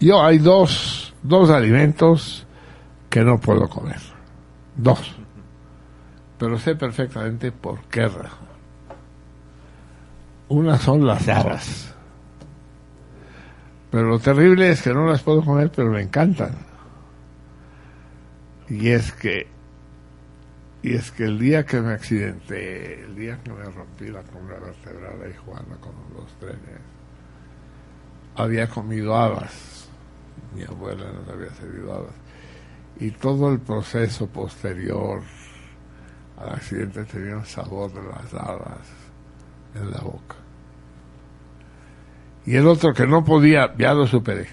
Yo hay dos, dos alimentos que no puedo comer. Dos. Pero sé perfectamente por qué razón. Una son las habas. Pero lo terrible es que no las puedo comer, pero me encantan. Y es que y es que el día que me accidenté, el día que me rompí la columna vertebral ahí jugando con los trenes, había comido habas. Mi abuela nos había servido habas. Y todo el proceso posterior al accidente tenía un sabor de las habas en la boca. Y el otro que no podía, ya lo superé,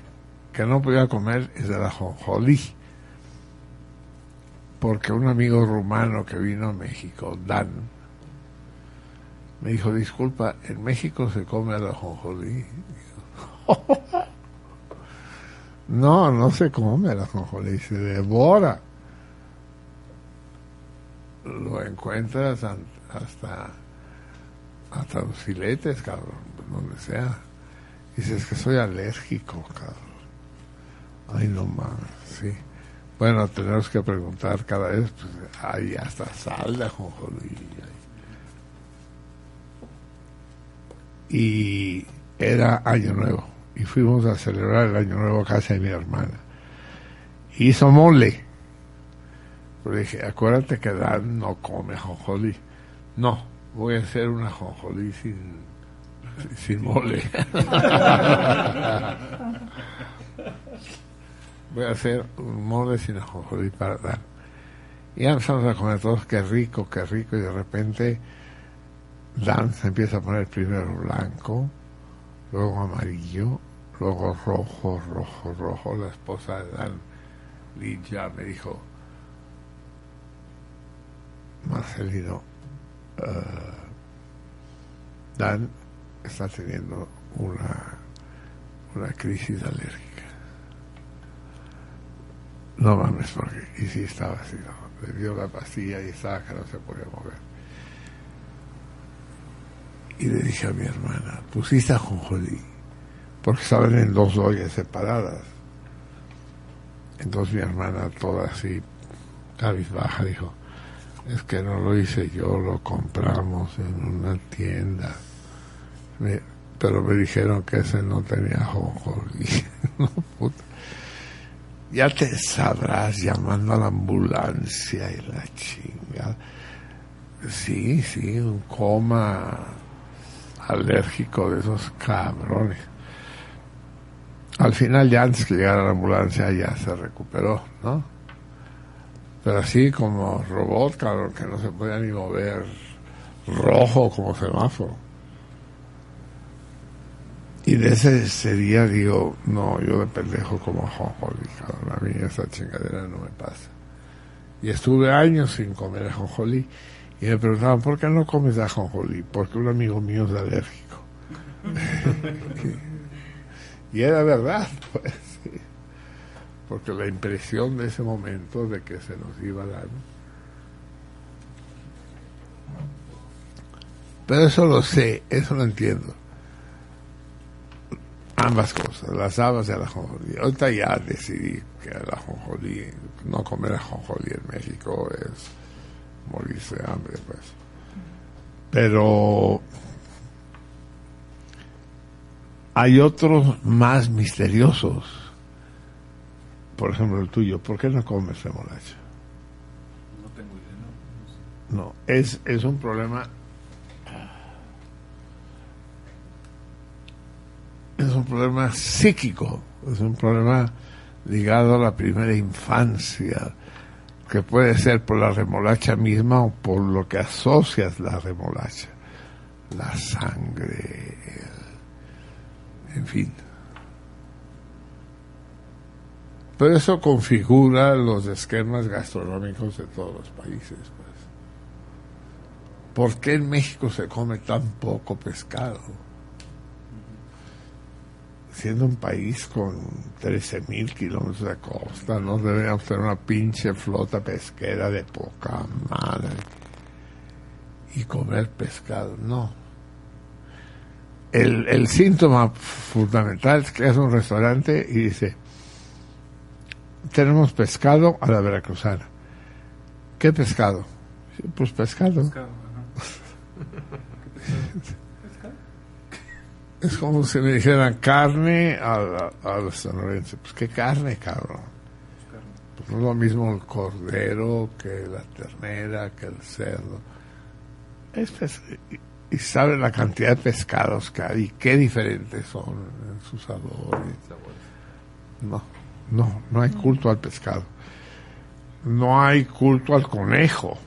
que no podía comer es el ajonjolí. Porque un amigo rumano que vino a México, Dan, me dijo, disculpa, en México se come el ajonjolí. no, no se come el ajonjolí, se devora. Lo encuentras hasta, hasta los filetes, cabrón, donde sea. Dices que soy alérgico, cabrón. Ay, no mames, sí. Bueno, tenemos que preguntar cada vez, pues, hay hasta sal de. Y era Año Nuevo. Y fuimos a celebrar el Año Nuevo a casa de mi hermana. Hizo mole. Pero dije, acuérdate que Dan no come ajonjolí. No, voy a hacer una ajonjolí sin, sin mole. voy a hacer un mole sin ajonjolí para Dan. Y empezamos a comer todos, qué rico, qué rico, y de repente Dan se empieza a poner primero blanco, luego amarillo, luego rojo, rojo, rojo. La esposa de Dan, Lidia, me dijo, Marcelino, eh, Dan está teniendo una, una crisis alérgica. No mames, porque, y sí estaba así, ¿no? le dio la pastilla y estaba que no se podía mover. Y le dije a mi hermana, pusiste a Jonjolí, porque estaban en dos ollas separadas. Entonces mi hermana, toda así, cabizbaja, dijo, es que no lo hice yo, lo compramos en una tienda. Pero me dijeron que ese no tenía jonjolí. no, puta. Ya te sabrás llamando a la ambulancia y la chinga. Sí, sí, un coma alérgico de esos cabrones. Al final, ya antes que llegara la ambulancia, ya se recuperó, ¿no? Pero así como robot, cabrón, que no se podía ni mover, rojo como semáforo. Y de ese, ese día digo, no, yo de pendejo como jonjolí, a mí esa chingadera no me pasa. Y estuve años sin comer ajonjolí. Y me preguntaban, ¿por qué no comes ajonjolí? Porque un amigo mío es alérgico. y era verdad, pues. sí. Porque la impresión de ese momento de que se nos iba a dar. Pero eso lo sé, eso lo entiendo. Ambas cosas, las habas y el ajonjolí. Ahorita ya decidí que el ajonjolí, no comer ajonjolí en México es morirse de hambre, pues. Pero hay otros más misteriosos. Por ejemplo, el tuyo. ¿Por qué no comes remolacha? No tengo idea, ¿no? No, es, es un problema. Es un problema psíquico, es un problema ligado a la primera infancia, que puede ser por la remolacha misma o por lo que asocias la remolacha, la sangre, en fin. Pero eso configura los esquemas gastronómicos de todos los países. Pues. ¿Por qué en México se come tan poco pescado? Siendo un país con 13.000 kilómetros de costa, no deberíamos tener una pinche flota pesquera de poca madre. Y comer pescado, no. El, el síntoma fundamental es que es un restaurante y dice, tenemos pescado a la veracruzana. ¿Qué pescado? Pues pescado. Es como si me dijeran carne a, la- a los sonorenses. Pues qué carne, cabrón. Pues no es lo mismo el cordero que la ternera, que el cerdo. Es pes- y, y sabe la cantidad de pescados que hay, qué diferentes son en sus sabores. No, no, no hay culto al pescado. No hay culto al conejo.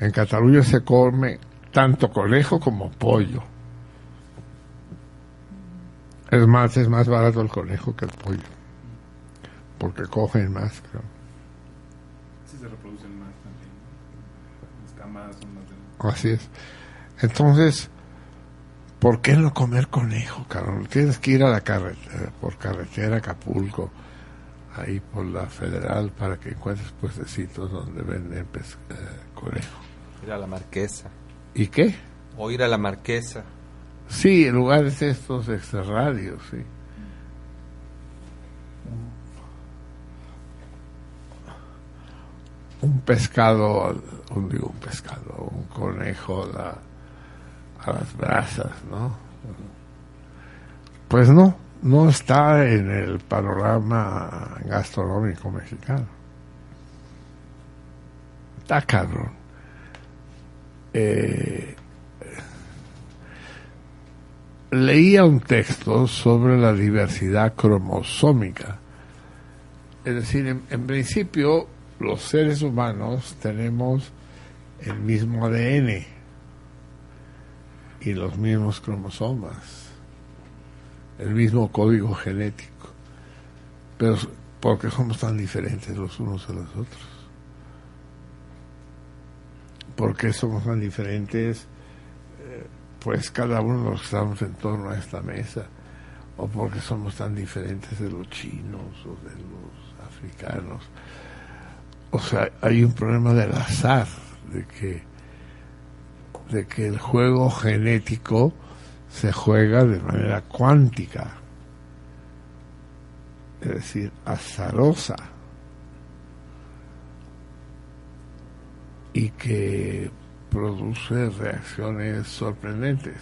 En Cataluña se come tanto conejo como pollo. Es más, es más barato el conejo que el pollo. Porque cogen más, creo. Sí se reproducen más también. Las camadas son más de... Así es. Entonces, ¿por qué no comer conejo, cabrón? Tienes que ir a la carretera, por carretera a Acapulco, ahí por la federal, para que encuentres puestecitos donde venden pes- eh, conejo. Ir a la marquesa. ¿Y qué? O ir a la marquesa. Sí, en lugares estos extrarradios, sí. Un pescado, un, digo un pescado, un conejo a las brasas, ¿no? Pues no, no está en el panorama gastronómico mexicano. Está cabrón. Eh, leía un texto sobre la diversidad cromosómica. Es decir, en, principio los seres humanos tenemos el mismo ADN y los mismos cromosomas, el mismo código genético. Pero ¿por qué somos tan diferentes los unos de los otros? ¿Por qué somos tan diferentes? Pues cada uno de los que estamos en torno a esta mesa, o porque somos tan diferentes de los chinos o de los africanos. O sea, hay un problema del azar, de que, de que el juego genético se juega de manera cuántica, es decir, azarosa, y que produce reacciones sorprendentes.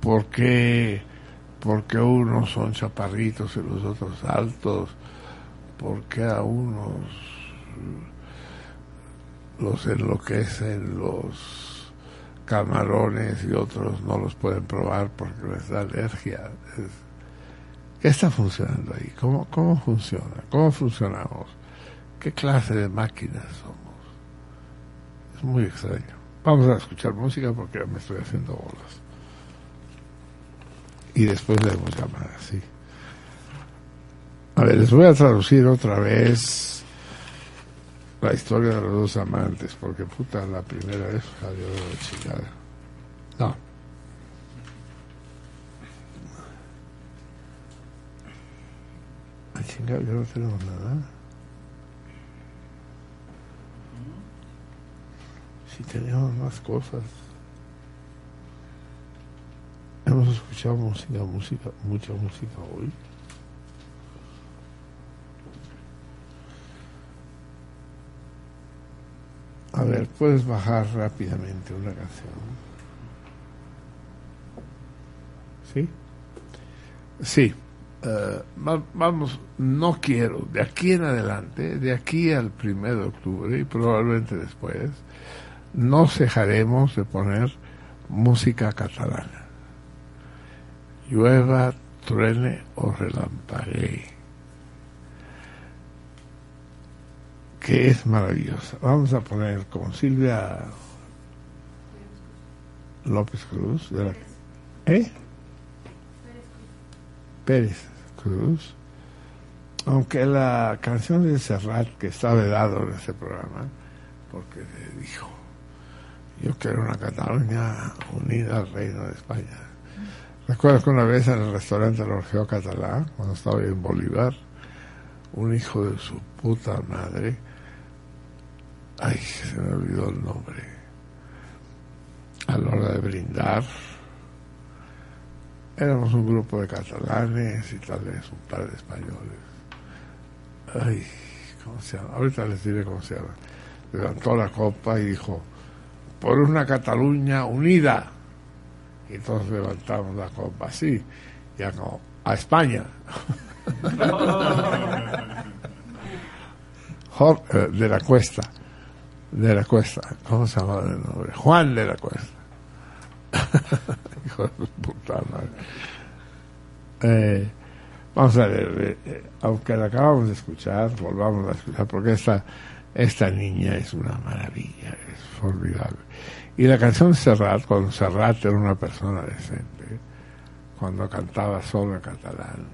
¿Por qué, por qué unos son chaparritos y los otros altos? ¿Por qué a unos los enloquecen los camarones y otros no los pueden probar porque les da alergia? ¿Qué está funcionando ahí? ¿Cómo, cómo funciona? ¿Cómo funcionamos? ¿Qué clase de máquinas somos? Es muy extraño. Vamos a escuchar música porque me estoy haciendo bolas. Y después leemos llamadas, sí. A ver, les voy a traducir otra vez la historia de los dos amantes, porque puta, la primera vez salió de chingada. No. La chingada, ya no tenemos nada. Si teníamos más cosas. Hemos escuchado música, música, mucha música hoy. A ver, puedes bajar rápidamente una canción. ¿Sí? Sí. Eh, va- vamos, no quiero, de aquí en adelante, de aquí al primero de octubre y probablemente después, no cejaremos de poner música catalana. Llueva, truene o relampaguee. Que es maravillosa. Vamos a poner con Silvia López Cruz. De la, ¿Eh? Pérez Cruz. Aunque la canción de Serrat, que está vedado en ese programa, porque le dijo, yo quiero una Cataluña unida al Reino de España. Recuerdo que una vez en el restaurante Orfeo Catalán, cuando estaba en Bolívar, un hijo de su puta madre, ay, se me olvidó el nombre, a la hora de brindar, éramos un grupo de catalanes y tal vez un par de españoles. Ay, ¿cómo se llama? Ahorita les diré cómo se llama. Levantó la copa y dijo, por una Cataluña unida. Y todos levantamos la copa así, ya como, a España. Eh, de la Cuesta. de la Cuesta. ¿Cómo se llamaba el nombre? Juan de la Cuesta. Hijo de puta madre. Eh, vamos a ver, eh, aunque la acabamos de escuchar, volvamos a escuchar, porque esta, esta niña es una maravilla, es formidable. Y la canción Serrat, cuando Serrat era una persona decente, cuando cantaba solo en catalán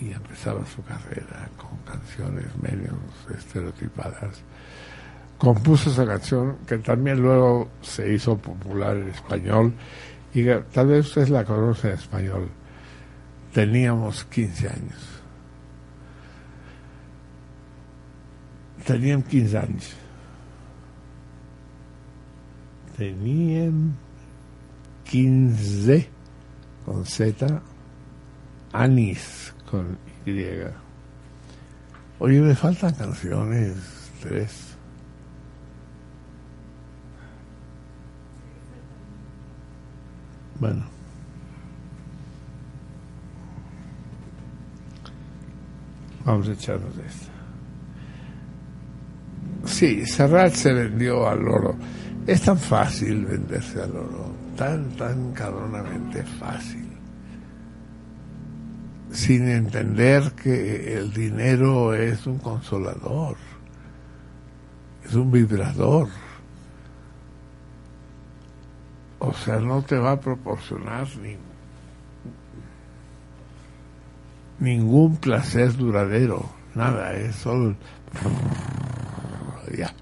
y empezaba su carrera con canciones menos estereotipadas, compuso esa canción que también luego se hizo popular en español y tal vez ustedes la conocen en español. Teníamos 15 años. Tenían 15 años. Tenían 15 con Z, anis con Y. Oye, me faltan canciones, tres. Bueno. Vamos a echarnos de esta. Sí, Serrat se vendió al oro. Es tan fácil venderse al oro, tan, tan cabronamente fácil. Sin entender que el dinero es un consolador, es un vibrador. O sea, no te va a proporcionar ni, ningún placer duradero, nada, es solo ya.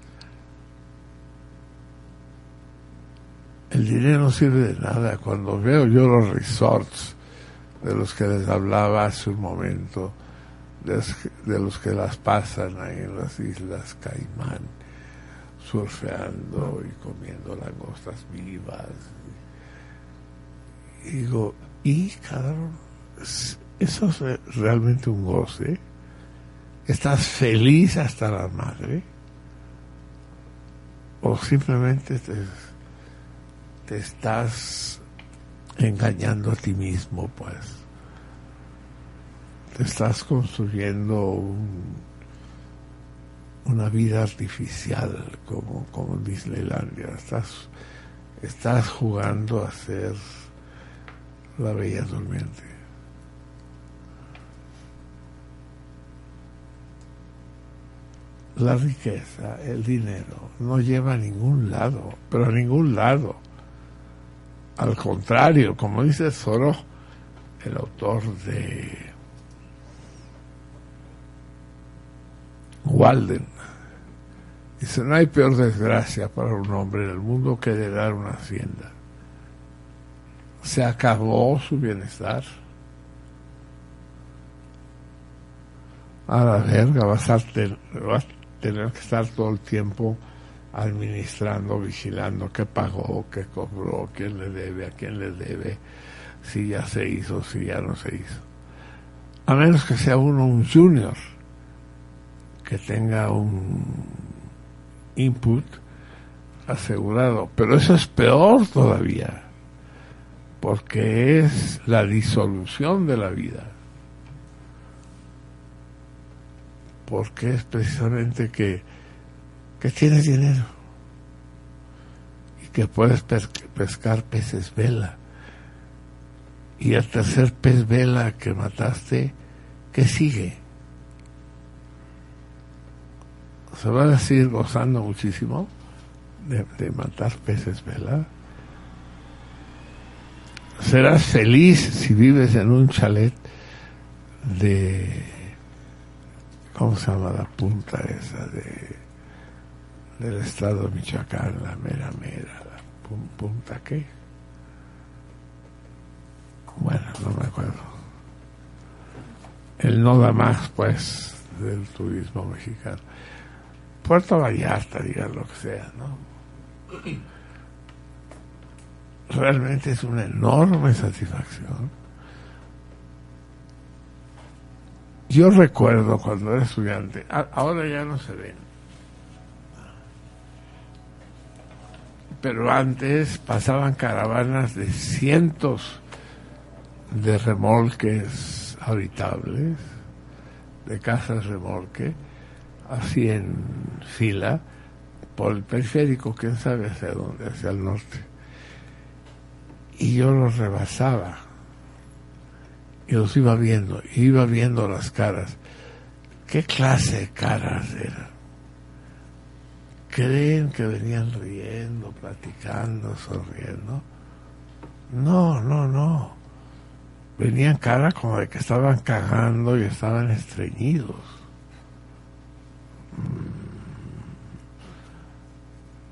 El dinero no sirve de nada. Cuando veo yo los resorts de los que les hablaba hace un momento, de los, que- las pasan ahí en las islas Caimán, surfeando y comiendo langostas vivas. Digo, y cabrón, ¿es- ¿eso es re- realmente un goce? ¿Estás feliz hasta la madre? ¿O simplemente te, te estás engañando a ti mismo, pues? Te estás construyendo un- una vida artificial como, como en Disneylandia. Estás, estás jugando a ser la bella durmiente. La riqueza, el dinero, no lleva a ningún lado, pero a ningún lado. Al contrario, como dice Thoreau, el autor de Walden, dice, no hay peor desgracia para un hombre en el mundo que heredar una hacienda. Se acabó su bienestar. A la verga, vas a, ten- vas a tener que estar todo el tiempo administrando, vigilando qué pagó, qué cobró, quién le debe, a quién le debe, si ya se hizo, si ya no se hizo. A menos que sea uno un junior, que tenga un input asegurado. Pero eso es peor todavía, porque es la disolución de la vida. Porque es precisamente que, que tienes dinero y que puedes pes- pescar peces vela. Y el tercer pez vela que mataste, ¿qué sigue? se van a seguir gozando muchísimo de, de matar peces vela. Serás feliz si vives en un chalet de ¿cómo se llama la punta esa de del estado de Michoacán, la mera mera, la pun- punta qué? Bueno, no me acuerdo. El no da más pues del turismo mexicano. Puerto Vallarta, digan lo que sea, ¿no? Realmente es una enorme satisfacción. Yo recuerdo cuando era estudiante, ahora ya no se ven, pero antes pasaban caravanas de cientos de remolques habitables, de casas remolque, así en fila, por el periférico, quién sabe hacia dónde, hacia el norte. Y yo los rebasaba. Y los iba viendo, y iba viendo las caras. ¿Qué clase de caras eran? ¿Creen que venían riendo, platicando, sonriendo? No, no, no. Venían cara como de que estaban cagando y estaban estreñidos.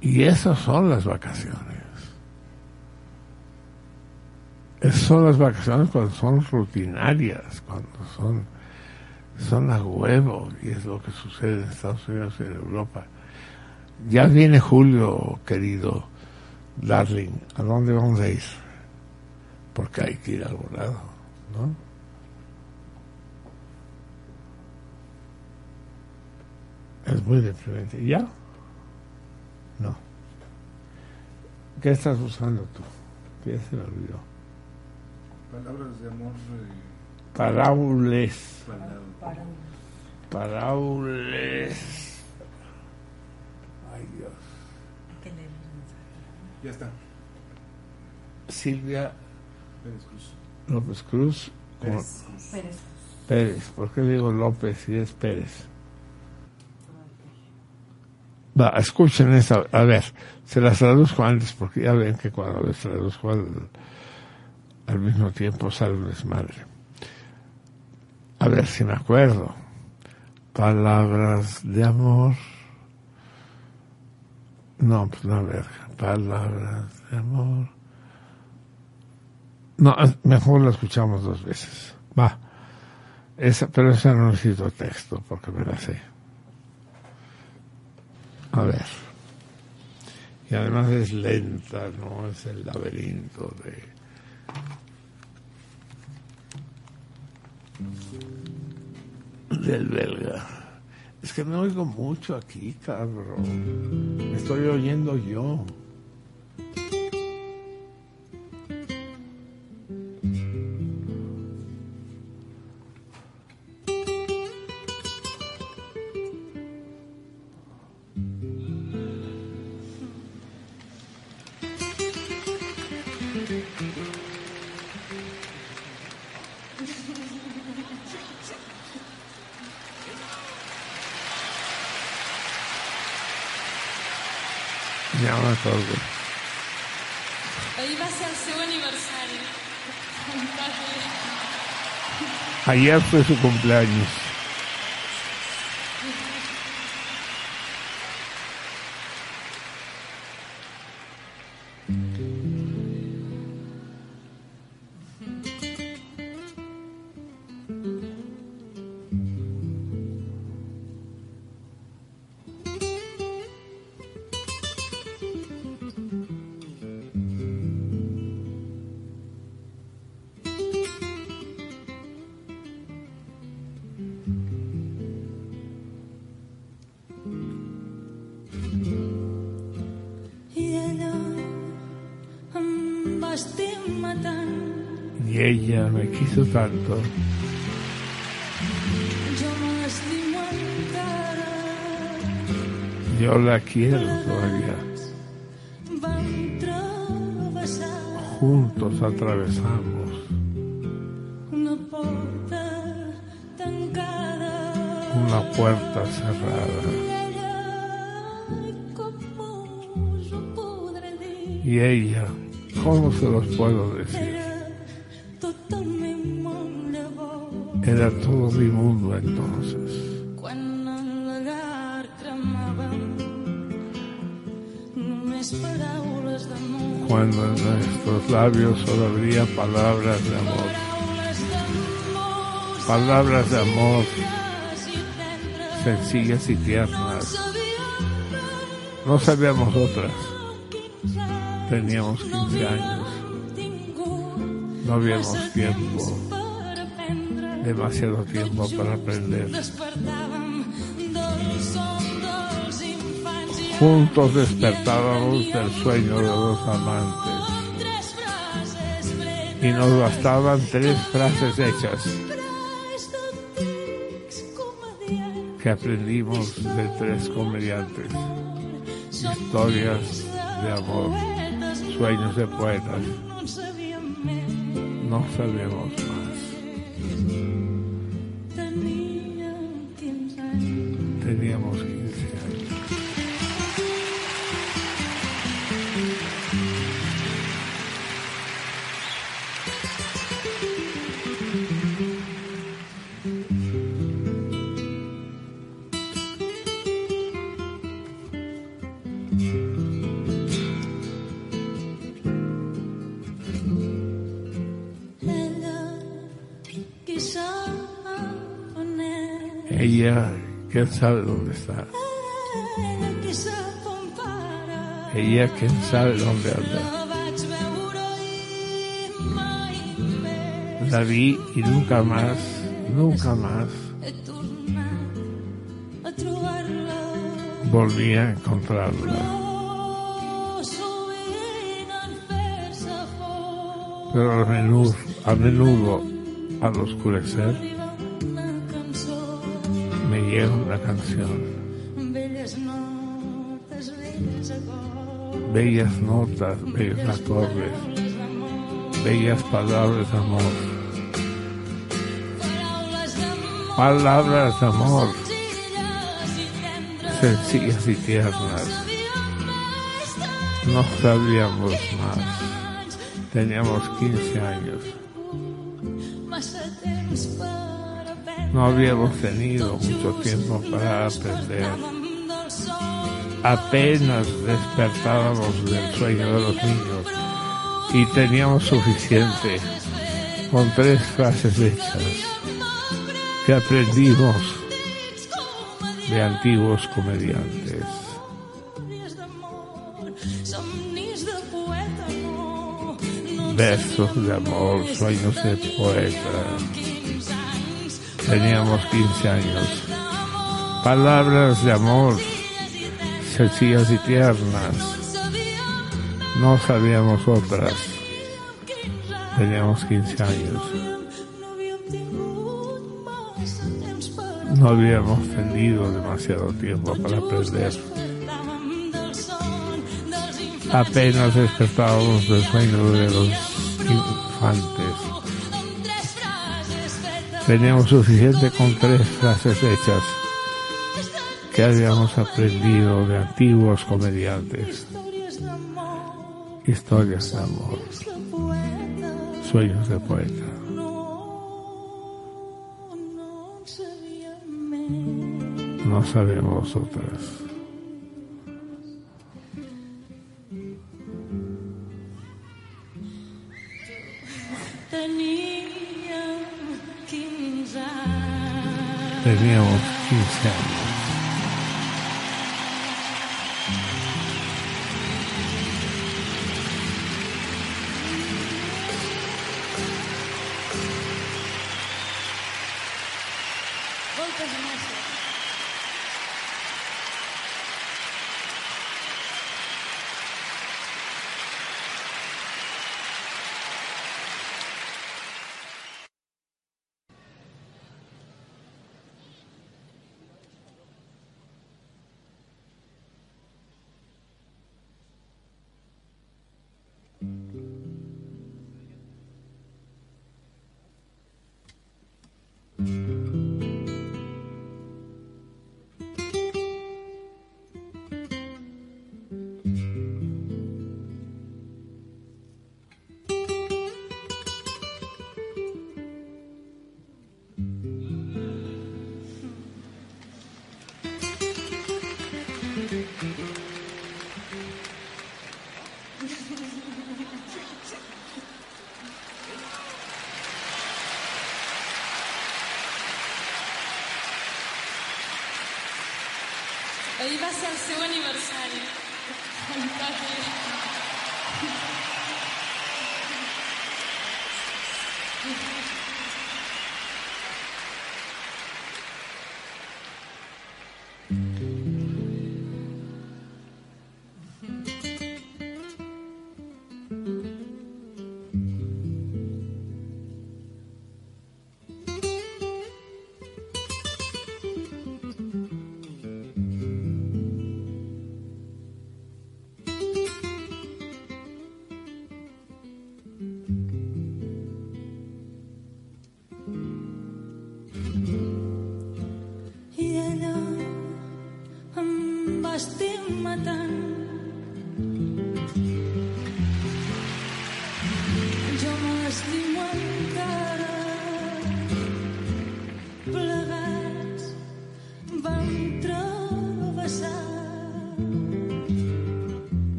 Y esas son las vacaciones. Esas son las vacaciones cuando son rutinarias, cuando son, son a huevo, y es lo que sucede en Estados Unidos y en Europa. Ya viene julio, querido darling. ¿A dónde vamos a ir? Porque hay que ir a algún lado, ¿no? Es muy deprimente. ¿Ya? No. ¿Qué estás buscando tú? ¿Qué se me olvidó? Palabras de amor. eh, Paráules. palabras. Paráules. Ya está. Silvia Pérez Cruz. López Cruz. Pérez. Pérez. Pérez. ¿Por qué digo López si es Pérez? Va, escuchen esta. A ver, se las traduzco antes porque ya ven que cuando les traduzco al, al mismo tiempo sale un desmadre. A ver si me acuerdo. Palabras de amor. No, pues no, a ver. Palabras de amor. No, mejor la escuchamos dos veces. Va. Esa, pero esa no necesito texto porque me la sé. A ver. Y además es lenta, ¿no? Es el laberinto de. del belga. Es que me oigo mucho aquí, cabrón. Me estoy oyendo yo. Ahir va ser el seu aniversari. Ayer fue su cumpleaños. Encara. Yo la quiero todavía. Juntos atravesamos una puerta cerrada. Y ella, ¿cómo se los puedo decir? D'amor. Cuando en nuestros labios solo habría palabras de amor. Palabras de amor sencillas y tiernas. No sabíamos otras. Teníamos 15 años. No habíamos tiempo. Demasiado tiempo para aprender. Juntos despertábamos del sueño de dos amantes. Y nos bastaban tres frases hechas que aprendimos de tres comediantes. Historias de amor, sueños de poetas. No sabemos quién sabe dónde está. Ella, quién sabe dónde anda. La vi y nunca más, nunca más volví a encontrarla. Pero a a menudo, al oscurecer, llega una canción. Bellas notas, bellos acordes, bellas palabras de amor. Palabras de amor, sencillas y tiernas. No sabíamos más. Teníamos 15 años. No habíamos tenido mucho tiempo para aprender. Apenas despertábamos del sueño de los niños y teníamos suficiente con tres frases hechas que aprendimos de antiguos comediantes. Versos de amor, sueños de poeta. Teníamos 15 años. Palabras de amor, sencillas y tiernas. No sabíamos otras. Teníamos 15 años. No habíamos tenido demasiado tiempo para aprender. Apenas despertábamos del sueño de los infantes. Teníamos suficiente con tres frases hechas que habíamos aprendido de antiguos comediantes. Historias de amor, sueños de poeta. No sabemos otras. review of Q7.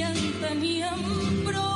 En, i en teníem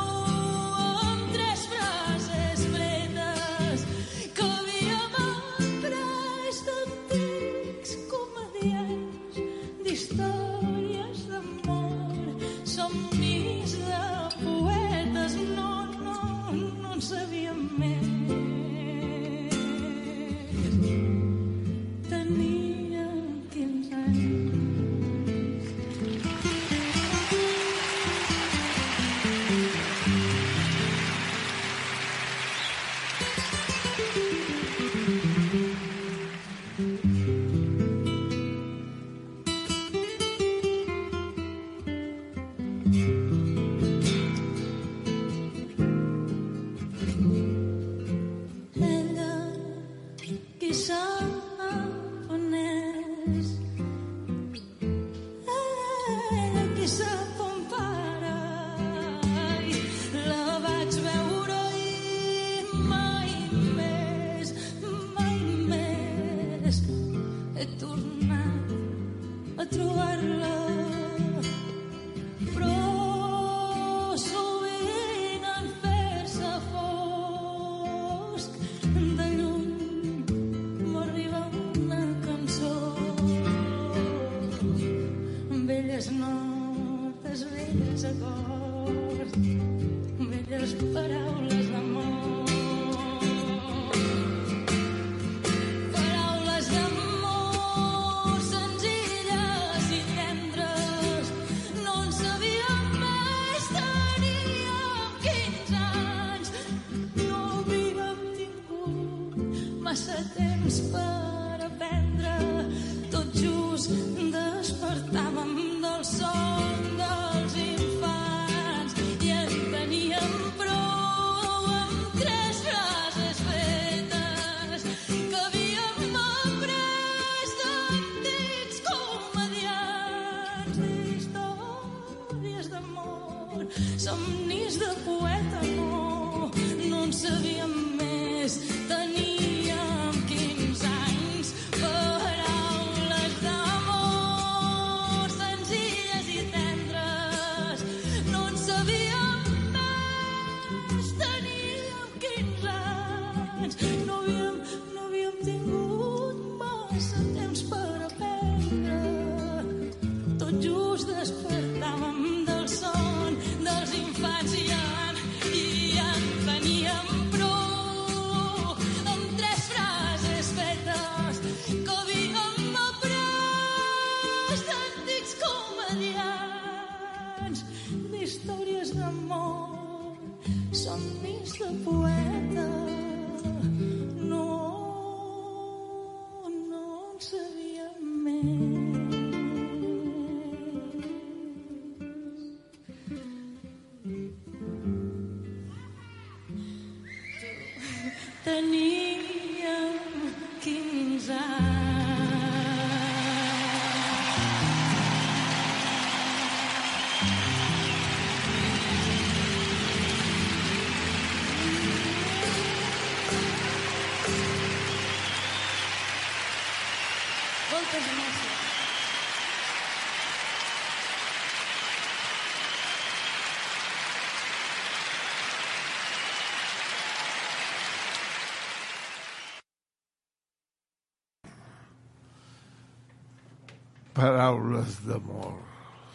Paraules d'amor,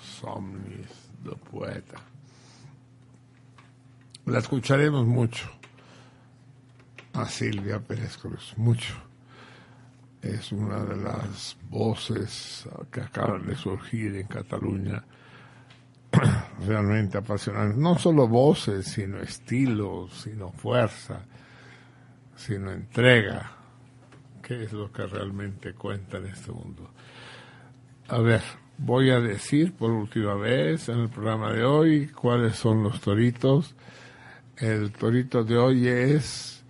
somnis de poeta. La escucharemos mucho a Silvia Pérez Cruz, mucho. Es una de las voces que acaban de surgir en Cataluña, realmente apasionantes. No solo voces, sino estilo, sino fuerza, sino entrega, que es lo que realmente cuenta en este mundo. A ver, voy a decir por última vez en el programa de hoy cuáles son los toritos. El torito de hoy es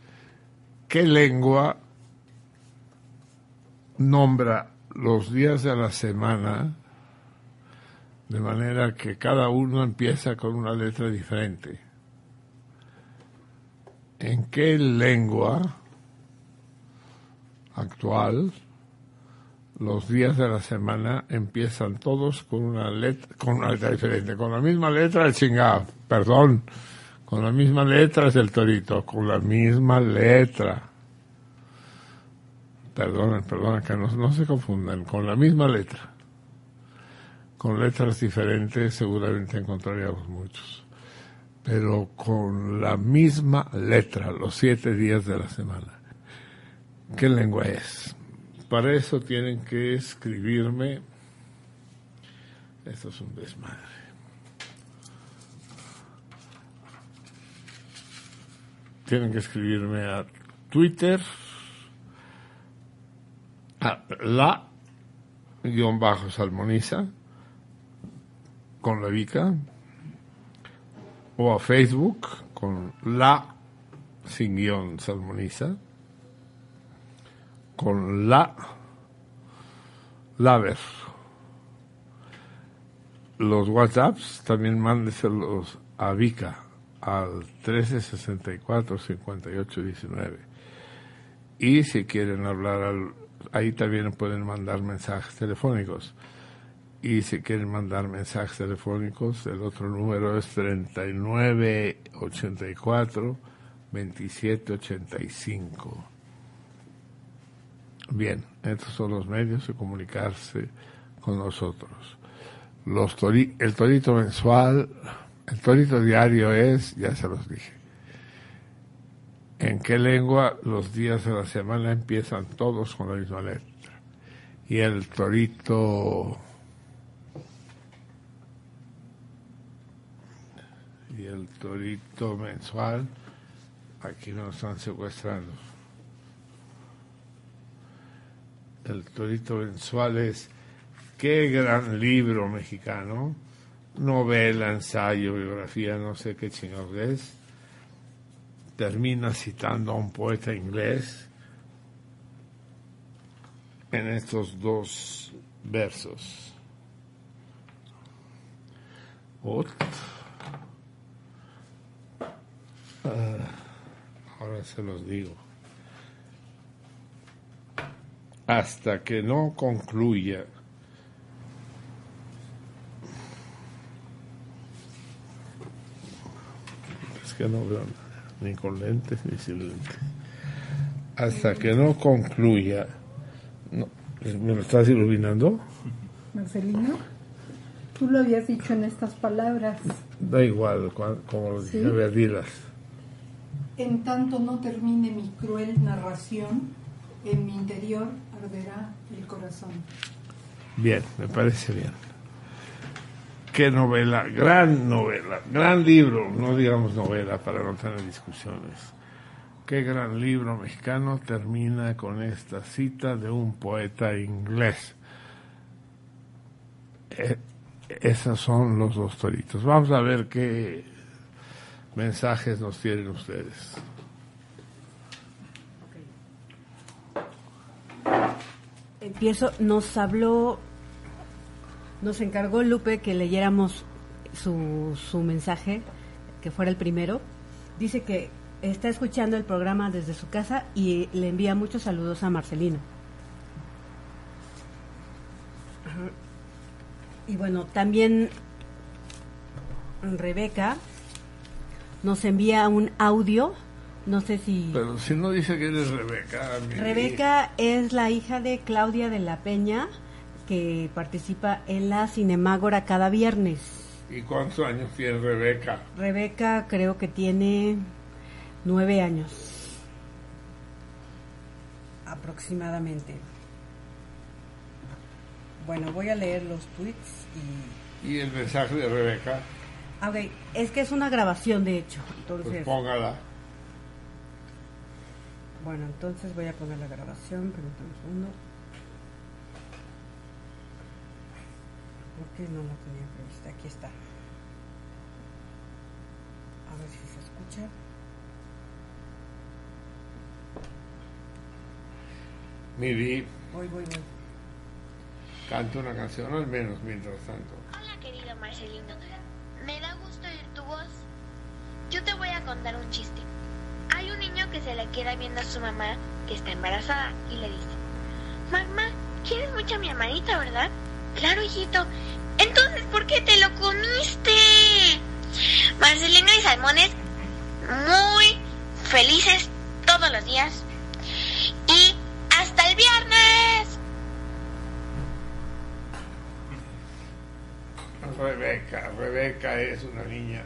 qué lengua nombra los días de la semana de manera que cada uno empieza con una letra diferente. ¿En qué lengua actual los días de la semana empiezan todos con una letra, con una letra diferente, con la misma letra el chingado, perdón, con la misma letra es el torito, con la misma letra. Perdonen, perdonen, que no, no se confundan, con la misma letra. Con letras diferentes seguramente encontraríamos muchos, pero con la misma letra, los siete días de la semana. ¿Qué lengua es? Para eso tienen que escribirme. Esto es un desmadre. Tienen que escribirme a Twitter, a la guion bajo salmoniza con la vica o a Facebook con la sin guion salmoniza con la Laver. Los WhatsApps también mándeselos a Vika al 1364 58 19. Y si quieren hablar al, ahí también pueden mandar mensajes telefónicos. Y si quieren mandar mensajes telefónicos, el otro número es 3984 2785. Bien, estos son los medios de comunicarse con nosotros. Los el torito mensual, el torito diario es, ya se los dije. ¿En qué lengua los días de la semana empiezan todos con la misma letra? Y el torito... Y el torito mensual, aquí nos están secuestrando. El torito mensual es qué gran libro mexicano, novela, ensayo, biografía, no sé qué chingados es. Termina citando a un poeta inglés en estos dos versos. Ot. Ah, ahora se los digo. Hasta que no concluya es que no veo nada, ni con lentes ni sin lentes hasta que no concluya no, ¿me lo estás iluminando? Marcelino, tú lo habías dicho en estas palabras. da igual como lo dije, ¿Sí? En tanto no termine mi cruel narración, en mi interior el corazón. Bien, me parece bien. Qué novela, gran novela, gran libro, no digamos novela para no tener discusiones. Qué gran libro mexicano termina con esta cita de un poeta inglés. Eh, esos son los dos toritos. Vamos a ver qué mensajes nos tienen ustedes. Empiezo, nos habló, nos encargó Lupe que leyéramos su, su mensaje, que fuera el primero. Dice que está escuchando el programa desde su casa y le envía muchos saludos a Marcelino. Y bueno, también Rebeca nos envía un audio, no sé si... Pero si no dice que eres Rebeca. mi Rebeca es la hija de Claudia de la Peña, que participa en la Cinemágora cada viernes. ¿Y cuántos años tiene Rebeca? Rebeca creo que tiene nueve años, aproximadamente. Bueno, voy a leer los tweets y... ¿Y el mensaje de Rebeca? Ah, ok, es que es una grabación, de hecho. Pues Entonces, póngala. Bueno, entonces voy a poner la grabación. Permítame un segundo. ¿Por qué no la tenía prevista? Aquí está. A ver si se escucha. Miri, Voy, voy, voy. canta una canción al menos mientras tanto. Hola querido Marcelino, me da gusto oír tu voz. Yo te voy a contar un chiste. Hay un niño que se le queda viendo a su mamá que está embarazada y le dice, Mamá, ¿quieres mucho a mi hermanita, ¿verdad? Claro, hijito. Entonces, ¿por qué te lo comiste? Marcelino y Salmones muy felices todos los días. Y hasta el viernes. Rebeca, Rebeca es una niña.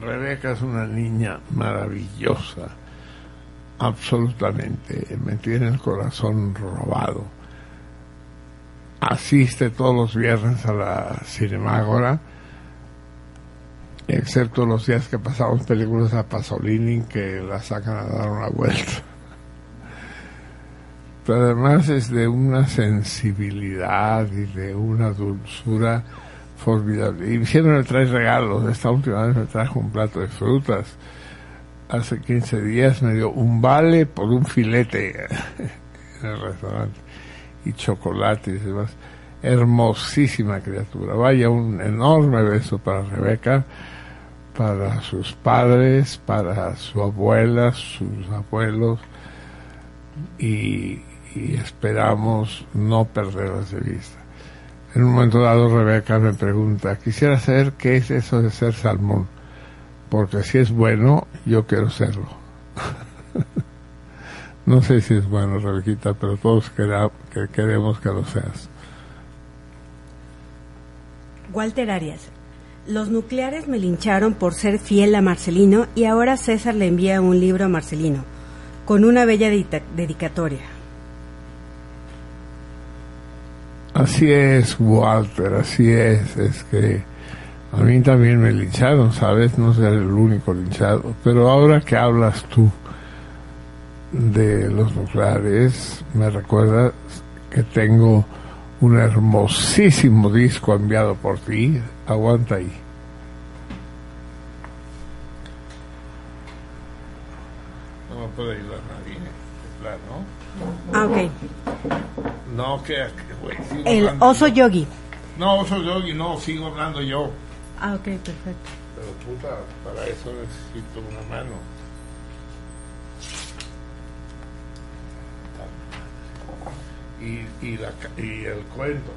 Rebeca es una niña maravillosa, absolutamente. Me tiene el corazón robado. Asiste todos los viernes a la Cinemágora, excepto los días que pasamos películas a Pasolini que la sacan a dar una vuelta pero además es de una sensibilidad y de una dulzura formidable. Y siempre me trae regalos. Esta última vez me trajo un plato de frutas. Hace 15 días me dio un vale por un filete en el restaurante. Y chocolates y demás. Hermosísima criatura. Vaya, un enorme beso para Rebeca, para sus padres, para su abuela, sus abuelos. Y, y esperamos no perderlas de vista. En un momento dado Rebeca me pregunta, quisiera saber qué es eso de ser salmón, porque si es bueno, yo quiero serlo. no sé si es bueno, Rebequita, pero todos queremos que lo seas. Walter Arias. Los nucleares me lincharon por ser fiel a Marcelino y ahora César le envía un libro a Marcelino, con una bella dedicatoria. Así es, Walter, así es, es que a mí también me lincharon, ¿sabes? No ser el único linchado, pero ahora que hablas tú de los nucleares, me recuerdas que tengo un hermosísimo disco enviado por ti, aguanta ahí. No me puede ayudar nadie, ¿no? Ah, ok. No, que, güey, El oso yo. yogi. No, oso yogi, no, sigo hablando yo. Ah, ok, perfecto. Pero puta, para eso necesito una mano. Y, y, la, y el cuento.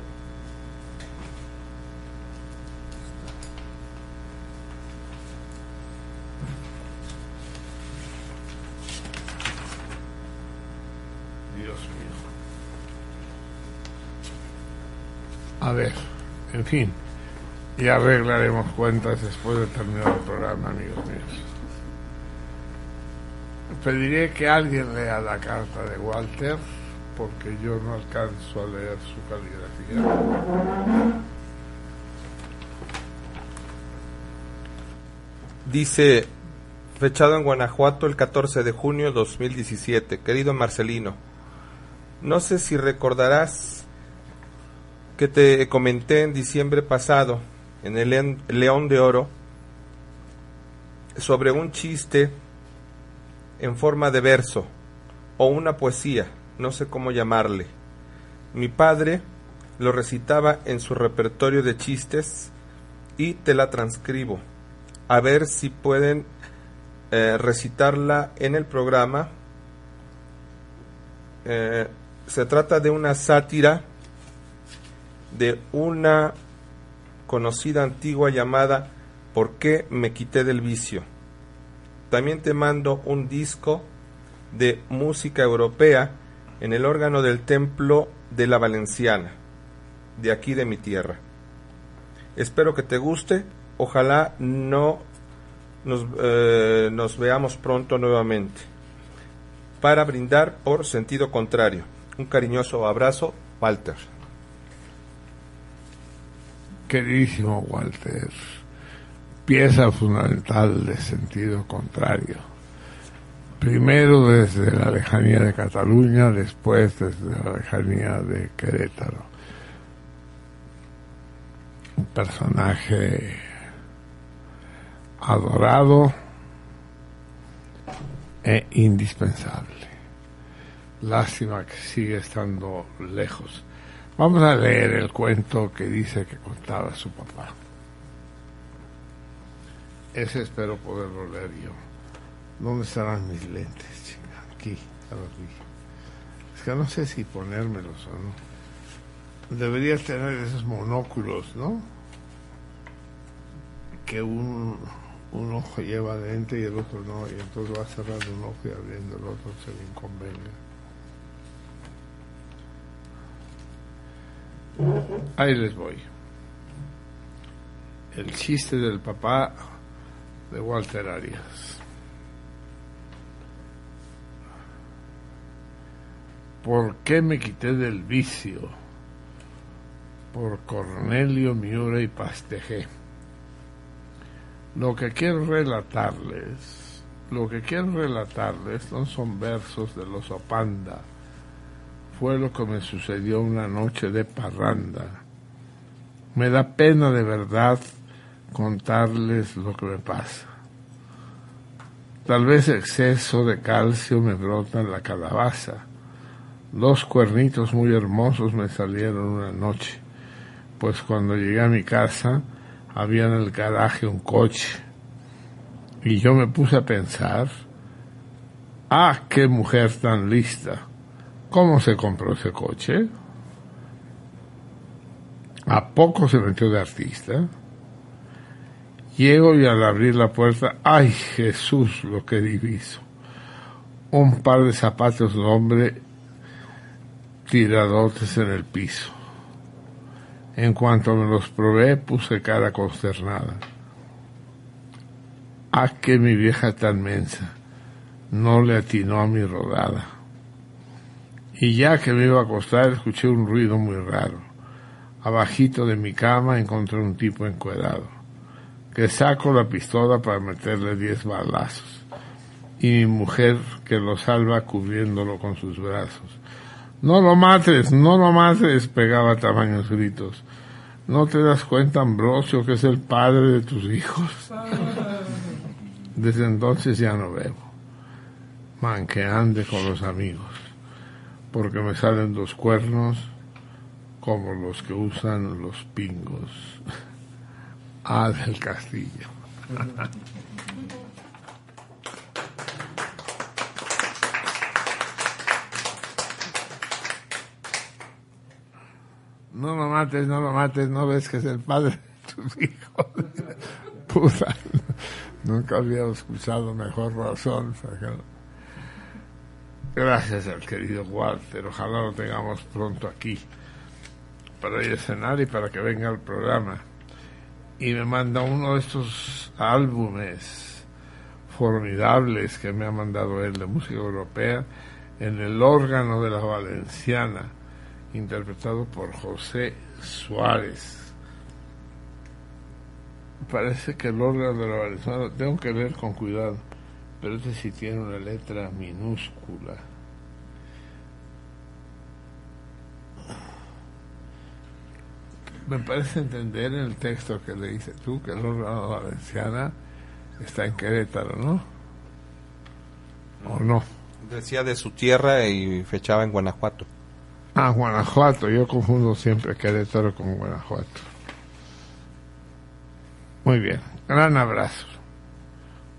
Dios mío. A ver, en fin, ya arreglaremos cuentas después de terminar el programa, amigos míos. Pediré que alguien lea la carta de Walter, porque yo no alcanzo a leer su caligrafía. Dice, fechado en Guanajuato el 14 de junio 2017. Querido Marcelino, no sé si recordarás que te comenté en diciembre pasado en el León- de Oro sobre un chiste en forma de verso o una poesía, no sé cómo llamarle. Mi padre lo recitaba en su repertorio de chistes y te la transcribo. A ver si pueden eh, recitarla en el programa. Eh, se trata de una sátira de una conocida antigua llamada ¿Por qué me quité del vicio? También te mando un disco de música europea en el órgano del templo de la Valenciana, de aquí de mi tierra. Espero que te guste, ojalá no nos, eh, nos veamos pronto nuevamente para brindar por sentido contrario. Un cariñoso abrazo, Walter. Queridísimo Walter, pieza fundamental de sentido contrario. Primero desde la lejanía de Cataluña, después desde la lejanía de Querétaro. Un personaje adorado e indispensable. Lástima que sigue estando lejos. Vamos a leer el cuento que dice que contaba su papá. Ese espero poderlo leer yo. ¿Dónde estarán mis lentes? Aquí, ya los. Es que no sé si ponérmelos o no. Debería tener esos monóculos, ¿no? Que un, un ojo lleva lente y el otro no, y entonces va cerrando un ojo y abriendo el otro según convenga. Ahí les voy. El chiste del papá de Walter Arias. ¿Por qué me quité del vicio? Por Cornelio Miura y Pastejé. Lo que quiero relatarles, lo que quiero relatarles no son versos de los Opanda. Fue lo que me sucedió una noche de parranda. Me da pena de verdad contarles lo que me pasa. Tal vez exceso de calcio me brota en la calabaza. Dos cuernitos muy hermosos me salieron una noche, pues cuando llegué a mi casa había en el garaje un coche. Y yo me puse a pensar, ah, qué mujer tan lista. ¿Cómo se compró ese coche? ¿A poco se metió de artista? Llego y al abrir la puerta, ¡ay Jesús lo que diviso! Un par de zapatos de hombre tiradotes en el piso. En cuanto me los probé, puse cara consternada. ¡Ah, que mi vieja tan mensa! No le atinó a mi rodada. Y ya que me iba a acostar, escuché un ruido muy raro. Abajito de mi cama encontré un tipo encuerado, que saco la pistola para meterle diez balazos, y mi mujer que lo salva cubriéndolo con sus brazos. No lo mates, no lo mates, pegaba tamaños gritos. ¿No te das cuenta, Ambrosio, que es el padre de tus hijos? Desde entonces ya no bebo. Man, que ande con los amigos, porque me salen dos cuernos como los que usan los pingos. Ah, del castillo. no lo mates, no lo mates, no ves que es el padre de tus hijos. Puta, nunca había escuchado mejor razón. Gracias al querido Walter, ojalá lo tengamos pronto aquí para ir a cenar y para que venga al programa. Y me manda uno de estos álbumes formidables que me ha mandado él de música europea en el órgano de la Valenciana interpretado por José Suárez. Parece que el órgano de la Valenciana, tengo que leer con cuidado, pero este sí tiene una letra minúscula. Me parece entender en el texto que le dice tú que el órgano Valenciana está en Querétaro, ¿no? ¿O no? Decía de su tierra y fechaba en Guanajuato. Ah, Guanajuato, yo confundo siempre Querétaro con Guanajuato. Muy bien, gran abrazo.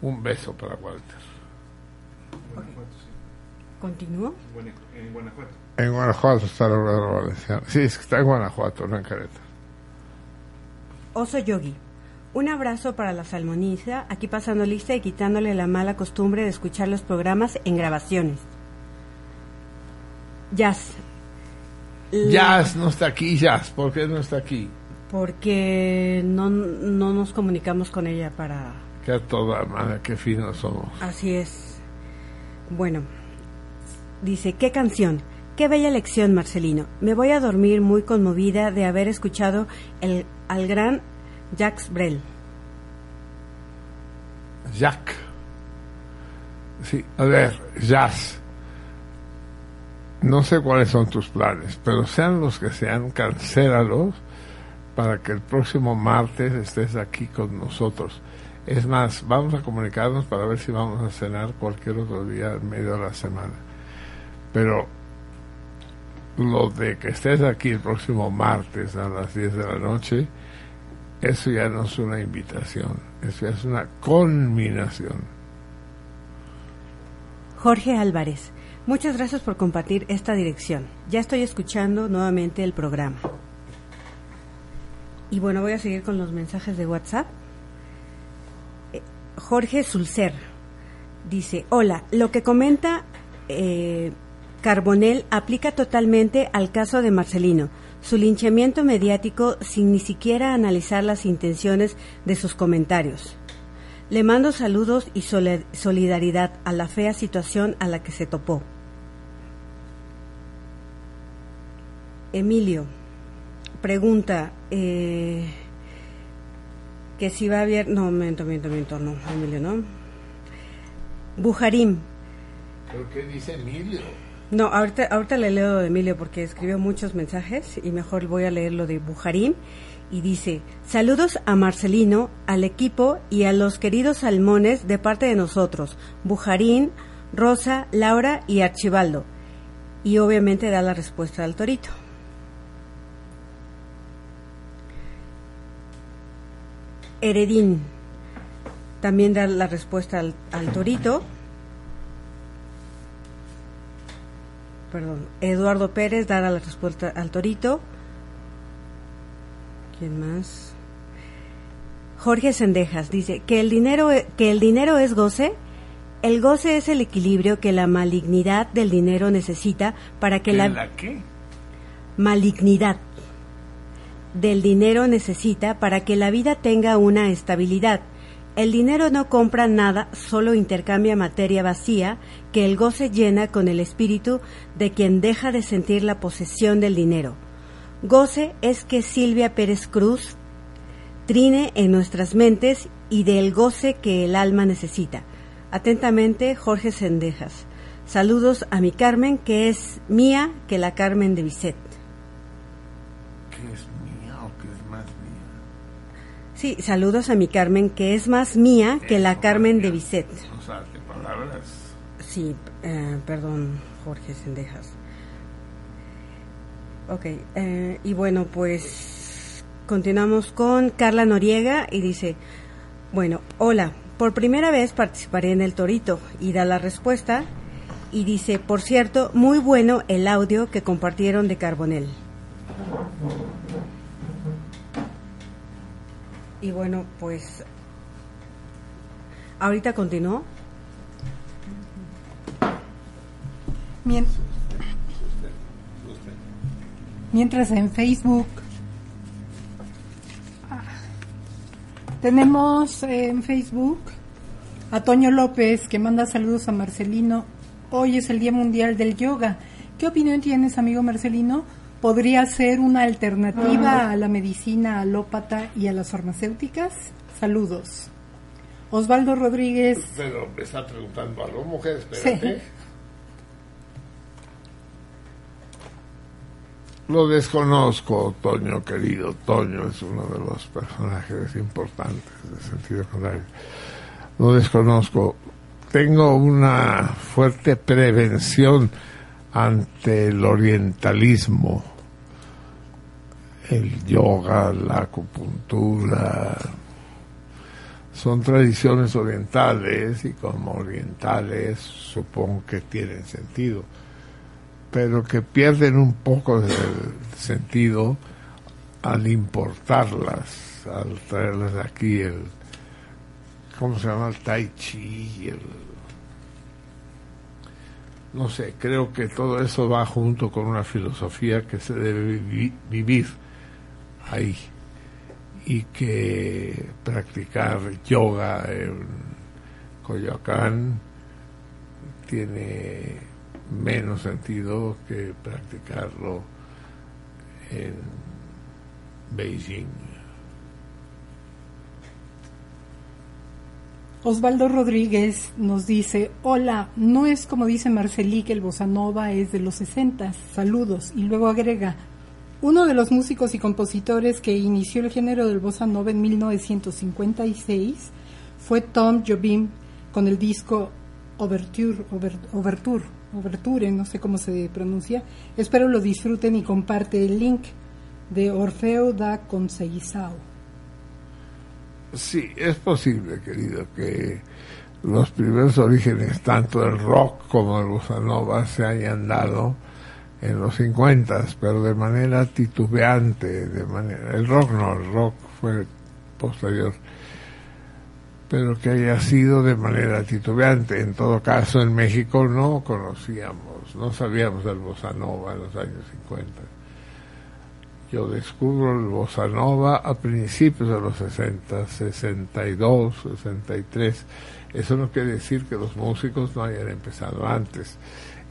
Un beso para Walter. ¿Continúo? En Guanajuato. En Guanajuato está órgano valenciano. Sí, es que está en Guanajuato, no en Querétaro. Oso Yogi. Un abrazo para la salmoniza, aquí pasando lista y quitándole la mala costumbre de escuchar los programas en grabaciones. Jazz. La- Jazz no está aquí, Jazz. ¿Por qué no está aquí? Porque no, no nos comunicamos con ella para... Que a toda madre, qué finos somos. Así es. Bueno, dice, ¿qué canción? Qué bella lección, Marcelino. Me voy a dormir muy conmovida de haber escuchado el, al gran Jacques Brel. Jack. Sí, a ver, Jazz. No sé cuáles son tus planes, pero sean los que sean, cancélalos para que el próximo martes estés aquí con nosotros. Es más, vamos a comunicarnos para ver si vamos a cenar cualquier otro día en medio de la semana. Pero lo de que estés aquí el próximo martes a las 10 de la noche, eso ya no es una invitación, eso ya es una conminación. Jorge Álvarez. Muchas gracias por compartir esta dirección. Ya estoy escuchando nuevamente el programa. Y bueno, voy a seguir con los mensajes de WhatsApp. Jorge Sulcer dice, hola, lo que comenta eh, Carbonell aplica totalmente al caso de Marcelino. Su linchamiento mediático sin ni siquiera analizar las intenciones de sus comentarios. Le mando saludos y solidaridad a la fea situación a la que se topó. Emilio pregunta eh, que si va a haber... No, miento, miento, miento, no, Emilio, no. Bujarim, ¿Pero qué dice Emilio? no, ahorita, ahorita le leo de Emilio porque escribió muchos mensajes y mejor voy a leer lo de Bujarín. Y dice, saludos a Marcelino, al equipo y a los queridos salmones de parte de nosotros, Bujarín, Rosa, Laura y Archibaldo. Y obviamente da la respuesta al torito. Heredín también da la respuesta al, al torito. perdón, Eduardo Pérez dará la respuesta al Torito. ¿Quién más? Jorge Sendejas dice que el dinero e- que el dinero es goce. El goce es el equilibrio que la malignidad del dinero necesita para que ¿Que la, la qué? malignidad del dinero necesita para que la vida tenga una estabilidad. El dinero no compra nada, solo intercambia materia vacía que el goce llena con el espíritu de quien deja de sentir la posesión del dinero. Goce es que Silvia Pérez Cruz trine en nuestras mentes y del goce que el alma necesita. Atentamente, Jorge Sendejas. Saludos a mi Carmen, que es mía que la Carmen de Bisset. Sí, saludos a mi Carmen, que es más mía que la Carmen de Bisset. O sea, ¿qué palabras? Sí, eh, perdón, Jorge Sendejas. Ok, eh, y bueno, pues continuamos con Carla Noriega y dice, bueno, hola, por primera vez participaré en el Torito y da la respuesta y dice, por cierto, muy bueno el audio que compartieron de Carbonel. Y bueno, pues ahorita continuó. Mien- Mientras en Facebook ah, tenemos en Facebook a Toño López que manda saludos a Marcelino. Hoy es el Día Mundial del Yoga. ¿Qué opinión tienes, amigo Marcelino? ¿Podría ser una alternativa a la medicina alópata y a las farmacéuticas? Saludos. Osvaldo Rodríguez. Pero me está preguntando algo, mujer, Sí. espérate. Lo desconozco, Toño querido. Toño es uno de los personajes importantes de sentido contrario. Lo desconozco. Tengo una fuerte prevención ante el orientalismo, el yoga, la acupuntura. Son tradiciones orientales y como orientales supongo que tienen sentido pero que pierden un poco de sentido al importarlas, al traerlas aquí el ¿cómo se llama? el tai chi, el no sé, creo que todo eso va junto con una filosofía que se debe vivi- vivir ahí y que practicar yoga en Coyoacán tiene menos sentido que practicarlo en Beijing. Osvaldo Rodríguez nos dice, hola, no es como dice Marcelí que el bossa nova es de los 60, saludos. Y luego agrega, uno de los músicos y compositores que inició el género del bossa nova en 1956 fue Tom Jobim con el disco Overture, Over- Overture, Overture, no sé cómo se pronuncia. Espero lo disfruten y comparte el link de Orfeo da Conceição. Sí, es posible, querido, que los primeros orígenes tanto del rock como del bossa nova se hayan dado en los 50, pero de manera titubeante, de manera el rock no, el rock fue posterior, pero que haya sido de manera titubeante. En todo caso, en México no conocíamos, no sabíamos del bossa nova en los años 50. Yo descubro el bossa nova a principios de los 60, 62, 63. Eso no quiere decir que los músicos no hayan empezado antes.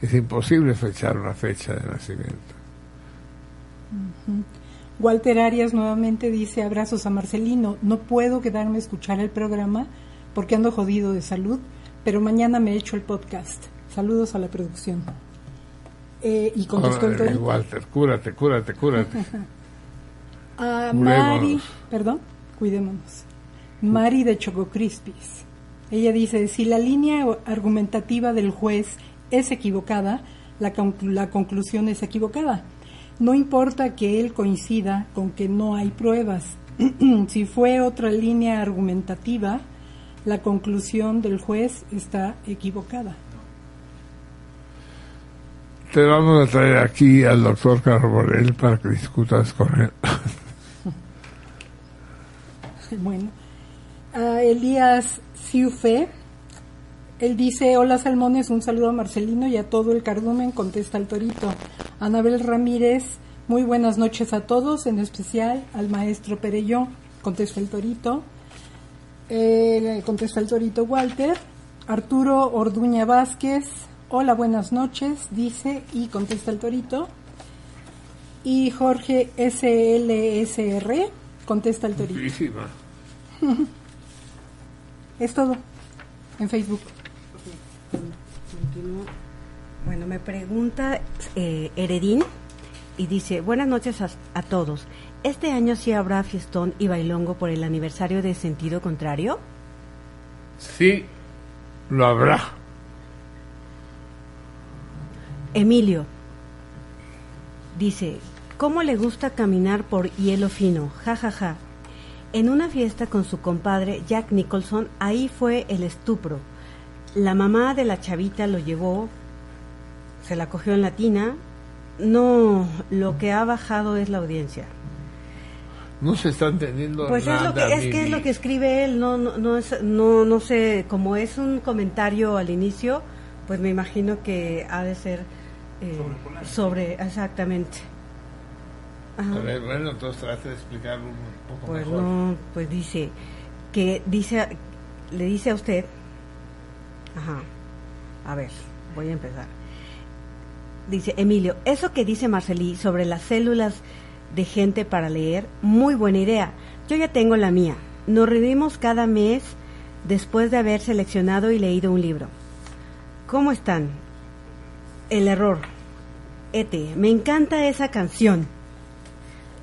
Es imposible fechar una fecha de nacimiento. Walter Arias nuevamente dice abrazos a Marcelino. No puedo quedarme a escuchar el programa porque ando jodido de salud, pero mañana me echo el podcast. Saludos a la producción. Eh, y contestó. Walter, cúrate, cúrate, cúrate. A Cuidémonos. Mari, perdón, cuidémonos. Mari de Choco Crispis. Ella dice, si la línea argumentativa del juez es equivocada, la, conclu- la conclusión es equivocada. No importa que él coincida con que no hay pruebas. si fue otra línea argumentativa, la conclusión del juez está equivocada. Te vamos a traer aquí al doctor Carbonell para que discutas con él. Bueno, a Elías Ciufe, él dice, hola Salmones, un saludo a Marcelino y a todo el cardumen, contesta el torito. Anabel Ramírez, muy buenas noches a todos, en especial al maestro Perelló, contesta el torito. Eh, contesta el torito Walter. Arturo Orduña Vázquez, hola, buenas noches, dice y contesta el torito. Y Jorge SLSR, contesta el torito. Muchísima. Es todo en Facebook. Bueno, me pregunta eh, Heredín y dice, buenas noches a, a todos. ¿Este año sí habrá fiestón y bailongo por el aniversario de Sentido Contrario? Sí, lo habrá. Emilio dice, ¿cómo le gusta caminar por hielo fino? Ja, ja, ja. En una fiesta con su compadre Jack Nicholson, ahí fue el estupro. La mamá de la chavita lo llevó, se la cogió en la tina. No, lo que ha bajado es la audiencia. No se está entendiendo Pues es lo que es que es lo que escribe él, no no no es no no sé, como es un comentario al inicio, pues me imagino que ha de ser eh, sobre exactamente. Ajá. A ver, bueno, entonces trate de explicarlo un poco Pues mejor. no, pues dice que dice le dice a usted Ajá. A ver, voy a empezar. Dice Emilio, eso que dice Marcelí sobre las células de gente para leer, muy buena idea. Yo ya tengo la mía. Nos reunimos cada mes después de haber seleccionado y leído un libro. ¿Cómo están? El error. Ete, me encanta esa canción,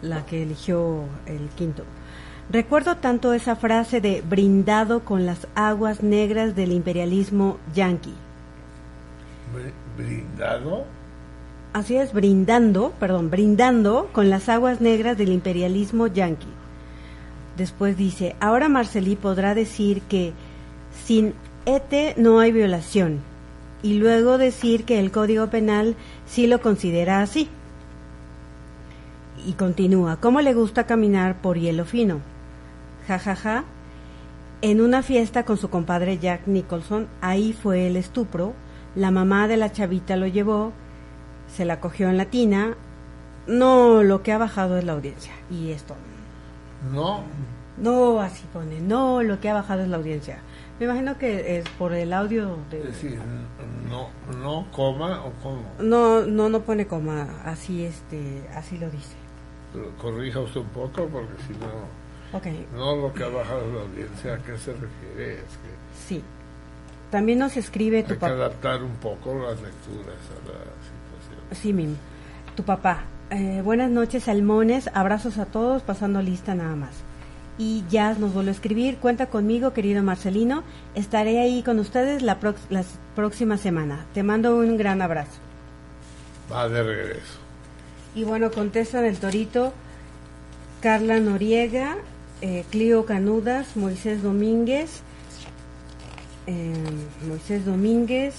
la que eligió el quinto. Recuerdo tanto esa frase de brindado con las aguas negras del imperialismo yanqui. Br- Brindado. Así es, brindando, perdón, brindando con las aguas negras del imperialismo yanqui. Después dice, ahora Marcelí podrá decir que sin ETE no hay violación y luego decir que el Código Penal sí lo considera así. Y continúa, ¿cómo le gusta caminar por hielo fino? Ja, ja, ja. En una fiesta con su compadre Jack Nicholson, ahí fue el estupro, la mamá de la chavita lo llevó, se la cogió en la tina. No, lo que ha bajado es la audiencia. Y esto. No. No, así pone. No, lo que ha bajado es la audiencia. Me imagino que es por el audio de... Es decir, no, no coma o cómo. No, no, no pone coma. Así, este, así lo dice. Pero corrija usted un poco porque si no, Ok, no lo que ha bajado la audiencia, ¿a qué se refiere? Es que sí. También nos escribe tu hay que papá. adaptar un poco las lecturas a la situación. Sí, Mim. Tu papá. Eh, buenas noches, salmones. Abrazos a todos, pasando lista nada más. Y Jazz nos vuelve a escribir. Cuenta conmigo, querido Marcelino. Estaré ahí con ustedes la, próxima semana. Te mando un gran abrazo. Va de regreso. Y bueno, contestan el Torito, Carla Noriega, eh, Clio Canudas, Moisés Domínguez, eh, Moisés Domínguez,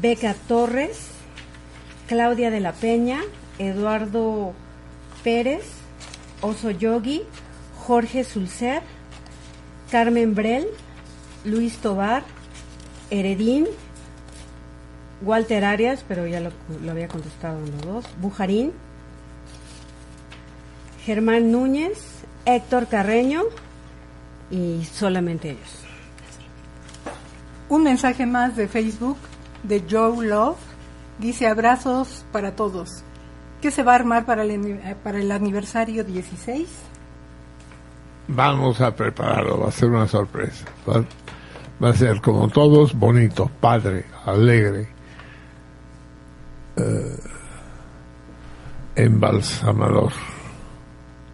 Beca Torres, Claudia de la Peña, Eduardo Pérez, Oso Yogi, Jorge Sulcer, Carmen Brel, Luis Tobar, Heredín, Walter Arias, pero ya lo, había contestado los dos, Bujarín, Germán Núñez, Héctor Carreño y solamente ellos. Un mensaje más de Facebook de Joe Love. Dice abrazos para todos. ¿Qué se va a armar para el, para el aniversario 16? Vamos a prepararlo, va a ser una sorpresa. Va, va a ser como todos, bonito, padre, alegre, eh, embalsamador.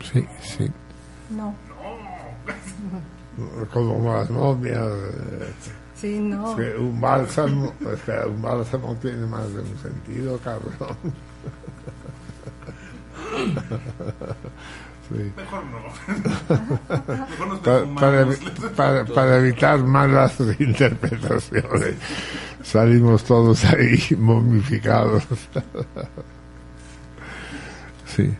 Sí, sí. No. Como las momias. Sí, no. que un bálsamo, o sea, un bálsamo tiene más de un sentido, cabrón. Sí. Mejor no. Mejor nos Pa- para, para, para evitar malas interpretaciones. Salimos todos ahí momificados. Sí.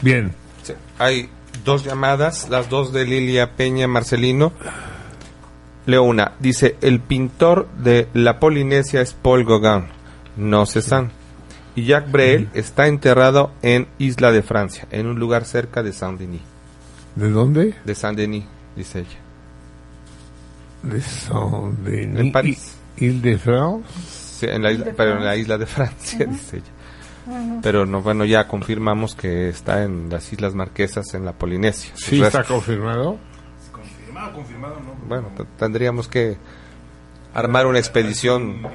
Bien. Sí, Hay dos llamadas, las dos de Lilia Peña Marcelino. Leo una. Dice, el pintor de la Polinesia es Paul Gauguin, no Cézanne. Y Jacques Brel está enterrado en Isla de Francia, en un lugar cerca de Saint-Denis. ¿De dónde? De Saint-Denis, dice ella. De Saint-Denis. En París. Ile-de-France. Sí, en la isla- de pero en la isla de Francia, Ujú. dice ella. Pero no, bueno, ya confirmamos que está en las Islas Marquesas, en la Polinesia. Sí, está restos. confirmado. Confirmado, confirmado, no. Bueno, tendríamos que armar una expedición. Un.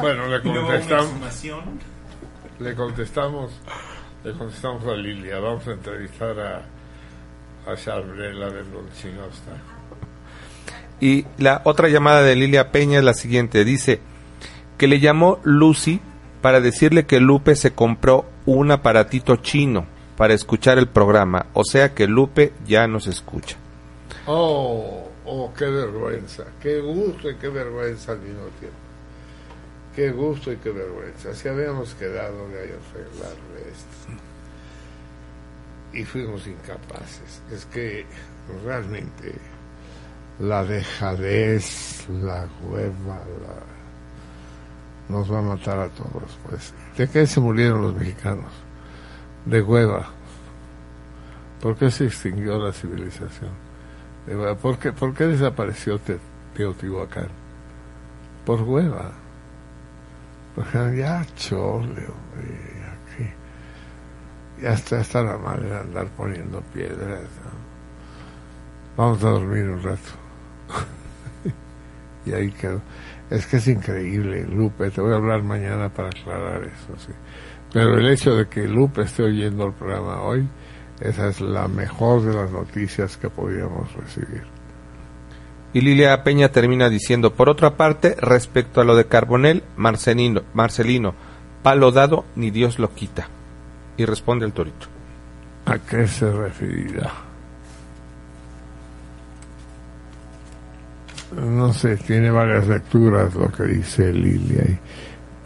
Bueno, le contestamos. Le contestamos, le contestamos a Lilia. Vamos a entrevistar a, a Charles Brel a ver dónde chingado está. Y la otra llamada de Lilia Peña es la siguiente. Dice que le llamó Lucy para decirle que Lupe se compró un aparatito chino para escuchar el programa. O sea que Lupe ya nos escucha. Oh, oh, qué vergüenza, qué gusto y qué vergüenza al mismo tiempo. Qué gusto y qué vergüenza. Si habíamos quedado de arreglarle esto. Y fuimos incapaces. Es que realmente la dejadez, la hueva, nos va a matar a todos. Pues, ¿de qué se murieron los mexicanos? De hueva. ¿Por qué se extinguió la civilización? ¿Por qué, por qué desapareció Te- Teotihuacán? Por hueva. Ya chole, hombre, ya está, está la madre de andar poniendo piedras. Vamos a dormir un rato. y ahí quedó. Es que es increíble, Lupe. Te voy a hablar mañana para aclarar eso, sí. Pero el hecho de que Lupe esté oyendo el programa hoy, esa es la mejor de las noticias que podíamos recibir. Y Lilia Peña termina diciendo, por otra parte, respecto a lo de Carbonel, Marcelino, Marcelino, palo dado, ni Dios lo quita. Y responde el torito. ¿A qué se referirá? No sé, tiene varias lecturas lo que dice Lilia.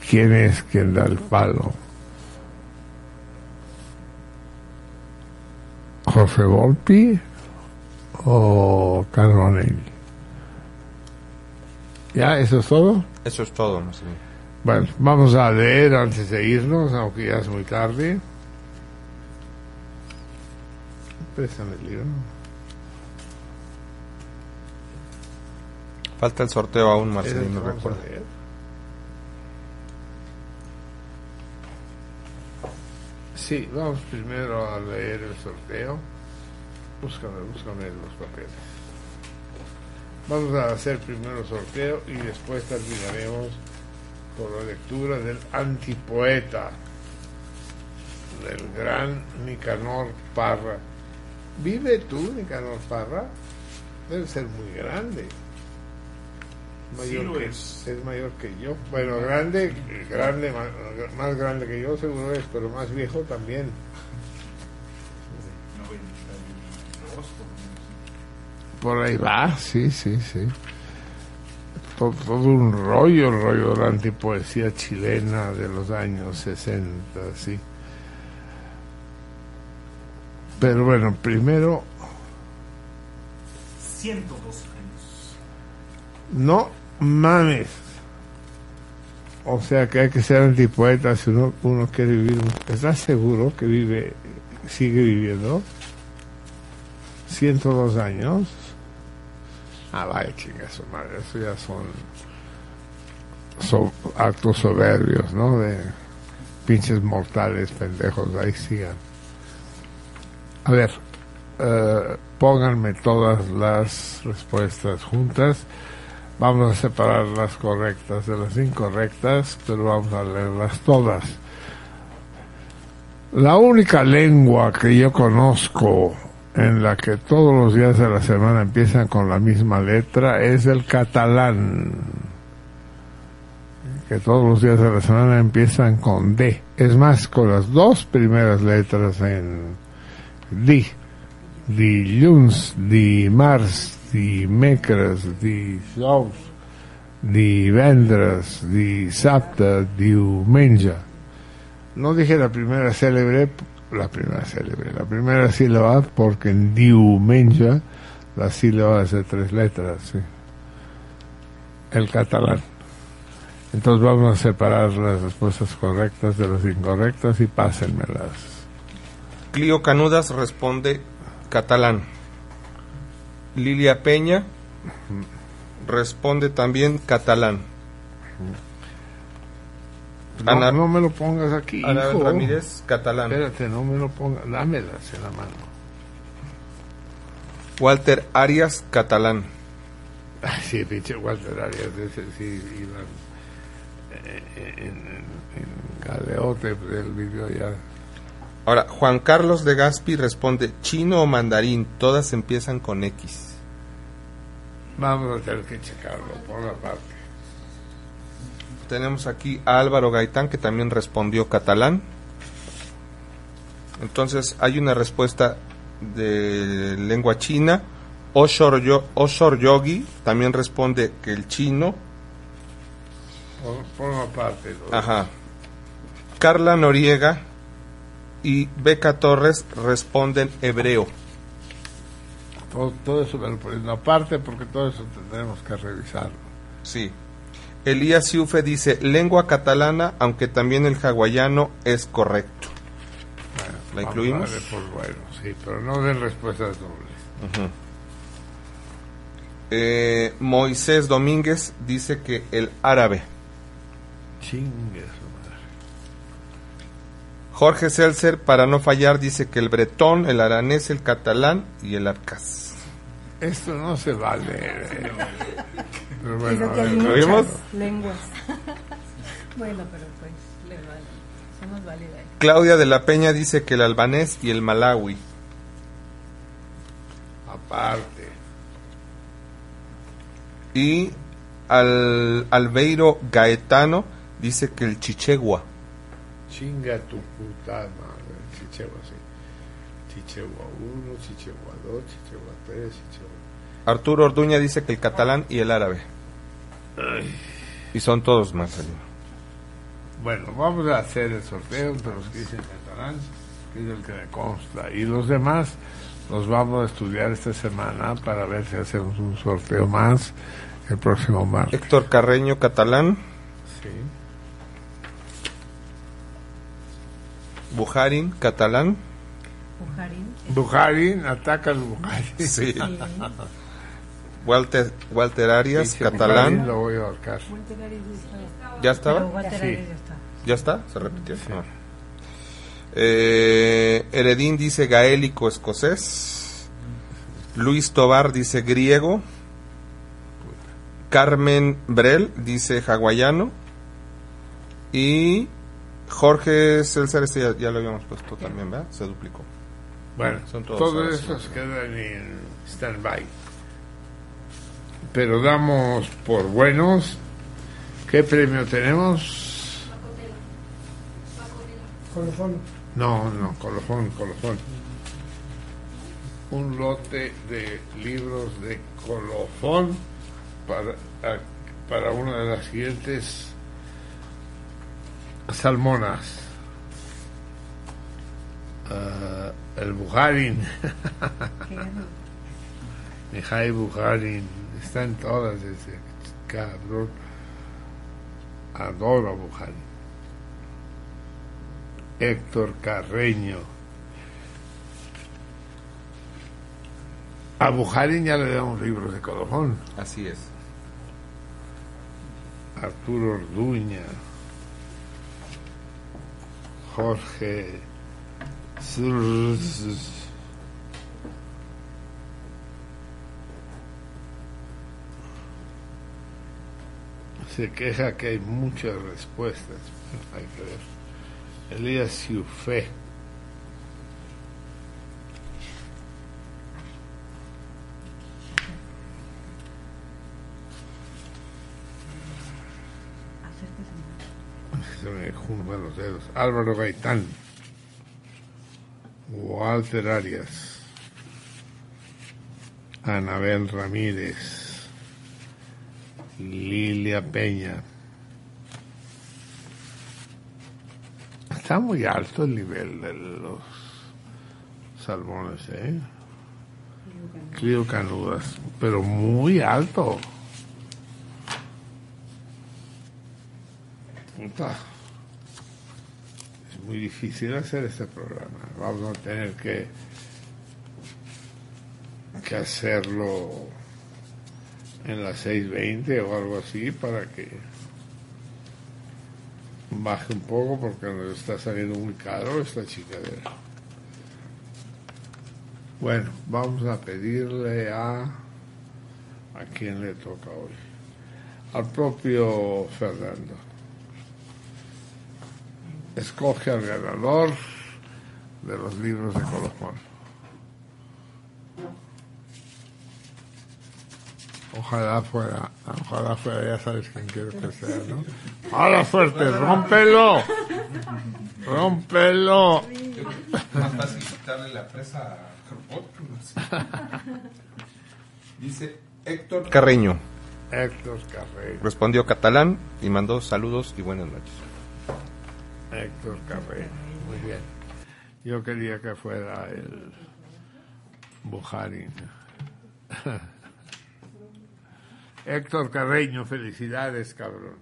¿Quién es quien da el palo? ¿José Volpi o Carbonell? ¿Ya? ¿Eso es todo? Eso es todo, Marcelino. Bueno, vamos a leer antes de irnos, aunque ya es muy tarde. Préstame el libro. Falta el sorteo aún, ¿Es el Marcelino, recuerda. Sí, vamos primero a leer el sorteo. Búscame, búscame los papeles. Vamos a hacer primero sorteo y después terminaremos por la lectura del antipoeta del gran Nicanor Parra. ¿Vive tú, Nicanor Parra? Debe ser muy grande. Sí Mayor lo que, es. es mayor que yo. Bueno, grande, grande, más, más grande que yo seguro es, pero más viejo también. Por ahí va, sí, sí, sí. todo, todo un rollo, el rollo de la antipoesía chilena de los años 60, sí. Pero bueno, primero, 102 años. no mames. O sea que hay que ser antipoeta si uno, uno quiere vivir. ¿Estás seguro que vive, sigue viviendo? 102 años. Ah, vaya chinga su madre, eso ya son, son actos soberbios, ¿no? De pinches mortales, pendejos, ahí sigan. A ver, eh, pónganme todas las respuestas juntas. Vamos a separar las correctas de las incorrectas, pero vamos a leerlas todas. La única lengua que yo conozco en la que todos los días de la semana empiezan con la misma letra es el catalán. Que todos los días de la semana empiezan con D. Es más, con las dos primeras letras en di. Dilluns, dimarts, dimecres, dijous, divendres, dissabte, diumenge. No dije la primera célebre, la primera célebre, la primera sílaba, porque en diumenge la sílaba es de tres letras, sí. El catalán. Entonces vamos a separar las respuestas correctas de las incorrectas y pásenmelas. Clio Canudas responde catalán. Lilia Peña responde también catalán. No, Ana- no me lo pongas aquí, Ana hijo. Ramírez, catalán. Espérate, no me lo pongas, dámelas en la mano. Walter Arias, catalán. Ay, sí, pinche Walter Arias, ese sí iban eh, en, en- en galeote, él vivió allá. Ahora, Juan Carlos de Gaspi responde chino o mandarín, todas empiezan con X. Vamos a tener que checarlo, por la parte. Tenemos aquí a Álvaro Gaitán que también respondió catalán. Entonces hay una respuesta de lengua china. Oshor, Yo- Oshor Yogi también responde que el chino. Forma parte. ¿no? Ajá. Carla Noriega y Beca Torres responden hebreo. Todo, todo eso me lo poniendo aparte porque todo eso tendremos que revisarlo. Sí. Elías Siufe dice lengua catalana, aunque también el hawaiano es correcto. ¿La incluimos? darle por bueno, sí, pero no den respuestas dobles. Eh, Moisés Domínguez dice que el árabe. Chingue su madre. Jorge Seltzer, para no fallar, dice que el bretón, el aranés, el catalán y el arcas. Esto no se vale. Pero bueno, que a hay ¿lo vimos? lenguas. Bueno, pero pues le vale. Somos válidas. Claudia de la Peña dice que el albanés y el malawi. aparte. Y al Albeiro Gaetano dice que el chichegua. Chinga tu puta madre. Chichegua, sí. Chichegua 1, Chichegua 2, Chichegua 3, Chichegua. Arturo Orduña dice que el catalán y el árabe. Y son todos Marcelino. Bueno, vamos a hacer el sorteo de los que dicen catalán, que es el que me consta. Y los demás los vamos a estudiar esta semana para ver si hacemos un sorteo más el próximo martes. Héctor Carreño, catalán. Sí. Bujarin, catalán. Bujarin. Bujarin, ataca al Bujarin. Sí. Walter, Walter Arias, catalán. Lo voy a ahorcar. ¿Ya estaba? Sí. Ya está. ¿Se repitió? Ah. Eh, Heredín dice gaélico escocés. Luis Tobar dice griego. Carmen Brel dice hawaiano. Y Jorge Celser, este ya, ya lo habíamos puesto también, ¿verdad? Se duplicó. Bueno, Son todos todos ahora, estos quedan en stand-by. Pero damos por buenos. ¿Qué premio tenemos? Colofón. No, no, colofón, colofón. Un lote de libros de colofón para, para una de las siguientes salmonas. Ah, el Bujarin. Mijay Bujarin. Está en todas ese cabrón. Adoro a Bujarin. Héctor Carreño. A Bujarin ya le damos libros de colofón. Así es. Arturo Orduña. Jorge Zurz. Se queja que hay muchas respuestas. Hay que ver. Elías Ciufé. Se me juntan los dedos. Álvaro Gaitán. Walter Arias. Anabel Ramírez. Lilia Peña. Está muy alto el nivel de los salmones, ¿eh? Clio Canudas, pero muy alto. Puta. Es muy difícil hacer este programa. Vamos a tener que, que hacerlo en las 6.20 o algo así para que baje un poco porque nos está saliendo muy caro esta chicadera. Bueno, vamos a pedirle a a quién le toca hoy. Al propio Fernando. Escoge al ganador de los libros de Colofón. Ojalá fuera, ojalá fuera, ya sabes quién quiero que sea, ¿no? ¡Hala fuerte! ¡Rómpelo! ¡Rómpelo! Más fácil quitarle la presa a. Dice Héctor Carreño. Héctor Carreño. Respondió catalán y mandó saludos y buenas noches. Héctor Carreño. Muy bien. Yo quería que fuera el Bujarin. Héctor Carreño, felicidades, cabrón.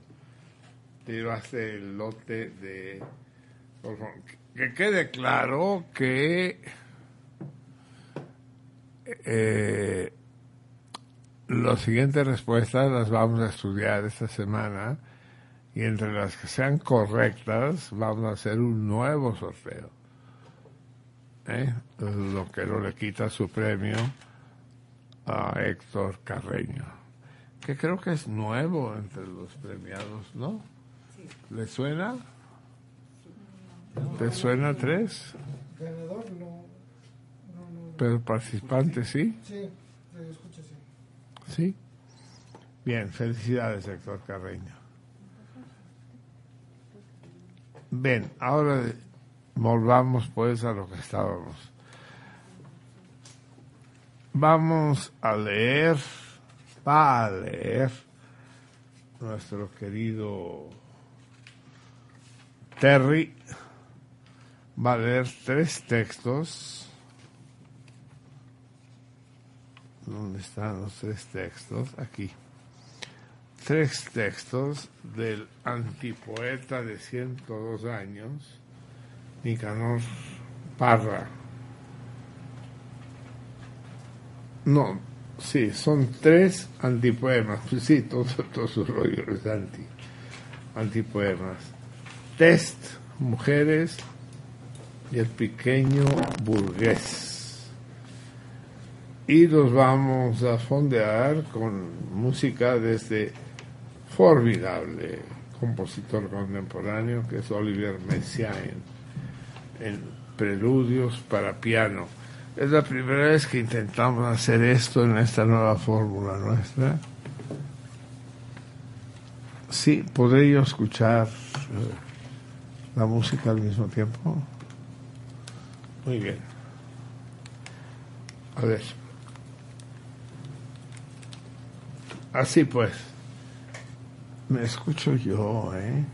Te llevaste el lote de... Que quede claro que eh, las siguientes respuestas las vamos a estudiar esta semana y entre las que sean correctas vamos a hacer un nuevo sorteo. ¿Eh? Lo que no le quita su premio a Héctor Carreño, que creo que es nuevo entre los premiados, ¿no? ¿Le suena? ¿Te suena tres? Ganador no. Pero participante sí. Sí, se escucha sí. Sí. Bien, felicidades, Héctor Carreño. Bien, ahora volvamos pues a lo que estábamos. Vamos a leer, va a leer nuestro querido Terry, va a leer tres textos. ¿Dónde están los tres textos? Aquí. Tres textos del antipoeta de 102 años, Nicanor Parra. No, sí, son tres antipoemas. Sí, todo, todo su rollo es anti, antipoemas. Test, mujeres y el pequeño burgués y los vamos a fondear con música de este formidable compositor contemporáneo que es Olivier Messiaen en Preludios para piano. Es la primera vez que intentamos hacer esto en esta nueva fórmula nuestra. Sí, ¿podré yo escuchar eh, la música al mismo tiempo? Muy bien. A ver. Así pues, Me escucho yo, ¿eh?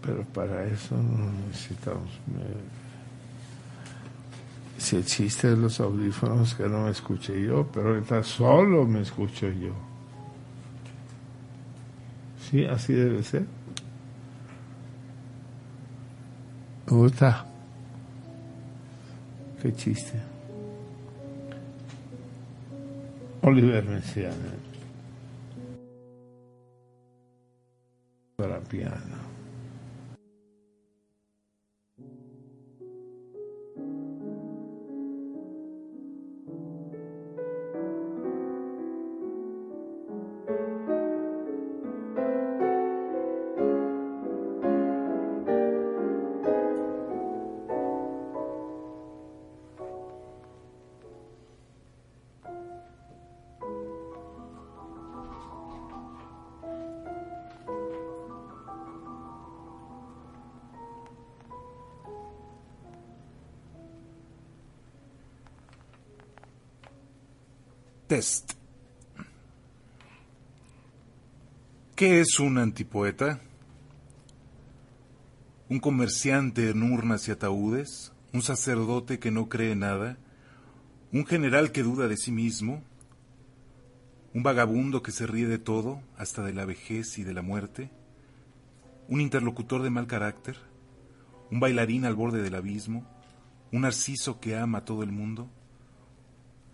Pero para eso no necesitamos... Si el chiste de los audífonos que no me escuche yo, pero ahorita solo me escucho yo. Sí, así debe ser. Puta. Qué chiste. Oliver Messiaen. Para piano. ¿Qué es un antipoeta? ¿Un comerciante en urnas y ataúdes? ¿Un sacerdote que no cree nada? ¿Un general que duda de sí mismo? ¿Un vagabundo que se ríe de todo, hasta de la vejez y de la muerte? ¿Un interlocutor de mal carácter? ¿Un bailarín al borde del abismo? ¿Un narciso que ama a todo el mundo?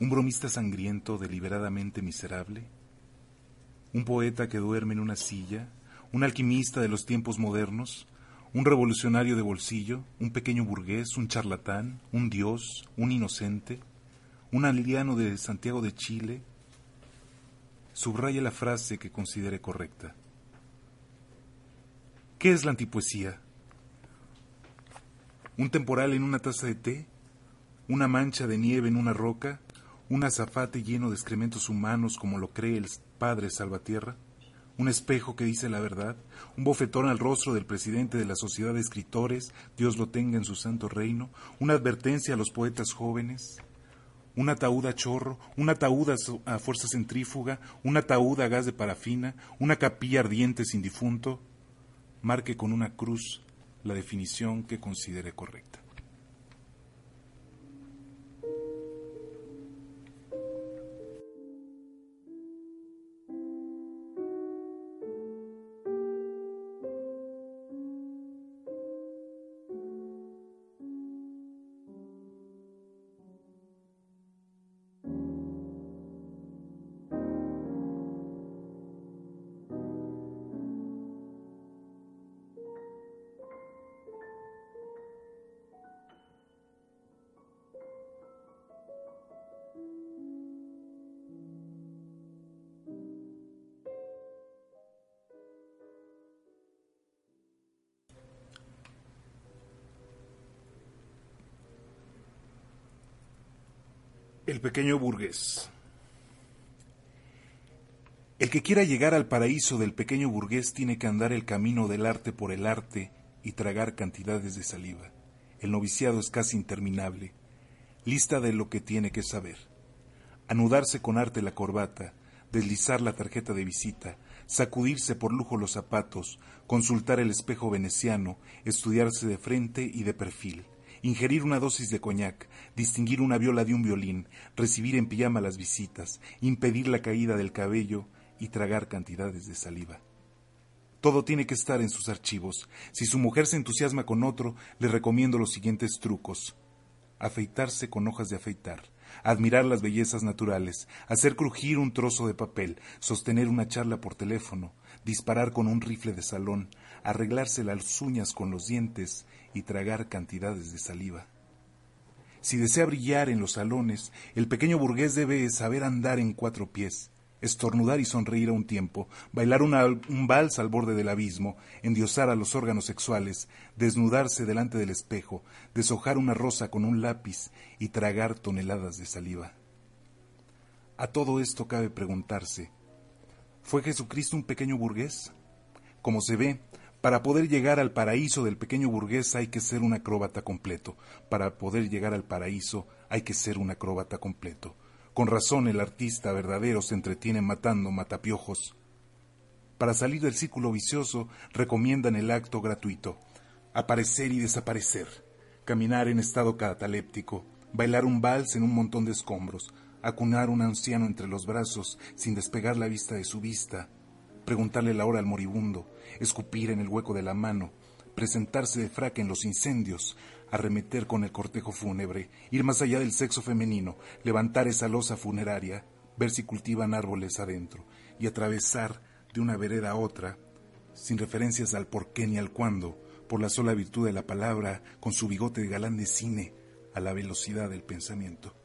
¿Un bromista sangriento deliberadamente miserable? ¿Un poeta que duerme en una silla? ¿Un alquimista de los tiempos modernos? ¿Un revolucionario de bolsillo? ¿Un pequeño burgués? ¿Un charlatán? ¿Un dios? ¿Un inocente? ¿Un aldeano de Santiago de Chile? Subraya la frase que considere correcta. ¿Qué es la antipoesía? ¿Un temporal en una taza de té? ¿Una mancha de nieve en una roca? Un azafate lleno de excrementos humanos como lo cree el padre Salvatierra, un espejo que dice la verdad, un bofetón al rostro del presidente de la Sociedad de Escritores, Dios lo tenga en su santo reino, una advertencia a los poetas jóvenes, un ataúd a chorro, un ataúd a, fuerza centrífuga, un ataúd a gas de parafina, una capilla ardiente sin difunto, marque con una cruz la definición que considere correcta. El pequeño burgués. El que quiera llegar al paraíso del pequeño burgués tiene que andar el camino del arte por el arte y tragar cantidades de saliva. El noviciado es casi interminable. Lista de lo que tiene que saber. Anudarse con arte la corbata, deslizar la tarjeta de visita, sacudirse por lujo los zapatos, consultar el espejo veneciano, estudiarse de frente y de perfil, ingerir una dosis de coñac, distinguir una viola de un violín, recibir en pijama las visitas, impedir la caída del cabello y tragar cantidades de saliva. Todo tiene que estar en sus archivos. Si su mujer se entusiasma con otro, le recomiendo los siguientes trucos. Afeitarse con hojas de afeitar, admirar las bellezas naturales, hacer crujir un trozo de papel, sostener una charla por teléfono, disparar con un rifle de salón, arreglarse las uñas con los dientes y tragar cantidades de saliva. Si desea brillar en los salones, el pequeño burgués debe saber andar en cuatro pies, estornudar y sonreír a un tiempo, bailar un vals al borde del abismo, endiosar a los órganos sexuales, desnudarse delante del espejo, deshojar una rosa con un lápiz y tragar toneladas de saliva. A todo esto cabe preguntarse, ¿fue Jesucristo un pequeño burgués? Como se ve, para poder llegar al paraíso del pequeño burgués hay que ser un acróbata completo. Para poder llegar al paraíso hay que ser un acróbata completo. Con razón el artista verdadero se entretiene matando matapiojos. Para salir del círculo vicioso recomiendan el acto gratuito, aparecer y desaparecer, caminar en estado cataléptico, bailar un vals en un montón de escombros, acunar un anciano entre los brazos sin despegar la vista de su vista, preguntarle la hora al moribundo, escupir en el hueco de la mano, presentarse de fraque en los incendios, arremeter con el cortejo fúnebre, ir más allá del sexo femenino, levantar esa losa funeraria, ver si cultivan árboles adentro y atravesar de una vereda a otra, sin referencias al por qué ni al cuándo, por la sola virtud de la palabra, con su bigote de galán de cine, a la velocidad del pensamiento.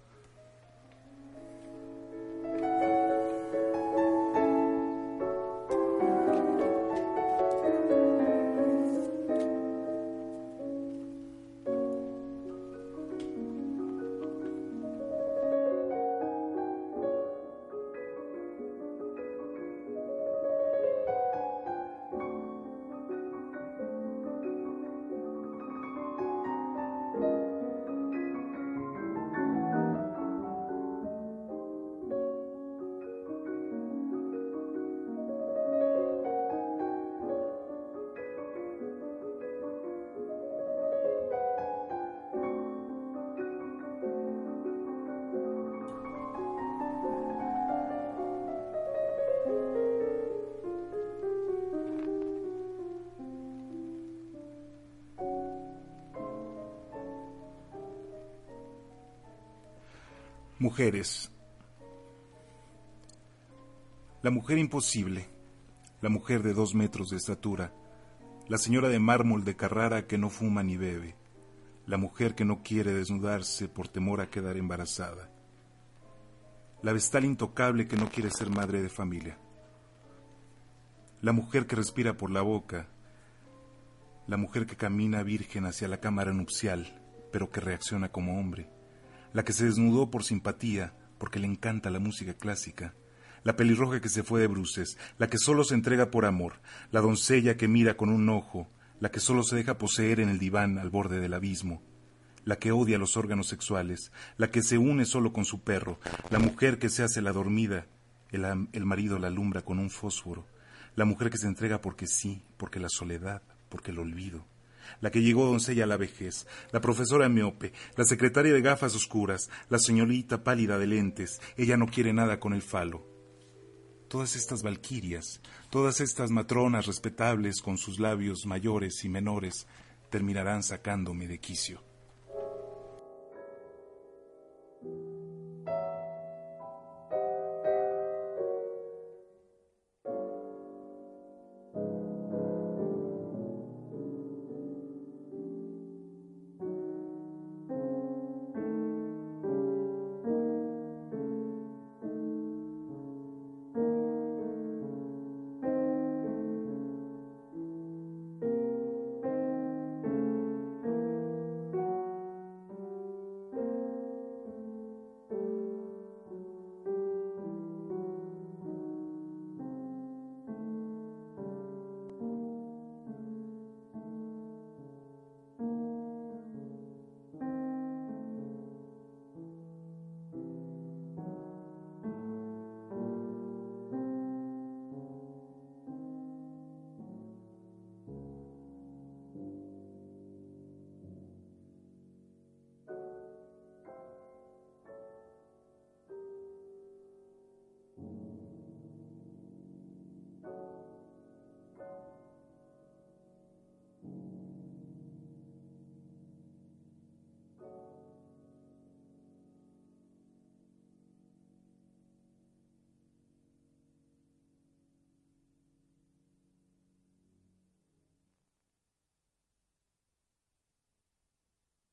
Mujeres. La mujer imposible, la mujer de dos metros de estatura, la señora de mármol de Carrara que no fuma ni bebe, la mujer que no quiere desnudarse por temor a quedar embarazada, la vestal intocable que no quiere ser madre de familia, la mujer que respira por la boca, la mujer que camina virgen hacia la cámara nupcial, pero que reacciona como hombre, la que se desnudó por simpatía, porque le encanta la música clásica, la pelirroja que se fue de bruces, la que solo se entrega por amor, la doncella que mira con un ojo, la que solo se deja poseer en el diván al borde del abismo, la que odia los órganos sexuales, la que se une solo con su perro, la mujer que se hace la dormida, el, el marido la alumbra con un fósforo, la mujer que se entrega porque sí, porque la soledad, porque el olvido, la que llegó doncella a la vejez, la profesora miope, la secretaria de gafas oscuras, la señorita pálida de lentes, ella no quiere nada con el falo. Todas estas valquirias, todas estas matronas respetables con sus labios mayores y menores, terminarán sacándome de quicio.